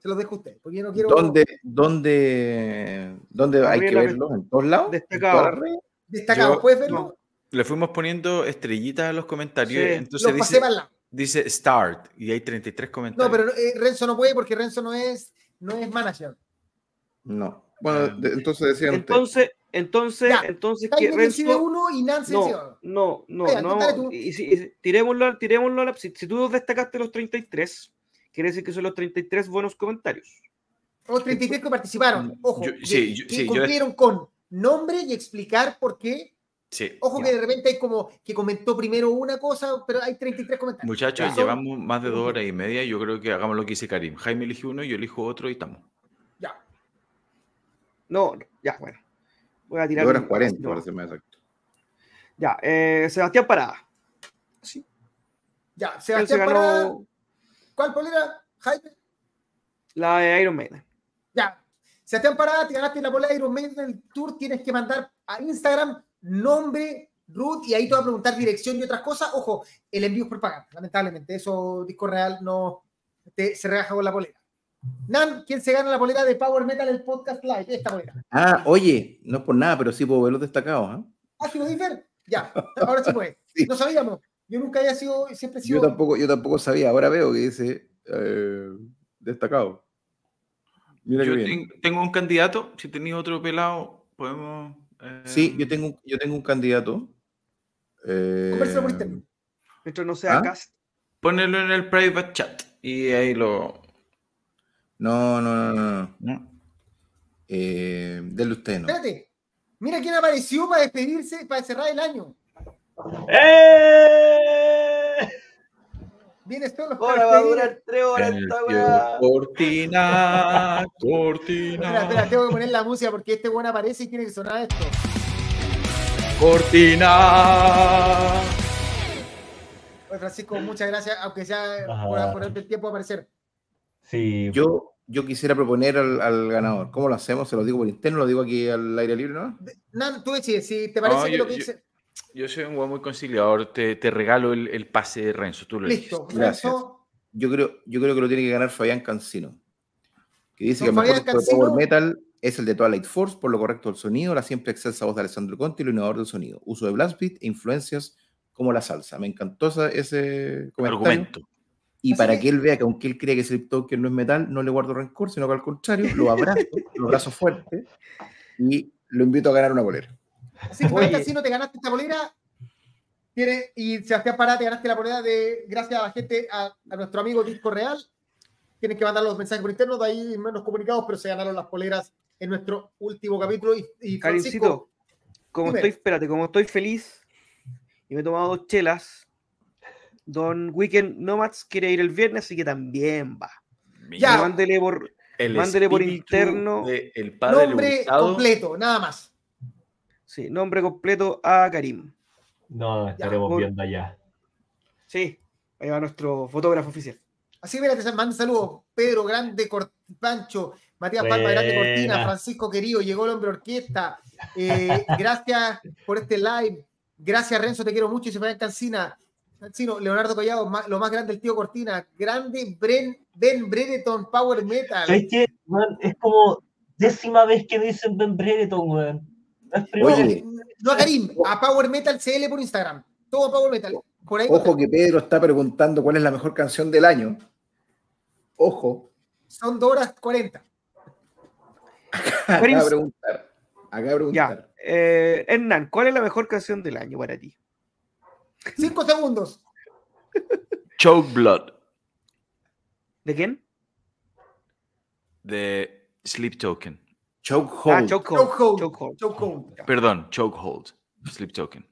Se los dejo a ustedes, porque yo no quiero ¿Dónde, dónde, dónde hay que Gabriela, verlo? ¿En todos lados? ¿En destacado. destacado. ¿Puedes verlo? Le fuimos poniendo estrellitas a los comentarios. Sí. Entonces Los dice, dice start y hay 33 comentarios. No, pero eh, Renzo no puede porque Renzo no es, no es manager. No. Bueno, de- entonces decían. Entonces, entonces, Ya, entonces que Renzo. uno y Nancy decide No, otro. no, no, dale no. Y si, y si- tirémoslo, tirémoslo a la. Si, si tú destacaste los 33, quiere decir que son los 33 buenos comentarios. Los 33 que participaron. Ojo, Yo- que- sí, yo- que sí, yo- cumplieron con nombre y explicar por qué Sí. Ojo Ya. que de repente hay como que comentó primero una cosa, pero hay 33 comentarios. Muchachos, Ya. llevamos más de dos horas y media. Yo creo que hagamos lo que dice Karim. Jaime elige uno, yo elijo otro y estamos. Ya. No, ya, bueno. Voy a tirar. Dos horas un- 40, no. para ser más exacto. Ya, eh, Sebastián Parada. Sí. Ya, se Sebastián ganó Parada, ¿cuál polera? Jaime. la de Iron Maiden. Ya. Sebastián Parada, te ganaste la polera de Iron Maiden del Tour, tienes que mandar a Instagram nombre, root, y ahí te va a preguntar dirección y otras cosas. Ojo, el envío es por pagar, lamentablemente. Eso, Disco Real, no te- se rebaja con la polera. Nan, ¿quién se gana la polera de Power Metal, el podcast live? Esta polera. Ah, oye, no es por nada, pero sí puedo ver los destacados. ¿ah? Ah, ¿sí podéis ver? Ya, ahora sí puede. Sí. No sabíamos. Yo nunca había sido, siempre he Yo sido. tampoco, yo tampoco sabía, ahora veo que dice eh, destacado. Mira Yo qué bien. ten- tengo un candidato. Si tenéis otro pelado, podemos. eh, Sí, yo tengo, un- yo tengo un candidato. Eh, por interno. Mientras no sea ¿Ah? cast. Ponerlo en el private chat. Y ahí lo. no, no, no, no, no. Eh, denle usted, ¿no? Espérate. Mira quién apareció para despedirse, para cerrar el año. ¡Eh! Vienes todos los Ahora va a durar tres horas esta weá. Cortina, Espera, cortina, espera, tengo que poner la música porque este buen aparece y tiene que sonar esto. cortina. Oye, Francisco, muchas gracias, aunque sea por, por el tiempo de aparecer. Sí, Yo, yo quisiera proponer al, al ganador. ¿Cómo lo hacemos? ¿Se lo digo por interno? ¿Lo digo aquí al aire libre? ¿no? Nan, tú decides, si te parece No, que yo- lo que yo- dice. Yo soy un weón muy conciliador. Te, te regalo el, el pase de Renzo. Tú lo Listo. Gracias. Renzo, Yo creo, yo creo que lo tiene que ganar Fabián Cancino. Que dice que el mejor de. Power Metal es el de Twilight Force por lo correcto del sonido, la siempre excelsa voz de Alessandro Conti y lo innovador del sonido. Uso de blast beat e influencias como la salsa. Me encantó ese comentario. Argumento. Y Así para que- que él vea que aunque él crea que Slip Token no es metal, no le guardo rencor, sino que al contrario, lo abrazo, lo abrazo fuerte y lo invito a ganar una bolera. Así que Oye. si no te ganaste esta bolera. Tiene, y Sebastián Pará, te ganaste la bolera de, gracias a la gente, a, a nuestro amigo Disco Real. Tienes que mandar los mensajes por interno, de ahí menos comunicados, pero se ganaron las poleras en nuestro último capítulo. Y, y Francisco, como dime. estoy, espérate, como estoy feliz y me he tomado dos chelas, Don Weekend Nomads quiere ir el viernes, así que también va. Ya. Mándele por, El Mándele por espíritu interno. de el padre nombre completo, nada más. Sí, nombre completo a Karim. no, estaremos por- viendo allá. Sí, ahí va nuestro fotógrafo oficial. Así que mira, te mando saludos. Pedro Grande, Pancho, Matías Palma, Grande Cortina. Francisco Querido, llegó el hombre orquesta. Eh, gracias por este live. Gracias, Renzo, te quiero mucho. Y se en Cancina. Cancino, Leonardo Collado, lo más grande del tío Cortina. Grande Bren, Ben Brereton, Power Metal. ¿Sabes qué? Man, es como décima vez que dicen Ben Brereton, weón. Oye. No a Karim, a Power Metal CL por Instagram. Todo Power Metal. Por ahí. Ojo que Pedro está preguntando cuál es la mejor canción del año. Ojo. Son 2 horas 40. Acá Karim- a preguntar. Acá a preguntar. Ya. Eh, Hernán, ¿cuál es la mejor canción del año para ti? 5 segundos. Choke Blood ¿De quién? de Sleep Token. Chokehold. Ah, Chokehold. Chokehold. Chokehold. Chokehold. Perdón, Chokehold. Sleep Token.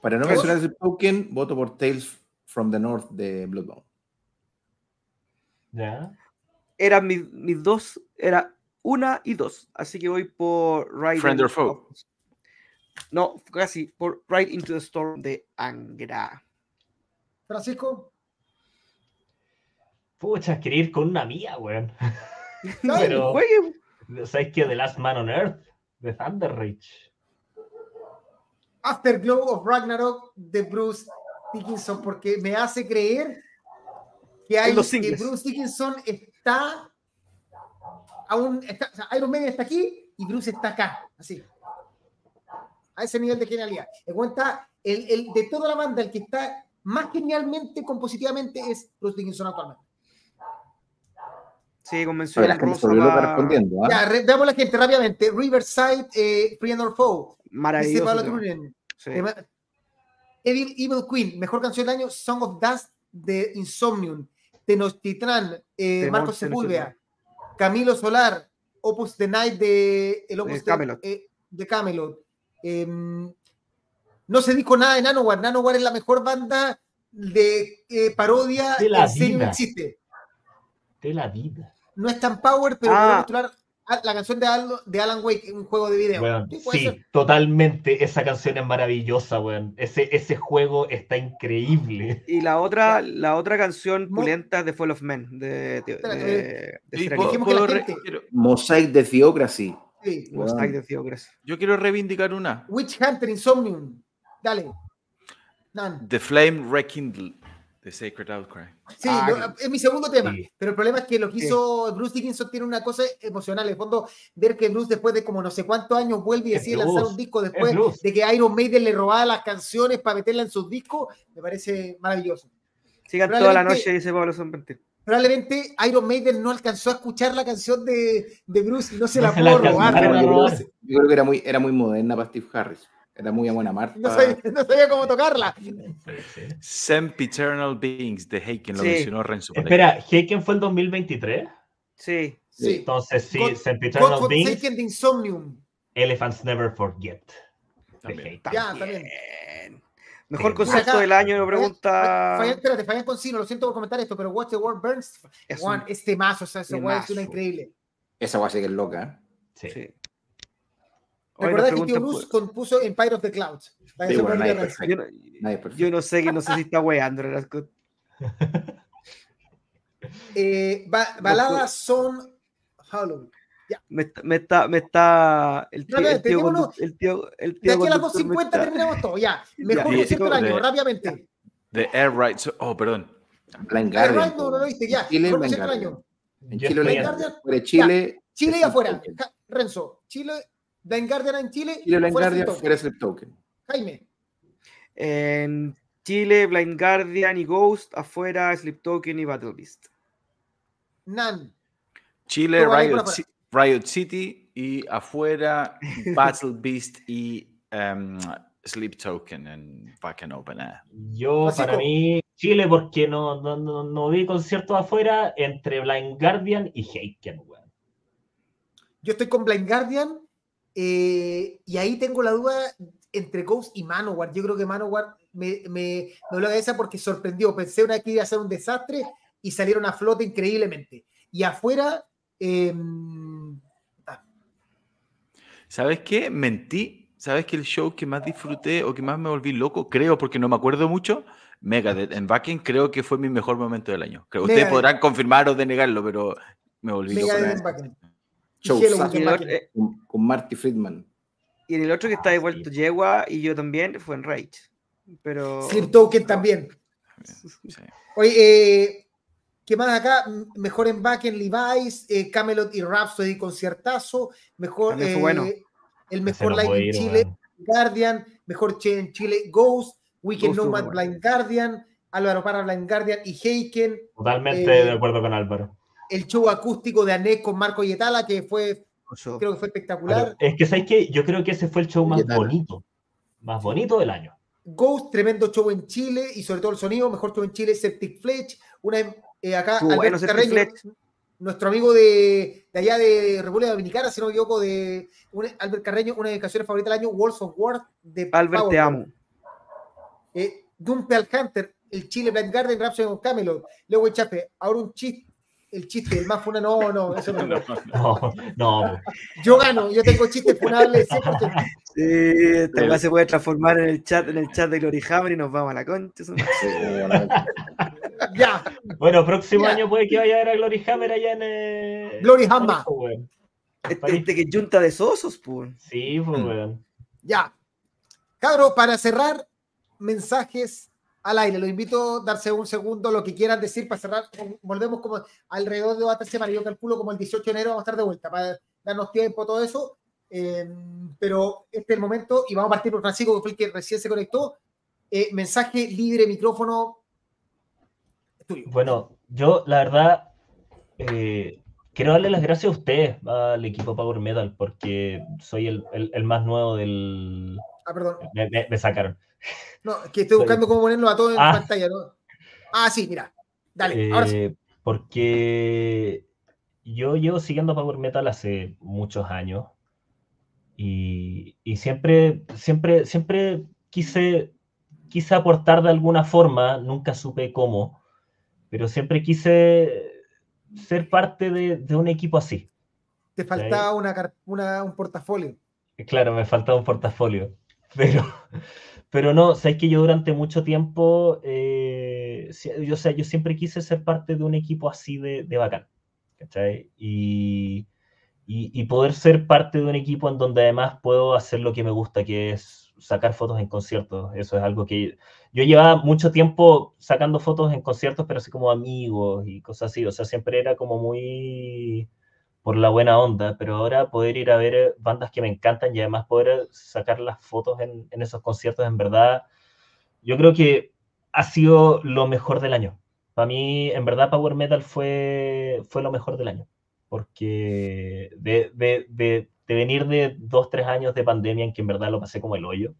Para no mencionar ese token, voto por Tales from the North de Bloodbound. Ya. Eran mis, mis dos, era una y dos. Así que voy por Ride. Friend or foe. No, casi, por Ride into the Storm de Angra. Francisco. Pucha, quería ir con una mía, weón. Dale. Pero- Juegue. ¿Sabes qué? The Last Man on Earth, de Thunder Rage. Afterglow of Ragnarok de Bruce Dickinson, porque me hace creer que, hay, que. Bruce Dickinson está aún, está, o sea, Iron Man está aquí y Bruce está acá, así. A ese nivel de genialidad. En cuenta, el, el- de toda la banda, el que está más genialmente, compositivamente, es Bruce Dickinson actualmente. Sí, convención la gente va- respondiendo. ¿ah? Ya, re- veamos la gente rápidamente. Riverside, eh, Friend or Foe. Maravilloso. Pablo. Sí. Evil, Evil Queen, mejor canción del año, Song of Dust de Insomnium, Tenochtitlan, eh, Marcos Sepúlveda, Camilo Solar, Opus the Night de el Opus De de- Camelot. eh, de Camelot. Em, no se dijo nada de Nanowar. Nanowar es la mejor banda de eh, parodia De la vida. existe. De la vida. No es tan power, pero Ah. podemos titular a- la canción de, Al- de Alan Wake, un juego de video. Sí, sí, ser. totalmente. Esa canción es maravillosa, weón. Ese, ese juego está increíble. Y la otra, la otra canción pulenta de Fall of Men de, de, Espérate, de, de puedo- puedo gente- quiero- Mosaic de Theocracy. Sí. Dios mío, gracias. yo quiero reivindicar una. Witch Hunter Insomnium. Dale. Nan. The Flame Rekindle de Sacred Outcry. Sí, Ah, lo- es mi segundo tema. Sí. Pero el problema es que lo que hizo Bruce Dickinson tiene una cosa emocional. En el fondo, ver que Bruce después de como no sé cuántos años vuelve y Es decide Bruce, lanzar un disco después de que Iron Maiden le robaba las canciones para meterla en sus discos, me parece maravilloso. Sigan toda la noche, dice Pablo Sanventir. Probablemente Iron Maiden no alcanzó a escuchar la canción de, de Bruce y no se No la pudo robar. Yo creo que era muy, era muy moderna para Steve Harris. Era muy a buena marca. No sabía, no sabía cómo tocarla. Sempiternal Beings de Heiken, lo Sí. mencionó Renzo. Espera, ¿Heiken fue el 2023? Sí. Sí. Entonces sí, God- Sempiternal God Beings, Forsaken de Insomnium. Elephants Never Forget. También. Heiken. Ya, también. Mejor Acá, del año, me pregunta. Espérate, Fabián Concino, lo siento por comentar esto, pero Watch the World Burns, Es Juan, un- este mazo, o sea, ese weón es una increíble. Esa guay sí que es loca. ¿eh? Sí. Sí. ¿Recordás que Tío Bruce por- compuso Empire of the Clouds? Sí, bueno, nadie perfecto. Yo no, Nadie es perfecto. yo no sé, que no sé si está weando. Eh, ba- baladas son Hollow. Me está, me está, me está el tío, el tío, condu- el tío, el De aquí a las conductor me 2.50 está- terminamos todo, ya. Mejor Ya. concierto del año, de- rápidamente. The Air Right. So- oh, perdón. Blind Air. Ride no, no lo viste, ya. En Chile, Mejor Blind concierto del Guardian. año. En Yo Chile, y afuera. Renzo, Chile, Blind Guardian en Chile. Chile, Blind Guardian, fuera Token. Jaime, En Chile, Blind Guardian y Ghost, afuera, Sleep Token y Battle Beast. Nan, Chile, Riot, Riot City y afuera Battle Beast y em, Sleep Token en Fucking Open Air. Yo, Francisco. para mí, Chile, porque no, no, no, no vi conciertos afuera entre Blind Guardian y Heiken, weón. yo estoy con Blind Guardian eh, y ahí tengo la duda entre Ghost y Manowar. Yo creo que Manowar me, me, me la cabeza porque sorprendió. Pensé una que iba a ser un desastre y salieron a flote increíblemente. Y afuera, eh, ¿Sabes qué? Mentí. ¿Sabes que el show que más disfruté o que más me volví loco, creo, porque no me acuerdo mucho, Megadeth en Backen, creo que fue mi mejor momento del año. Creo, ustedes podrán confirmar o denegarlo, pero me volví loco. Megadeth con en el, eh, con, con Marty Friedman. y en el otro que está de vuelto Yegua y yo también fue en Rage. Pero. Sleep Token también. Sí. Oye, eh, ¿Qué más acá? Mejor en back en Levi's, eh, Camelot y Rhapsody conciertazo. Mejor, eh, bueno. el mejor no live en Chile. Guardian. Mejor che en Chile, Ghost. Weekend Ghost Nomad, bueno. Blind Guardian. Álvaro Parra, Blind Guardian y Heiken. Totalmente Eh, de acuerdo con Álvaro. El show acústico de Anés con Marco Yetala, que fue, creo que fue espectacular. Es que, ¿sabes qué? Yo creo que ese fue el show más bonito. Más bonito del año. Ghost, tremendo show en Chile y sobre todo el sonido, mejor show en Chile, Septic Fletch, una eh, acá bueno Carreño, nuestro amigo de, de allá de República Dominicana, si no me equivoco, de un- Albert Carreño, una de mis canciones favoritas del año, Walls of War de Albert, te amo. Eh, Dumpel Hunter, el Chile Blind Garden, Rhapsody con Camelot, luego Chape, ahora un chiste, el chiste, el más funa, no, no, eso no. No, no. Yo gano, yo tengo chistes funables 100%. Sí, esta se puede transformar en el chat, en el chat de Glory Hammer y nos vamos a la concha. eso no- Sí, Ya, Bueno, próximo año puede que vaya a ver a Glory Hammer allá en. Eh, Glory Hammer. Este, este que es junta de sosos, pues. Sí, pues, weón. ya. Cabro, para cerrar, mensajes al aire. Los invito a darse un segundo, lo que quieran decir para cerrar. Volvemos como alrededor de otra semana. Yo calculo como el 18 de enero vamos a estar de vuelta para darnos tiempo, todo eso. Eh, pero este es el momento y vamos a partir por Francisco, que fue el que recién se conectó. Eh, mensaje libre, micrófono. tuyo. Bueno, yo la verdad eh, quiero darle las gracias a ustedes, al equipo Power Metal, porque soy el, el- el más nuevo del... Ah, perdón. Me, me- me sacaron. No, que estoy buscando cómo ponerlo a todo en Ah. pantalla. ¿no? Ah, sí, mira. Dale, ahora sí. Eh, Porque yo llevo siguiendo Power Metal hace muchos años y, y siempre, siempre, siempre quise, quise aportar de alguna forma, nunca supe cómo, pero siempre quise ser parte de, de un equipo así. Te faltaba una- un portafolio. Claro, me faltaba un portafolio, pero, pero no, sabes que yo durante mucho tiempo, eh, yo, o yo siempre quise ser parte de un equipo así de, de bacán, ¿cachai? Y, y, y poder ser parte de un equipo en donde además puedo hacer lo que me gusta, que es sacar fotos en conciertos. Eso es algo que yo llevaba mucho tiempo sacando fotos en conciertos, pero así como amigos y cosas así, o sea, siempre era como muy por la buena onda, pero ahora poder ir a ver eh, bandas que me encantan y además poder sacar las fotos en, en esos conciertos, en verdad, yo creo que ha sido lo mejor del año. Para mí, en verdad, Power Metal fue, fue lo mejor del año, porque de, de, de, de venir de dos, tres años de pandemia en que en verdad lo pasé como el hoyo,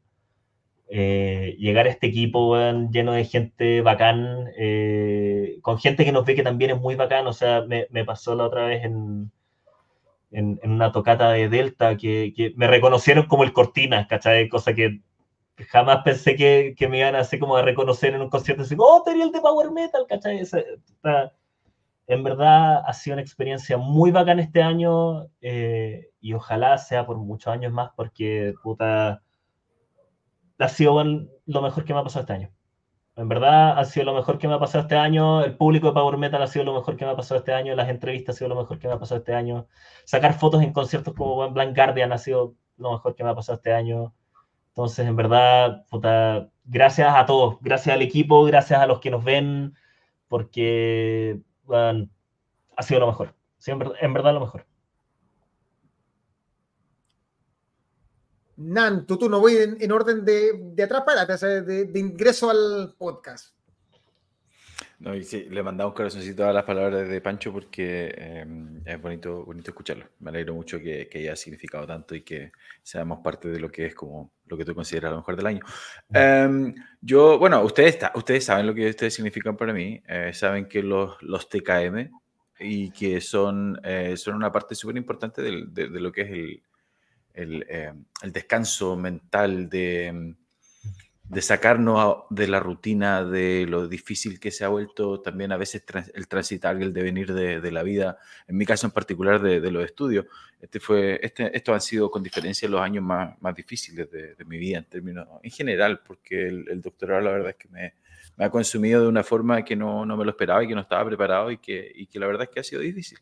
eh, llegar a este equipo lleno de gente bacán, eh, con gente que nos ve que también es muy bacán, o sea, me, me pasó la otra vez en, en, en una tocata de Delta que, que me reconocieron como el Cortina, ¿cachai? Cosa que jamás pensé que, que me iban a hacer como a reconocer en un concierto, así, oh, tenía el de Power Metal, ¿cachai? En verdad ha sido una experiencia muy bacán este año eh, y ojalá sea por muchos años más porque, puta, ha sido lo mejor que me ha pasado este año. En verdad ha sido lo mejor que me ha pasado este año, el público de Power Metal ha sido lo mejor que me ha pasado este año, las entrevistas ha sido lo mejor que me ha pasado este año, sacar fotos en conciertos como en Blind Guardian ha sido lo mejor que me ha pasado este año. Entonces, en verdad, gracias a todos, gracias al equipo, gracias a los que nos ven, porque bueno, ha sido lo mejor. Sí, en verdad lo mejor. Nan, tú, tú no voy en, en orden de, de atrás para atrás, de, ingreso al podcast. No, y sí, le mandamos corazoncito a las palabras de Pancho porque eh, es bonito, bonito escucharlo. Me alegro mucho que, que haya significado tanto y que seamos parte de lo que es como lo que tú consideras lo mejor del año. Em, yo, bueno, ustedes, ustedes saben lo que ustedes significan para mí, eh, saben que los, los TKM y que son, eh, son una parte súper importante de, de lo que es el, el, eh, el descanso mental de, de sacarnos de la rutina, de lo difícil que se ha vuelto también a veces trans- el transitar el devenir de, de la vida, en mi caso en particular de, de los estudios. Este fue, este, estos han sido con diferencia los años más, más difíciles de, de mi vida en términos, en general, porque el, el doctorado la verdad es que me, me ha consumido de una forma que no, no me lo esperaba y que no estaba preparado y que, y que la verdad es que ha sido difícil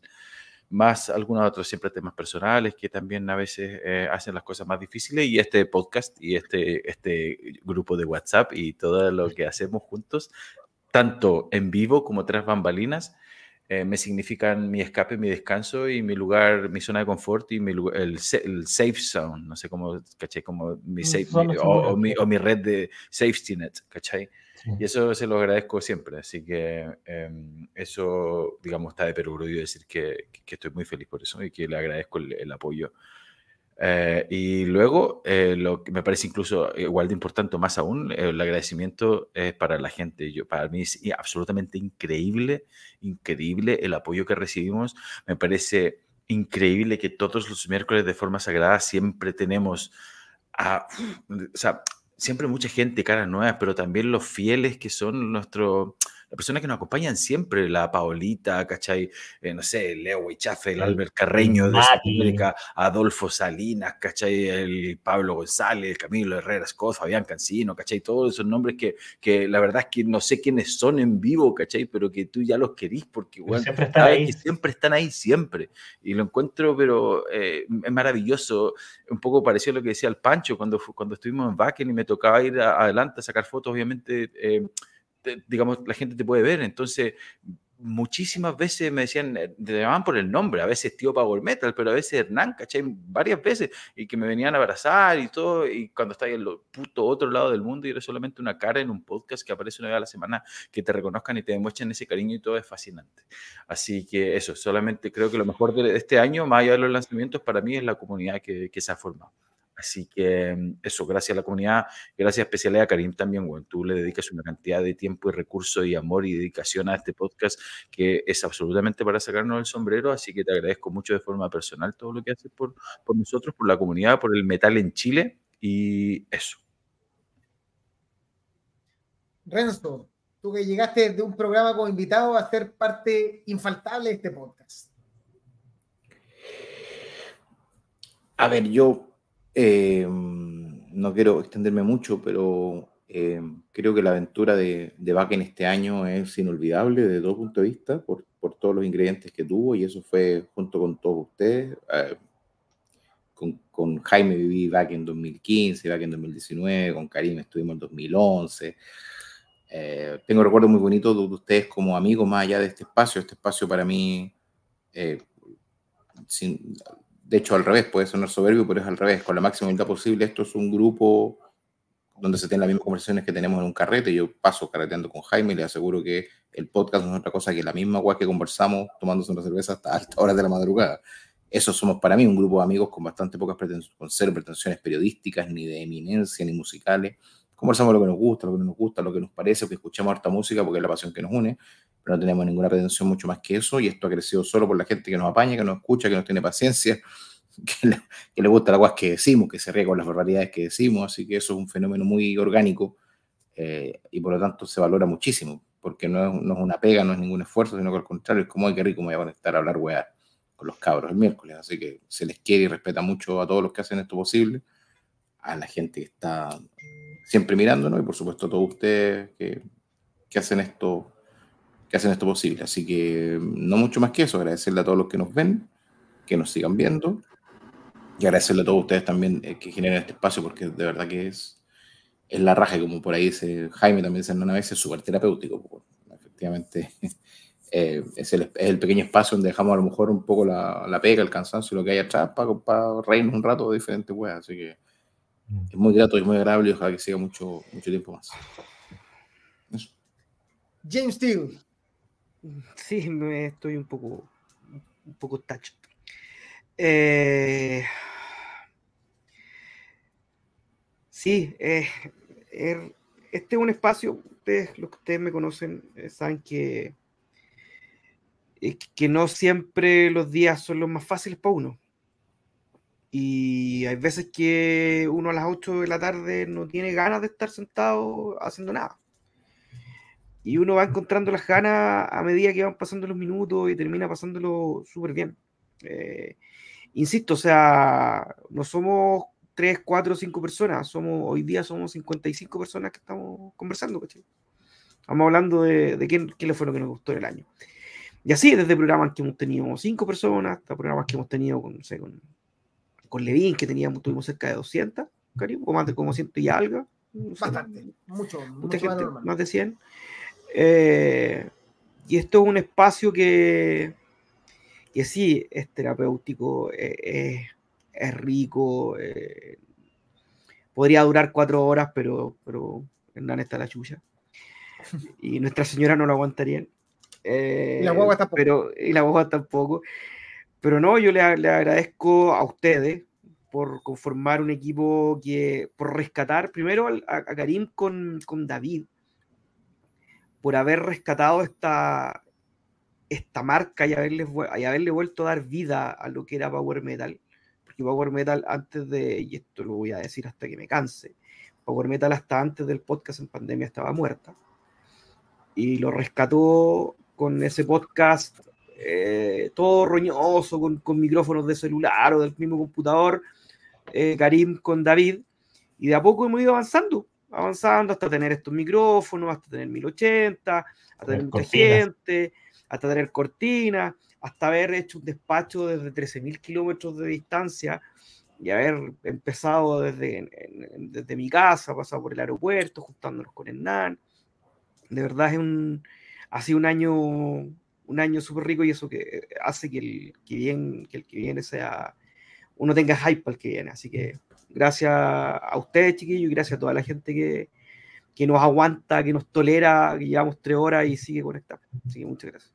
más algunos otros siempre temas personales que también a veces eh, hacen las cosas más difíciles y este podcast y este, este grupo de WhatsApp y todo lo que hacemos juntos, tanto en vivo como tras bambalinas, eh, me significan mi escape, mi descanso y mi lugar, mi zona de confort y mi lugar, el, el, safe zone, no sé cómo, ¿cachai? Como mi, safe, o, mi, o, mi, red de safety net, ¿cachai? Y eso se lo agradezco siempre, así que em, eso, digamos, está de perogrullo decir que, que, estoy muy feliz por eso y que le agradezco el, el apoyo eh, y luego, eh, lo que me parece incluso igual de importante, más aún, el agradecimiento es para la gente. Yo, para mí es absolutamente increíble, increíble el apoyo que recibimos. Me parece increíble que todos los miércoles de forma sagrada siempre tenemos a, o sea, siempre mucha gente, caras nuevas, pero también los fieles que son nuestros las personas que nos acompañan siempre, la Paolita, ¿cachai? Eh, no sé, Leo Huichafe, el Albert Carreño de Sudamérica, Adolfo Salinas, ¿cachai? El Pablo González, el Camilo Herrera Scott, Fabián Cancino, ¿cachai? Todos esos nombres que, que la verdad es que no sé quiénes son en vivo, ¿cachai? Pero que tú ya los querís porque, bueno, siempre están ahí. siempre están ahí, siempre. Y lo encuentro, pero eh, es maravilloso. Un poco parecido a lo que decía el Pancho cuando, cuando estuvimos en Wacken y me tocaba ir adelante a sacar fotos, obviamente. Eh, digamos, la gente te puede ver. Entonces, muchísimas veces me decían, eh, te llamaban por el nombre, a veces tío Power Metal, pero a veces Hernán, ¿cachai? Varias veces, y que me venían a abrazar y todo, y cuando estás en el puto otro lado del mundo y eres solamente una cara en un podcast que aparece una vez a la semana, que te reconozcan y te demuestren ese cariño y todo es fascinante. Así que eso, solamente creo que lo mejor de este año, más allá de los lanzamientos, para mí es la comunidad que, que se ha formado. Así que mm, eso, gracias a la comunidad, gracias especialmente a Karim también, bueno, tú le dedicas una cantidad de tiempo y recursos y amor y dedicación a este podcast que es absolutamente para sacarnos el sombrero, así que te agradezco mucho de forma personal todo lo que haces por, por nosotros, por la comunidad, por el metal en Chile y eso. Renzo, tú que llegaste de un programa como invitado a ser parte infaltable de este podcast. A ver, yo eh, no quiero extenderme mucho, pero eh, creo que la aventura de, de en este año es inolvidable desde todo punto de vista, por, todos los ingredientes que tuvo, y eso fue junto con todos ustedes. Eh, con, Jaime viví Back en 2015, Back en 2019, con Karim estuvimos en 2011. tengo recuerdos muy bonitos de, ustedes como amigos más allá de este espacio. Este espacio para mí, sin, de hecho al revés, puede sonar soberbio, pero es al revés, con la máxima humildad posible, esto es un grupo donde se tienen las mismas conversaciones que tenemos en un carrete, yo paso carreteando con Jaime y le aseguro que el podcast no es otra cosa que la misma guay que conversamos tomándose una cerveza hasta altas horas de la madrugada. Eso somos para mí un grupo de amigos con bastante pocas pretensiones, con cero pretensiones periodísticas, ni de eminencia, ni musicales. Conversamos lo que nos gusta, lo que no nos gusta, lo que nos parece, que escuchamos harta música porque es la pasión que nos une, pero no tenemos ninguna pretensión mucho más que eso y esto ha crecido solo por la gente que nos apaña, que nos escucha, que nos tiene paciencia, que le, gusta la guas que decimos, que se ríe con las barbaridades que decimos, así que eso es un fenómeno muy orgánico eh, y por lo tanto se valora muchísimo, porque no es, no es, una pega, no es ningún esfuerzo, sino que al contrario, es como, hay que rico me voy a conectar a hablar weá con los cabros el miércoles, así que se les quiere y respeta mucho a todos los que hacen esto posible, a la gente que está siempre mirándonos y por supuesto a todos ustedes que, que hacen esto que hacen esto posible. Así que no mucho más que eso, agradecerle a todos los que nos ven, que nos sigan viendo y agradecerle a todos ustedes también eh, que generen este espacio porque de verdad que es, es la raja, como por ahí dice Jaime también dice una vez, es súper terapéutico. Efectivamente, eh, es, el, es, el, pequeño espacio donde dejamos a lo mejor un poco la, la pega, el cansancio y lo que hay atrás para, para reírnos un rato de diferentes weas. Así que. Es muy grato y muy agradable y ojalá que siga mucho, mucho tiempo más. Eso. James Steele. Sí, me estoy un poco, un poco tacho. Eh, sí, eh, er, este es un espacio, ustedes, los que ustedes me conocen, eh, saben que, que no siempre los días son los más fáciles para uno. Y hay veces que uno a las 8 de la tarde no tiene ganas de estar sentado haciendo nada y uno va encontrando las ganas a medida que van pasando los minutos y termina pasándolo súper bien. Eh, insisto, o sea, no somos 3, 4, 5 personas, somos, hoy día somos 55 personas que estamos conversando, ¿cachai? Estamos hablando de, de qué, qué fue lo que nos gustó en el año. Y así, desde programas que hemos tenido 5 personas, hasta programas que hemos tenido con, no sé, con, con Levin, que teníamos, tuvimos cerca de 200, cariño, o más de como 100 y algo. Bastante, mucho, mucha gente, más de 100. Eh, Y esto es un espacio que, que sí es terapéutico, eh, es rico, eh, podría durar cuatro horas, pero, pero Hernán está la chucha. Y Nuestra Señora no lo aguantaría. y la guagua tampoco. Pero, y la guagua tampoco. Pero no, yo le, agradezco a ustedes por conformar un equipo que, por rescatar primero a, a Karim con, con, David, por haber rescatado esta, esta marca y haberle, y haberle vuelto a dar vida a lo que era Power Metal. Porque Power Metal antes de, y esto lo voy a decir hasta que me canse, Power Metal hasta antes del podcast en pandemia estaba muerta. Y lo rescató con ese podcast eh, todo roñoso, con, con, micrófonos de celular o del mismo computador, eh, Karim con David, y de a poco hemos ido avanzando, avanzando hasta tener estos micrófonos, hasta tener 1080, hasta tener mucha gente, hasta tener cortinas, hasta haber hecho un despacho desde 13.000 kilómetros de distancia y haber empezado desde, desde mi casa, pasado por el aeropuerto, juntándonos con Hernán. De verdad es un, ha sido un año un año súper rico y eso que hace que el que, viene, que el que viene sea, uno tenga hype el que viene. Así que gracias a ustedes, chiquillos, y gracias a toda la gente que, que nos aguanta, que nos tolera, que llevamos tres horas y sigue conectado. Así que muchas gracias.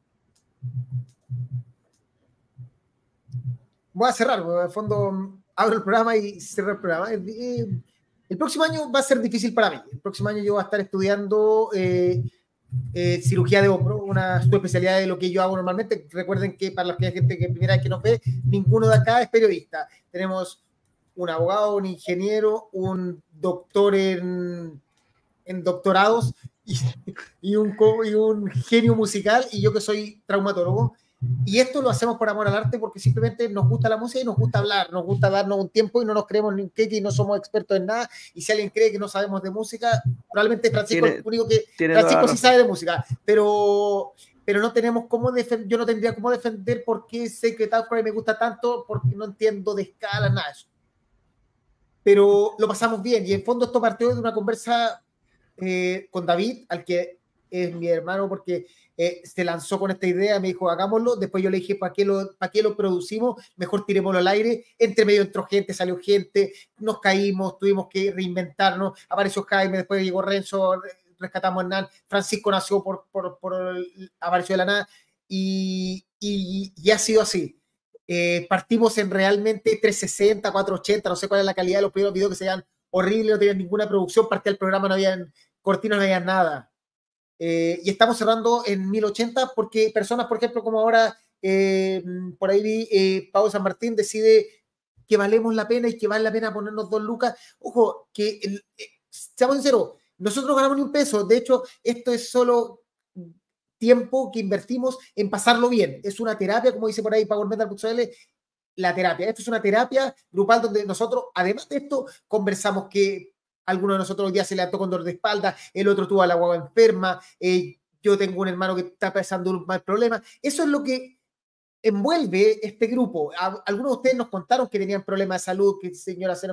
Voy a cerrar, en el fondo abro el programa y cierro el programa. El próximo año va a ser difícil para mí. El próximo año yo voy a estar estudiando eh, eh, cirugía de hombro, una subespecialidad de lo que yo hago normalmente. Recuerden que para la gente que primera vez que nos ve, ninguno de acá es periodista. Tenemos un abogado, un ingeniero, un doctor en, en doctorados y, y, un, y un genio musical y yo que soy traumatólogo. Y esto lo hacemos por amor al arte porque simplemente nos gusta la música y nos gusta hablar, nos gusta darnos un tiempo y no nos creemos ni que y no somos expertos en nada. Y si alguien cree que no sabemos de música, probablemente Francisco es el único que Francisco sí sabe de música, pero pero no tenemos cómo defender, yo no tendría cómo defender por qué Secret Outcry me gusta tanto, porque no entiendo de escala, nada de eso. Pero lo pasamos bien y en fondo esto partió de una conversa eh, con David, al que es mi hermano, porque eh, se lanzó con esta idea, me dijo, hagámoslo, después yo le dije, ¿para qué, lo, ¿para qué lo producimos? Mejor tirémoslo al aire, entre medio entró gente, salió gente, nos caímos, tuvimos que reinventarnos, apareció Jaime, después llegó Renzo, rescatamos a Hernán, Francisco nació por, por, por apareció de la nada, y, y, y ha sido así. Eh, partimos en realmente 360, 480, no sé cuál es la calidad de los primeros videos que se veían horribles, no tenían ninguna producción, parte del programa no habían cortinas, no había nada. Eh, y estamos cerrando en 1080 porque personas, por ejemplo, como ahora, eh, por ahí vi, eh, Pablo San Martín decide que valemos la pena y que vale la pena ponernos dos lucas. Ojo, que, eh, seamos sinceros, nosotros ganamos ni un peso. De hecho, esto es solo tiempo que invertimos en pasarlo bien. Es una terapia, como dice por ahí PowerMetal.cl, la terapia. Esto es una terapia grupal donde nosotros, además de esto, conversamos que alguno de nosotros hoy día se levantó con dolor de espalda, el otro tuvo a la guagua enferma, eh, yo tengo un hermano que está pasando un mal problema. Eso es lo que envuelve este grupo. Algunos de ustedes nos contaron que tenían problemas de salud, que señora se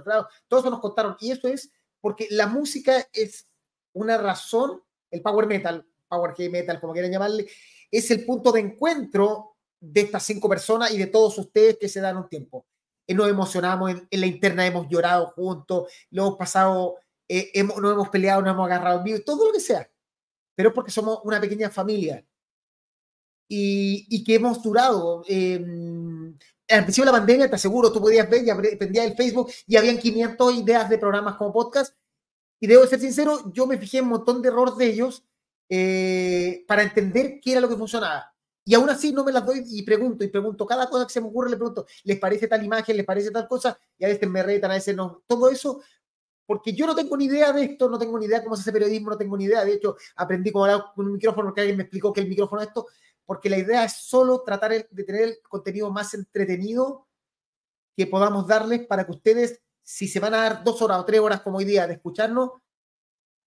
todos nos contaron. Y eso es porque la música es una razón, el power metal, power heavy metal, como quieran llamarle, es el punto de encuentro de estas cinco personas y de todos ustedes que se dan un tiempo nos emocionamos, en, en, la interna hemos llorado juntos, lo hemos pasado, eh, hemos, nos hemos peleado, nos hemos agarrado en vivo, todo lo que sea, pero porque somos una pequeña familia y, y que hemos durado. Eh, al principio de la pandemia, te aseguro, tú podías ver, ya dependía del Facebook y habían 500 ideas de programas como podcast. Y debo ser sincero, yo me fijé en un montón de errores de ellos eh, para entender qué era lo que funcionaba. Y aún así no me las doy y pregunto, y pregunto, cada cosa que se me ocurre le pregunto, ¿les parece tal imagen? ¿Les parece tal cosa? Y a veces me retan, a veces no. Todo eso, porque yo no tengo ni idea de esto, no tengo ni idea cómo se hace periodismo, no tengo ni idea. De hecho, aprendí con un micrófono porque alguien me explicó que el micrófono es esto, porque la idea es solo tratar de tener el contenido más entretenido que podamos darles para que ustedes, si se van a dar dos horas o tres horas como hoy día de escucharnos,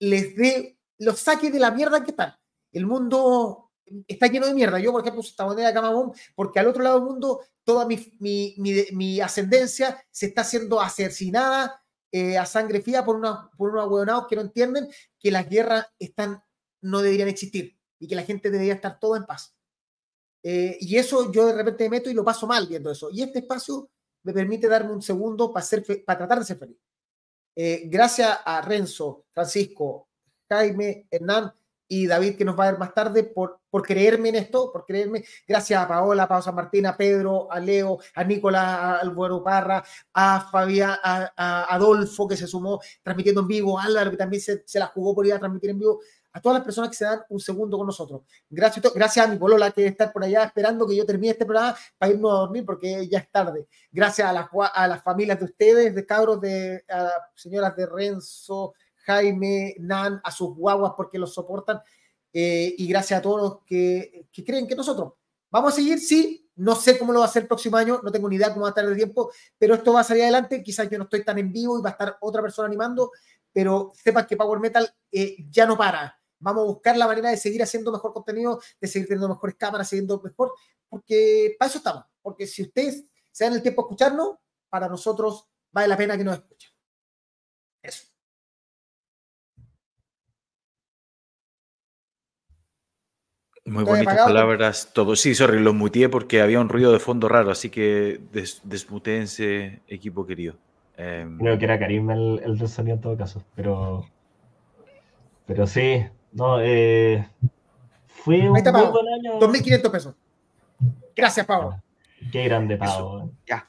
les dé, los saque de la mierda que están. El mundo está lleno de mierda. Yo, por ejemplo, esta moneda de Camabón, porque al otro lado del mundo toda mi, mi, mi, mi ascendencia se está haciendo asesinada eh, a sangre fría por, una, por unos hueonados que no entienden que las guerras están, no deberían existir. y que la gente debería estar todo en paz. Eh, y eso yo de repente me meto y lo paso mal viendo eso. Y este espacio me permite darme un segundo para, ser para tratar de ser feliz. Eh, gracias a Renzo, Francisco, Jaime, Hernán y David, que nos va a ver más tarde, por, por creerme en esto, por creerme. Gracias a Paola, a Pau San Martín, a Pedro, a Leo, a Nicolás Albuero Parra, a Fabián, a, Adolfo, que se sumó transmitiendo en vivo, a Álvaro, que también se, se la jugó por ir a transmitir en vivo a todas las personas que se dan un segundo con nosotros. Gracias, gracias a mi que está por allá esperando que yo termine este programa para irnos a dormir porque ya es tarde. Gracias a las, a las familias de ustedes, de cabros, de señoras de Renzo, Jaime, Nan, a sus guaguas porque los soportan. Eh, y gracias a todos los que, que, creen que nosotros vamos a seguir, sí, no sé cómo lo va a hacer el próximo año, no tengo ni idea cómo va a estar el tiempo, pero esto va a salir adelante, quizás yo no estoy tan en vivo y va a estar otra persona animando, pero sepan que Power Metal eh, ya no para, vamos a buscar la manera de seguir haciendo mejor contenido, de seguir teniendo mejores cámaras, siguiendo mejor, porque para eso estamos, porque si ustedes se dan el tiempo a escucharnos, para nosotros vale la pena que nos escuchen. Muy bonitas palabras, todo. Sí, sorry, lo muteé porque había un ruido de fondo raro, así que des desmutéense, equipo querido. Em, Creo que era Karim el, el del sonido en todo caso, pero, pero sí, no, eh, fue un muy buen año. 2.500 pesos. Gracias, Pablo. Qué grande, Pablo. Ya.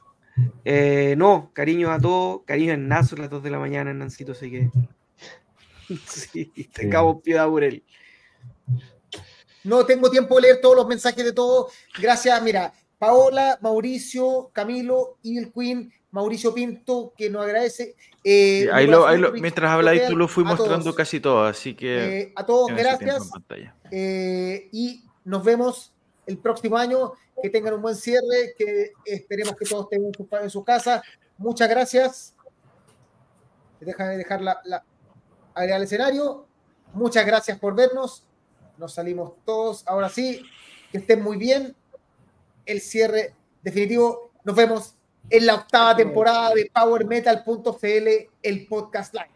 Eh, no, cariño a todos, cariño en Nazo a las 2 de la mañana, Nancito, así que. sí, te acabo piedad por él. No tengo tiempo de leer todos los mensajes de todos. Gracias, mira, Paola, Mauricio, Camilo, Evil Queen, Mauricio Pinto, que nos agradece. Eh, ahí lo, ahí lo, mientras habláis, tú lo fui mostrando casi todo, así que. Eh, a todos, gracias. Eh, y nos vemos el próximo año. Que tengan un buen cierre, que esperemos que todos estén en su, casa. Muchas gracias. Déjame dejar la, la, al escenario. Muchas gracias por vernos. Nos salimos todos. Ahora sí, que estén muy bien. El cierre definitivo. Nos vemos en la octava temporada de Power Metal.cl, el podcast live.